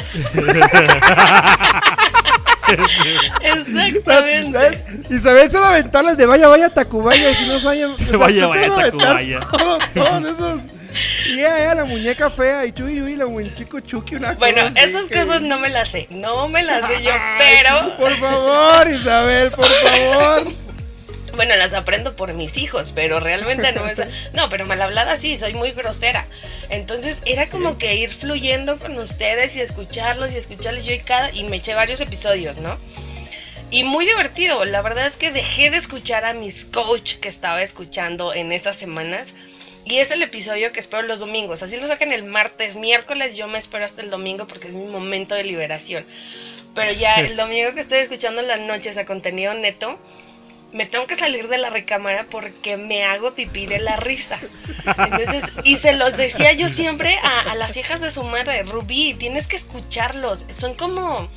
[SPEAKER 3] Exactamente.
[SPEAKER 1] Isabel se va a aventar las de vaya, vaya, Tacubaya. Si no vaya,
[SPEAKER 2] Vaya, vaya, Tacubaya.
[SPEAKER 1] Todos, todos esos. Y ella, la muñeca fea. Y Chuy, Chuy, la muñeco Chucky. Una
[SPEAKER 3] Bueno,
[SPEAKER 1] cosa
[SPEAKER 3] esas
[SPEAKER 1] que-
[SPEAKER 3] cosas no me las sé, no me las sé yo, pero
[SPEAKER 1] Por favor, Isabel, por favor.
[SPEAKER 3] Bueno, las aprendo por mis hijos, pero realmente no es... No, pero mal hablada sí, soy muy grosera. Entonces era como que ir fluyendo con ustedes y escucharlos y escucharlos yo y cada... Y me eché varios episodios, ¿no? Y muy divertido. La verdad es que dejé de escuchar a mis coach que estaba escuchando en esas semanas. Y es el episodio que espero los domingos. Así lo sacan el martes, miércoles. Yo me espero hasta el domingo porque es mi momento de liberación. Pero ya el domingo que estoy escuchando en las noches a contenido neto, me tengo que salir de la recámara porque me hago pipí de la risa. Entonces, y se los decía yo siempre a, a las hijas de su madre, Rubí, tienes que escucharlos. Son como,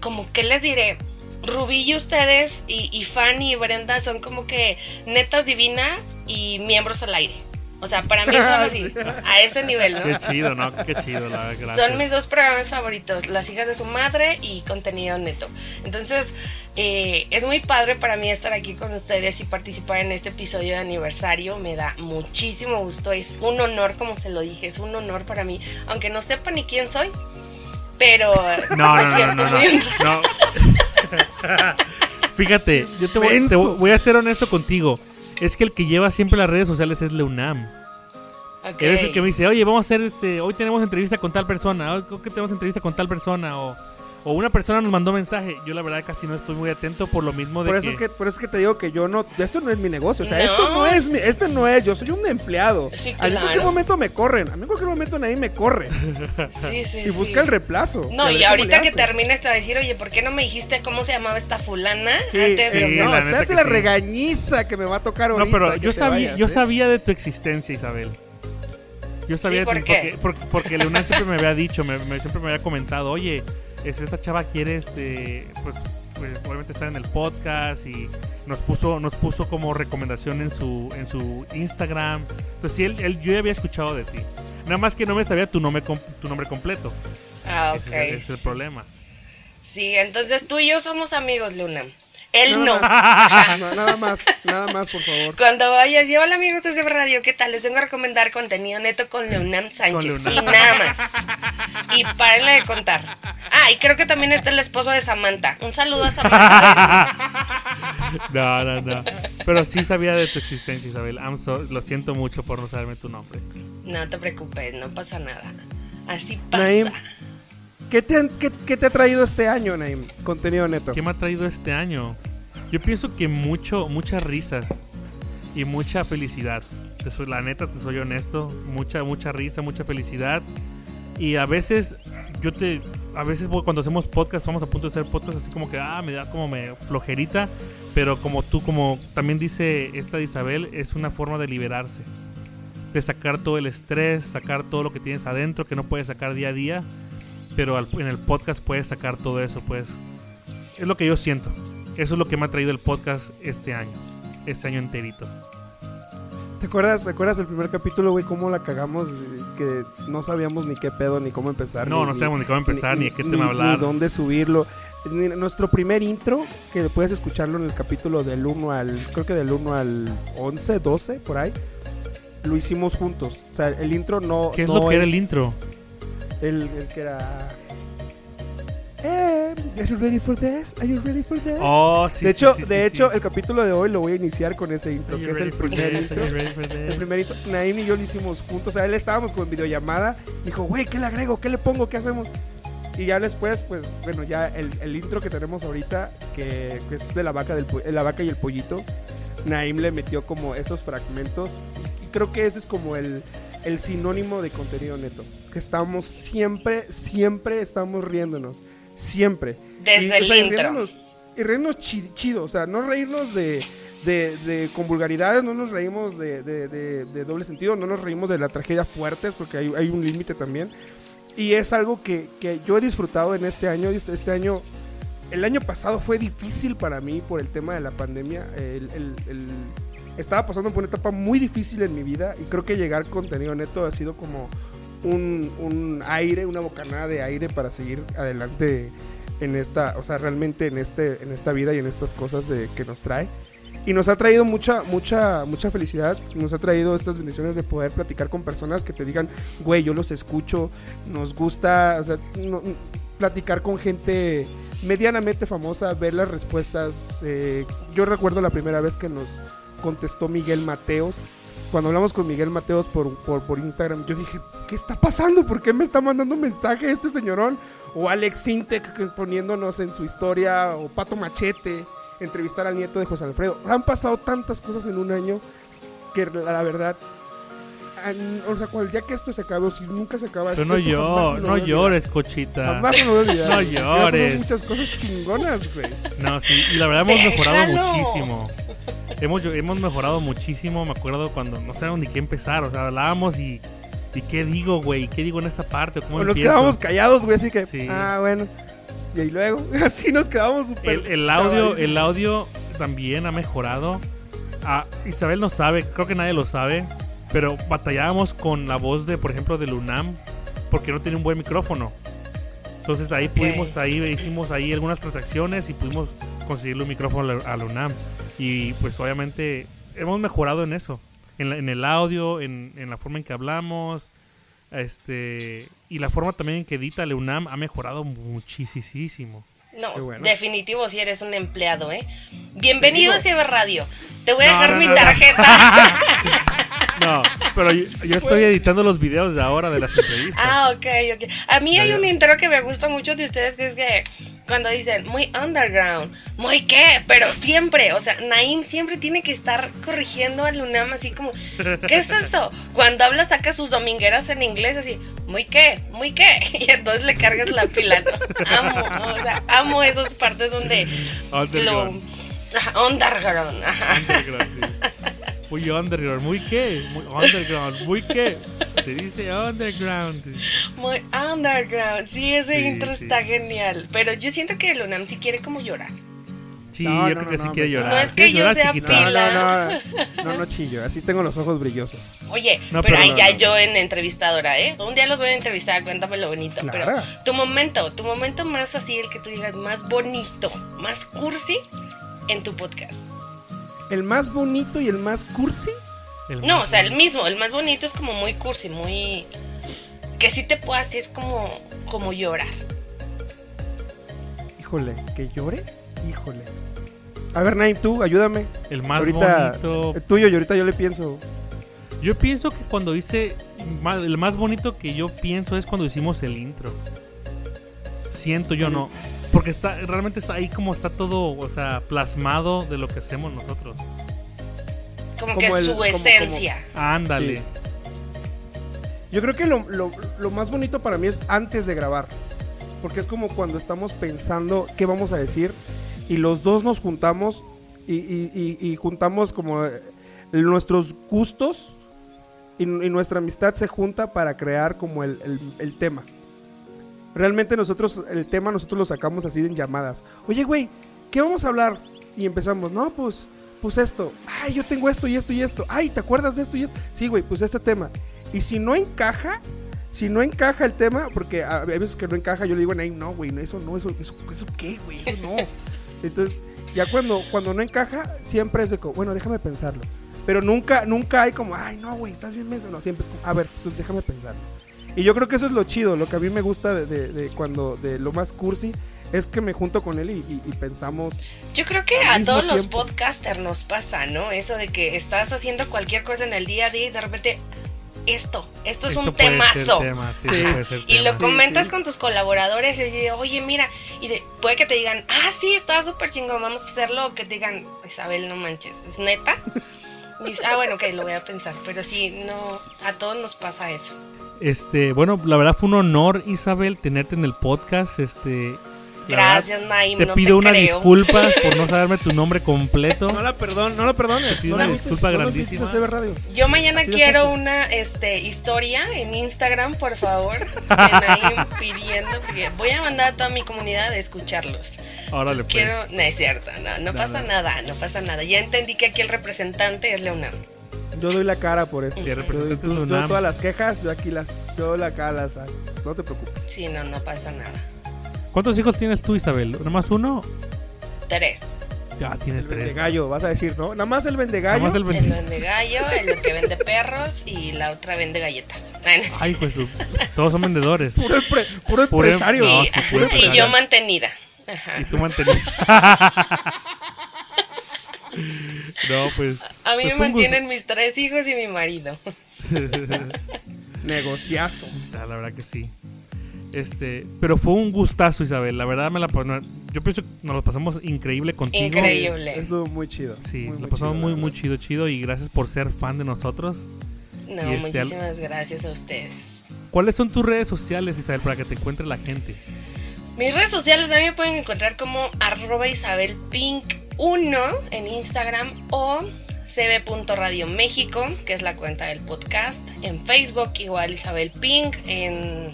[SPEAKER 3] como, ¿qué les diré? Rubí y ustedes y, y Fanny y Brenda son como que netas divinas y miembros al aire. O sea, para mí son así, a ese nivel, ¿no?
[SPEAKER 2] Qué chido, ¿no? Qué chido, la verdad.
[SPEAKER 3] Son mis dos programas favoritos, Las hijas de su madre y Contenido Neto. Entonces, eh, es muy padre para mí estar aquí con ustedes y participar en este episodio de aniversario. Me da muchísimo gusto, es un honor, como se lo dije, es un honor para mí, aunque no sepa ni quién soy, pero
[SPEAKER 2] No,
[SPEAKER 3] me
[SPEAKER 2] no,
[SPEAKER 3] siento
[SPEAKER 2] no, no,
[SPEAKER 3] muy honrada.
[SPEAKER 2] no. Fíjate, yo te voy, te voy a ser honesto contigo. Es que el que lleva siempre las redes sociales es Leunam.
[SPEAKER 3] Ok.
[SPEAKER 2] Eres el que me dice, oye, vamos a hacer este, hoy tenemos entrevista con tal persona, hoy creo que tenemos entrevista con tal persona, o, o una persona nos mandó mensaje. Yo la verdad casi no estoy muy atento por lo mismo de
[SPEAKER 1] Por
[SPEAKER 2] que,
[SPEAKER 1] eso, es que, por eso es que te digo que yo no. Esto no es mi negocio. O sea,
[SPEAKER 3] No.
[SPEAKER 1] esto no es mi. Este no es. Yo soy un empleado.
[SPEAKER 3] Sí,
[SPEAKER 1] A mí en cualquier
[SPEAKER 3] claro.
[SPEAKER 1] momento me corren. A mí en cualquier momento nadie me corre.
[SPEAKER 3] Sí, sí,
[SPEAKER 1] Y busca el reemplazo.
[SPEAKER 3] No, y ahorita que termines te va a decir, oye, ¿por qué no me dijiste cómo se llamaba esta fulana?
[SPEAKER 1] Sí,
[SPEAKER 3] antes de
[SPEAKER 2] sí,
[SPEAKER 1] no,
[SPEAKER 2] la
[SPEAKER 1] espérate la
[SPEAKER 2] sí.
[SPEAKER 1] regañiza que me va a tocar ahorita.
[SPEAKER 2] No, pero yo sabía,
[SPEAKER 1] vayas,
[SPEAKER 2] yo
[SPEAKER 1] ¿eh?
[SPEAKER 2] sabía de tu existencia, Isabel. Yo sabía
[SPEAKER 3] Sí,
[SPEAKER 2] de
[SPEAKER 3] ¿por
[SPEAKER 2] tu-
[SPEAKER 3] qué?
[SPEAKER 2] porque, porque, porque Leonel siempre me había dicho, me, me- siempre me había comentado, oye, es- esta chava quiere este, pues, pues, obviamente estar en el podcast y nos puso, nos puso como recomendación en su, en su Instagram. Entonces sí, él, él- yo ya había escuchado de ti. Nada más que no me sabía tu nombre, tu nombre completo.
[SPEAKER 3] Ah,
[SPEAKER 2] Ese,
[SPEAKER 3] ok.
[SPEAKER 2] es, el- ese es el problema.
[SPEAKER 3] Sí, entonces tú y yo somos amigos, Luna. Él no.
[SPEAKER 1] Nada más, no, nada más, nada más, por favor.
[SPEAKER 3] Cuando vayas, y hola amigos de CB Radio, ¿qué tal? Les vengo a recomendar contenido neto con Leonam Sánchez. Y nada más. Y párenle de contar. Ah, y creo que también está el esposo de Samantha. Un saludo a Samantha.
[SPEAKER 2] No, no, no. Pero sí sabía de tu existencia, Isabel. So- lo siento mucho por no saberme tu nombre.
[SPEAKER 3] No te preocupes, no pasa nada. Así pasa.
[SPEAKER 1] Naim, ¿qué te, han- ha traído este año, Naim? Contenido neto.
[SPEAKER 2] ¿Qué me ha traído este año? Yo pienso que mucho, muchas risas y mucha felicidad. Te soy, la neta, te soy honesto. Mucha, mucha risa, mucha felicidad. Y a veces, yo te. A veces cuando hacemos podcast, estamos a punto de hacer podcast así como que, ah, me da como me flojerita. Pero como tú, como también dice esta de Isabel, es una forma de liberarse. De sacar todo el estrés, sacar todo lo que tienes adentro que no puedes sacar día a día. Pero al- en el podcast puedes sacar todo eso, pues. Es lo que yo siento. Eso es lo que me ha traído el podcast este año. Este año enterito.
[SPEAKER 1] ¿Te acuerdas, ¿Te acuerdas del primer capítulo, güey? Cómo la cagamos, que no sabíamos ni qué pedo, ni cómo empezar.
[SPEAKER 2] No, no sabemos ni cómo empezar, ni de qué tema hablar.
[SPEAKER 1] Ni dónde subirlo. Ni- Nuestro primer intro, que puedes escucharlo en el capítulo del 1 al, creo que del 1 al 11, 12, por ahí, lo hicimos juntos. O sea, el intro no...
[SPEAKER 2] ¿Qué es
[SPEAKER 1] no
[SPEAKER 2] lo que era el intro?
[SPEAKER 1] El, el que era... Eh, are you ready for this? Are you ready for this?
[SPEAKER 2] Oh, sí.
[SPEAKER 1] de
[SPEAKER 2] sí,
[SPEAKER 1] hecho,
[SPEAKER 2] sí,
[SPEAKER 1] de
[SPEAKER 2] sí,
[SPEAKER 1] hecho,
[SPEAKER 2] sí.
[SPEAKER 1] el capítulo de hoy lo voy a iniciar con ese intro, que es el primer
[SPEAKER 2] this?
[SPEAKER 1] intro. El
[SPEAKER 2] this?
[SPEAKER 1] primerito, Naim y yo lo hicimos juntos. O sea, él estábamos con videollamada. Dijo, güey, ¿qué le agrego? ¿Qué le pongo? ¿Qué hacemos? Y ya después, pues, bueno, ya el, el intro que tenemos ahorita, que, que es de la vaca, del, la vaca y el pollito, Naim le metió como esos fragmentos. Y creo que ese es como el, el sinónimo de contenido neto. Que estamos siempre, siempre estamos riéndonos. Siempre.
[SPEAKER 3] Desde
[SPEAKER 1] Y,
[SPEAKER 3] el
[SPEAKER 1] o sea, y
[SPEAKER 3] intro.
[SPEAKER 1] riéndonos- y reírnos chi- chido, o sea, no reírnos de, de, de- con vulgaridades, no nos reímos de, de- doble sentido, no nos reímos de la tragedia fuertes, porque hay, hay un límite también. Y es algo que, que yo he disfrutado en este año, este, este año, el año pasado fue difícil para mí por el tema de la pandemia, el- el- el- estaba pasando por una etapa muy difícil en mi vida y creo que llegar contenido neto ha sido como un, un aire, una bocanada de aire para seguir adelante en esta, o sea, realmente en este, en esta vida y en estas cosas de, que nos trae. Y nos ha traído mucha, mucha, mucha felicidad. Nos ha traído estas bendiciones de poder platicar con personas que te digan, güey, yo los escucho, nos gusta, o sea, platicar con gente medianamente famosa, ver las respuestas. eh, yo recuerdo la primera vez que nos contestó Miguel Mateos. Cuando hablamos con Miguel Mateos por, por, Instagram, yo dije, ¿qué está pasando? ¿Por qué me está mandando mensaje este señorón? O Alex Sintek que poniéndonos en su historia, o Pato Machete, entrevistar al nieto de José Alfredo. Han pasado tantas cosas en un año que la, verdad, o sea, cual día que esto se acabe, o si nunca se acaba,
[SPEAKER 2] Pero
[SPEAKER 1] esto
[SPEAKER 2] no, llor, llores, cochita.
[SPEAKER 1] Jamás me lo voy a olvidar.
[SPEAKER 2] No.
[SPEAKER 1] Ya
[SPEAKER 2] llores.
[SPEAKER 1] muchas cosas chingonas, güey.
[SPEAKER 2] No, sí, y la verdad hemos mejorado
[SPEAKER 3] Déjalo.
[SPEAKER 2] muchísimo. Hemos, hemos mejorado muchísimo. Me acuerdo cuando no sabíamos ni qué empezar. O sea, hablábamos y. ¿Y qué digo, güey? ¿Qué digo en esta parte? ¿Cómo
[SPEAKER 1] O nos
[SPEAKER 2] empiezo?
[SPEAKER 1] quedábamos callados, güey, así que,
[SPEAKER 2] Sí.
[SPEAKER 1] ah, bueno. Y ahí luego, así nos quedamos súper.
[SPEAKER 2] El, el audio, el audio también ha mejorado. Ah, Isabel no sabe, creo que nadie lo sabe, pero batallábamos con la voz de, por ejemplo, de Lunam, porque no tiene un buen micrófono. Entonces ahí pudimos, ahí hicimos ahí algunas transacciones y pudimos conseguirle un micrófono a Lunam. Y pues obviamente hemos mejorado en eso, en, la- en el audio, en, en la forma en que hablamos. Este, y la forma también en que edita Leunam ha mejorado muchísimo.
[SPEAKER 3] No,
[SPEAKER 1] bueno.
[SPEAKER 3] definitivo si eres un empleado, ¿eh? Bienvenido a. CB Radio. Te voy a
[SPEAKER 2] No,
[SPEAKER 3] dejar
[SPEAKER 2] no,
[SPEAKER 3] mi
[SPEAKER 2] no,
[SPEAKER 3] tarjeta.
[SPEAKER 2] No, pero yo, yo estoy editando los videos de ahora de las entrevistas.
[SPEAKER 3] ah, ok, ok. A mí hay un intro que me gusta mucho de ustedes que es que cuando dicen muy underground, muy qué, pero siempre, o sea, Naim siempre tiene que estar corrigiendo al UNAM así como, ¿qué es esto? Cuando habla saca sus domingueras en inglés así, muy qué, muy qué, y entonces le cargas la pila, ¿no? Amo, o sea, amo esas partes donde lo...
[SPEAKER 2] Underground.
[SPEAKER 3] Ajá, underground, ajá.
[SPEAKER 2] Underground, sí. Muy underground, muy qué, muy underground, muy qué. Se dice underground.
[SPEAKER 3] Muy underground. Sí, ese
[SPEAKER 2] Sí,
[SPEAKER 3] intro
[SPEAKER 2] sí.
[SPEAKER 3] está genial. Pero yo siento que el UNAM sí quiere como llorar.
[SPEAKER 2] Sí,
[SPEAKER 1] No,
[SPEAKER 2] yo
[SPEAKER 1] no,
[SPEAKER 2] creo que
[SPEAKER 1] no,
[SPEAKER 2] sí
[SPEAKER 1] no,
[SPEAKER 2] quiere llorar.
[SPEAKER 3] No es que
[SPEAKER 2] ¿Quieres
[SPEAKER 3] yo
[SPEAKER 2] llorar,
[SPEAKER 3] sea
[SPEAKER 2] chiquita?
[SPEAKER 3] pila.
[SPEAKER 1] No, no, no, no, no chillo, así tengo los ojos brillosos.
[SPEAKER 3] Oye,
[SPEAKER 2] No,
[SPEAKER 3] pero
[SPEAKER 2] pero
[SPEAKER 3] ahí
[SPEAKER 2] no,
[SPEAKER 3] ya
[SPEAKER 2] no.
[SPEAKER 3] yo en entrevistadora, ¿eh? Un día los voy a entrevistar, cuéntame lo bonito.
[SPEAKER 1] Claro.
[SPEAKER 3] Pero tu momento, tu momento más así, el que tú digas más bonito, más cursi en tu podcast.
[SPEAKER 1] El más bonito y el más cursi.
[SPEAKER 2] El
[SPEAKER 3] No,
[SPEAKER 2] más
[SPEAKER 3] o sea, el mismo, el más bonito es como muy cursi, muy... Que sí te puede hacer como, como llorar.
[SPEAKER 1] Híjole, ¿que llore? Híjole. A ver, Naim, tú, ayúdame.
[SPEAKER 2] El más
[SPEAKER 1] ahorita,
[SPEAKER 2] bonito.
[SPEAKER 1] el tuyo, y ahorita yo le pienso.
[SPEAKER 2] Yo pienso que cuando hice. El más bonito que yo pienso es cuando hicimos el intro. Siento yo no. Porque está realmente está ahí como está todo, o sea, plasmado de lo que hacemos nosotros.
[SPEAKER 3] Como,
[SPEAKER 1] Como
[SPEAKER 3] que
[SPEAKER 1] el-
[SPEAKER 3] su
[SPEAKER 1] como-
[SPEAKER 3] esencia.
[SPEAKER 2] Ándale.
[SPEAKER 1] Sí. Yo creo que lo, lo- lo más bonito para mí es antes de grabar. Porque es como cuando estamos pensando qué vamos a decir. Y los dos nos juntamos y, y- y- y juntamos como eh, nuestros gustos y, y nuestra amistad se junta para crear como el, el- el tema. Realmente nosotros, el tema nosotros lo sacamos así en llamadas. Oye, güey, ¿qué vamos a hablar? Y empezamos, no, pues, pues esto. Ay, yo tengo esto y esto y esto. Ay, ¿te acuerdas de esto y esto? Sí, güey, pues este tema. Y si no encaja, si no encaja el tema, porque a- veces que no encaja, yo le digo, Naim, no, güey, no, eso no, eso, eso, eso qué, güey, eso no. Entonces, ya cuando, cuando no encaja, siempre es de como, bueno, déjame pensarlo. Pero nunca, nunca hay como, ay, no, güey, estás bien menso. No, siempre es como, a ver, pues déjame pensarlo. Y yo creo que eso es lo chido, lo que a mí me gusta de, de- de cuando, de lo más cursi, es que me junto con él y, y- y pensamos,
[SPEAKER 3] Yo creo que a todos los podcasters nos pasa, ¿no? Eso de que estás haciendo cualquier cosa en el día a día y de repente, esto, esto es
[SPEAKER 2] Esto
[SPEAKER 3] un
[SPEAKER 2] puede ser
[SPEAKER 3] temazo.
[SPEAKER 2] tema, sí,
[SPEAKER 1] Sí.
[SPEAKER 2] puede ser
[SPEAKER 3] Y
[SPEAKER 2] tema.
[SPEAKER 3] lo
[SPEAKER 1] Sí,
[SPEAKER 3] comentas
[SPEAKER 1] sí.
[SPEAKER 3] con tus colaboradores y dices, oye, mira, y de- puede que te digan, ah, sí, está súper chingón, vamos a hacerlo, o que te digan, Isabel, no manches, ¿es neta? Y dices, ah, bueno, ok, lo voy a pensar, pero sí, no, a todos nos pasa eso.
[SPEAKER 2] Este, bueno, la verdad fue un honor, Isabel, tenerte en el podcast. Este,
[SPEAKER 3] Gracias, Naim.
[SPEAKER 2] Te
[SPEAKER 3] no
[SPEAKER 2] pido una
[SPEAKER 3] creo.
[SPEAKER 2] disculpa por no saberme tu nombre completo.
[SPEAKER 1] No la perdón, no la perdones.
[SPEAKER 2] pido
[SPEAKER 1] No
[SPEAKER 2] una disculpa
[SPEAKER 1] no
[SPEAKER 2] grandísima.
[SPEAKER 1] Radio.
[SPEAKER 3] Yo mañana
[SPEAKER 1] Así
[SPEAKER 3] quiero
[SPEAKER 1] fácil.
[SPEAKER 3] una este, historia en Instagram, por favor, de Naim pidiendo, porque voy a mandar a toda mi comunidad a escucharlos.
[SPEAKER 2] Órale, pues.
[SPEAKER 3] Quiero, no es cierto, no, no pasa nada, no pasa nada. Ya entendí que aquí el representante es Leonam.
[SPEAKER 1] Yo doy la cara por esto.
[SPEAKER 2] Sí,
[SPEAKER 1] Yo,
[SPEAKER 2] representante de
[SPEAKER 1] yo
[SPEAKER 2] UNAM.
[SPEAKER 1] todas las quejas, yo aquí las. Yo la cara las hago. No te preocupes.
[SPEAKER 3] Sí, no, no pasa nada.
[SPEAKER 2] ¿Cuántos hijos tienes tú, Isabel? ¿Nada más uno?
[SPEAKER 3] Tres.
[SPEAKER 2] Ya, tiene
[SPEAKER 1] El
[SPEAKER 2] tres.
[SPEAKER 1] vendegallo, vas a decir, ¿no? Nada más el vendegallo.
[SPEAKER 2] Nada más el
[SPEAKER 3] El
[SPEAKER 2] vende-
[SPEAKER 3] vende gallo, el que vende perros y la otra vende galletas.
[SPEAKER 2] Ay, pues todos son vendedores.
[SPEAKER 1] Puro, empre- puro
[SPEAKER 2] Puro em-
[SPEAKER 1] empresario.
[SPEAKER 2] no,
[SPEAKER 3] y,
[SPEAKER 2] sí,
[SPEAKER 3] ajá,
[SPEAKER 2] puro
[SPEAKER 3] y
[SPEAKER 2] empresario.
[SPEAKER 3] yo mantenida. Ajá.
[SPEAKER 2] Y tú manteniendo. no, pues.
[SPEAKER 3] A mí
[SPEAKER 2] pues
[SPEAKER 3] me mantienen mis tres hijos y mi marido.
[SPEAKER 1] Negociazo.
[SPEAKER 2] Ah, La verdad que sí. Este, pero fue un gustazo, Isabel. La verdad me la yo pienso que nos lo pasamos increíble contigo.
[SPEAKER 3] Increíble.
[SPEAKER 1] Estuvo muy chido.
[SPEAKER 2] Sí,
[SPEAKER 1] muy, muy
[SPEAKER 2] pasamos
[SPEAKER 1] chido,
[SPEAKER 2] muy muy chido, chido y gracias por ser fan de nosotros.
[SPEAKER 3] No,
[SPEAKER 2] Y este,
[SPEAKER 3] muchísimas gracias a ustedes.
[SPEAKER 2] ¿Cuáles son tus redes sociales, Isabel, para que te encuentre la gente?
[SPEAKER 3] Mis redes sociales también me pueden encontrar como arroba isabelpink1 en Instagram o cb.radio México, que es la cuenta del podcast. En Facebook igual Isabel Pink, en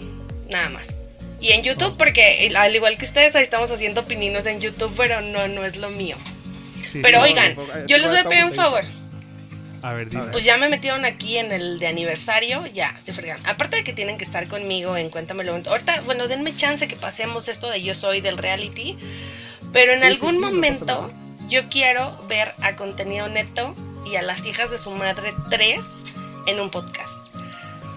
[SPEAKER 3] nada más. Y en YouTube, porque al igual que ustedes, ahí estamos haciendo pininos en YouTube, pero no, no es lo mío.
[SPEAKER 2] Sí,
[SPEAKER 3] Pero
[SPEAKER 2] sí.
[SPEAKER 3] oigan,
[SPEAKER 1] no, no,
[SPEAKER 3] yo les voy a pedir un favor.
[SPEAKER 2] A ver, dime.
[SPEAKER 3] Pues ya me metieron aquí en el de aniversario, ya, se fregaron. Aparte de que tienen que estar conmigo en Cuéntamelo. Ahorita, bueno, denme chance que pasemos esto de Yo Soy del reality. Pero en
[SPEAKER 1] Sí,
[SPEAKER 3] algún
[SPEAKER 1] no
[SPEAKER 3] momento. Yo quiero ver a Contenido Neto y a las hijas de su madre 3 en un podcast.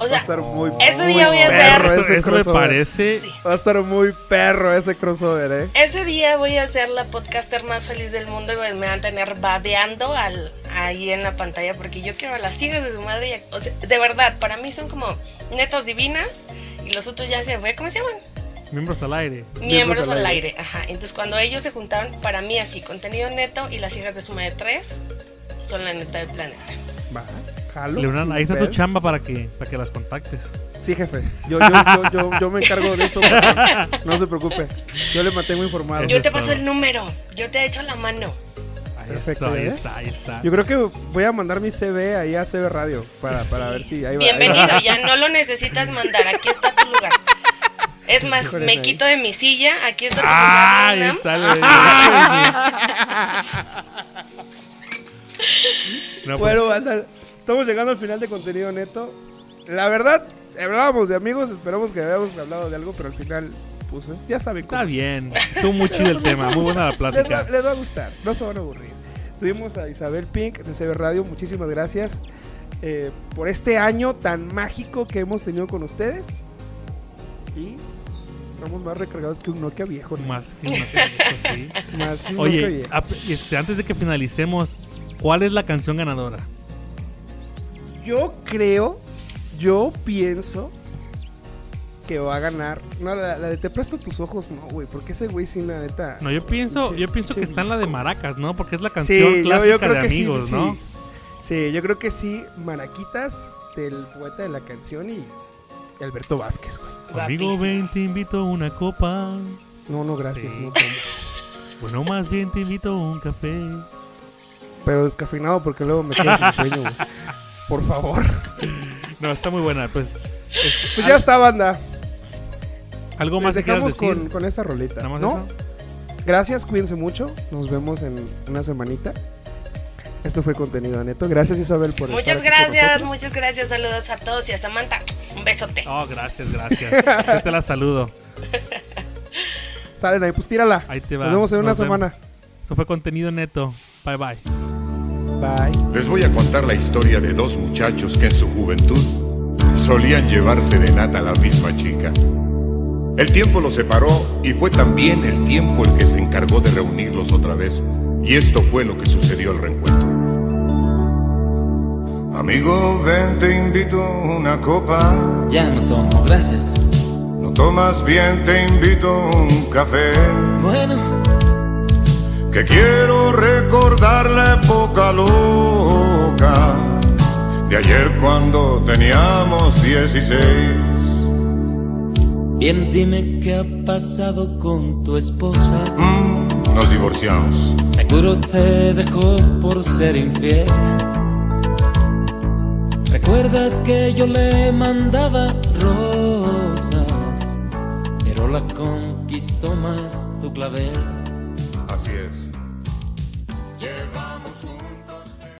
[SPEAKER 3] O
[SPEAKER 1] Va a
[SPEAKER 3] sea,
[SPEAKER 1] estar muy
[SPEAKER 3] ese
[SPEAKER 1] muy
[SPEAKER 3] día voy a hacer-
[SPEAKER 2] Eso,
[SPEAKER 1] ese
[SPEAKER 2] eso me parece.
[SPEAKER 3] sí.
[SPEAKER 1] Va a estar muy perro ese crossover, ¿eh?
[SPEAKER 3] Ese día voy a ser la podcaster más feliz del mundo y me van a tener babeando al, ahí en la pantalla porque yo quiero a las hijas de su madre. y a- o sea, de verdad, para mí son como netos divinas y los otros ya se fue, ¿cómo se llaman?
[SPEAKER 2] Miembros al aire.
[SPEAKER 3] Miembros al aire. Ajá. Entonces cuando ellos se juntaron, para mí así, contenido neto y las hijas de su madre 3 son la neta del planeta.
[SPEAKER 1] Va, jalo.
[SPEAKER 2] Leonardo, ahí está tu chamba para que, para que las contactes.
[SPEAKER 1] Sí, jefe. Yo, yo, yo, yo, yo me encargo de eso. No se preocupe. Yo le mantengo informado.
[SPEAKER 3] Yo te paso el número, yo te echo la mano.
[SPEAKER 2] Ahí
[SPEAKER 1] Perfecto,
[SPEAKER 2] está, ahí está, ahí está.
[SPEAKER 1] Yo creo que voy a mandar mi CV ahí a CB Radio para, para ver si ahí va. ahí va.
[SPEAKER 3] Bienvenido, ya no lo necesitas mandar, aquí está tu lugar. Es más,
[SPEAKER 1] Híjole,
[SPEAKER 3] me
[SPEAKER 1] ahí.
[SPEAKER 3] quito de mi silla, aquí está tu
[SPEAKER 2] Ah, ahí está. No, pues,
[SPEAKER 1] Bueno, estamos llegando al final de contenido neto. La verdad, hablábamos de amigos, esperamos que hayamos hablado de algo, pero al final, pues es- ya saben
[SPEAKER 2] está
[SPEAKER 1] cómo.
[SPEAKER 2] bien. Estuvo muy chido el tema. Muy buena la
[SPEAKER 1] Les va,
[SPEAKER 2] plática.
[SPEAKER 1] les va a gustar, no se van a aburrir. Tuvimos a Isabel Pink de CB Radio, muchísimas gracias eh, por este año tan mágico que hemos tenido con ustedes. Y estamos más recargados que un Nokia viejo. ¿no?
[SPEAKER 2] Más que una cosa así.
[SPEAKER 1] Más que un Nokia
[SPEAKER 2] Oye,
[SPEAKER 1] viejo.
[SPEAKER 2] ap- este, antes de que finalicemos, ¿cuál es la canción ganadora?
[SPEAKER 1] Yo creo, yo pienso que va a ganar. No, la, la de Te presto tus ojos, no, güey, porque ese güey sí, la neta.
[SPEAKER 2] No, yo pienso, yo pienso que está en la de. Maracas, ¿no? Porque es la canción
[SPEAKER 1] Sí,
[SPEAKER 2] clásica
[SPEAKER 1] yo creo
[SPEAKER 2] de
[SPEAKER 1] que
[SPEAKER 2] amigos,
[SPEAKER 1] sí,
[SPEAKER 2] ¿no?
[SPEAKER 1] sí. Sí, yo creo que sí, Maraquitas del poeta de la canción y Alberto Vázquez, güey.
[SPEAKER 2] Amigo, ven, te invito a una copa.
[SPEAKER 1] No, no, gracias,
[SPEAKER 2] Sí.
[SPEAKER 1] no tomo.
[SPEAKER 2] Bueno, más bien te invito a un café.
[SPEAKER 1] Pero descafeinado porque luego me quedo sin sueño, güey. Por favor.
[SPEAKER 2] No, está muy buena. Pues, es-
[SPEAKER 1] Pues ya está, banda.
[SPEAKER 2] algo más
[SPEAKER 1] Les
[SPEAKER 2] que quieras
[SPEAKER 1] dejamos
[SPEAKER 2] decir.
[SPEAKER 1] con, con esta rolita.
[SPEAKER 2] Nada más
[SPEAKER 1] ¿No?
[SPEAKER 2] eso.
[SPEAKER 1] Gracias, cuídense mucho. Nos vemos en una semanita. Esto fue contenido neto. Gracias, Isabel, por
[SPEAKER 3] Muchas
[SPEAKER 1] estar aquí con
[SPEAKER 3] gracias, muchas gracias. Saludos a todos y a Samantha. Un besote.
[SPEAKER 2] Oh, gracias, gracias. Yo te la saludo.
[SPEAKER 1] Salen ahí, pues tírala.
[SPEAKER 2] Ahí te va.
[SPEAKER 1] Nos vemos en una
[SPEAKER 2] vemos.
[SPEAKER 1] semana.
[SPEAKER 2] Esto fue contenido neto. Bye bye.
[SPEAKER 1] Bye.
[SPEAKER 4] Les voy a contar la historia de dos muchachos que en su juventud solían llevar serenata a la misma chica. El tiempo los separó y fue también el tiempo el que se encargó de reunirlos otra vez. Y esto fue lo que sucedió al reencuentro. Amigo, ven, te invito una copa.
[SPEAKER 5] Ya no tomo, gracias.
[SPEAKER 4] No tomas bien, te invito un café.
[SPEAKER 5] Bueno,
[SPEAKER 4] Que quiero recordar la época loca de ayer cuando teníamos 16.
[SPEAKER 5] Bien, dime qué ha pasado con tu esposa.
[SPEAKER 4] Mm, nos divorciamos.
[SPEAKER 5] Seguro te dejó por ser infiel. ¿Recuerdas que yo le mandaba rosas? Pero la conquistó más tu clavel.
[SPEAKER 4] Así es.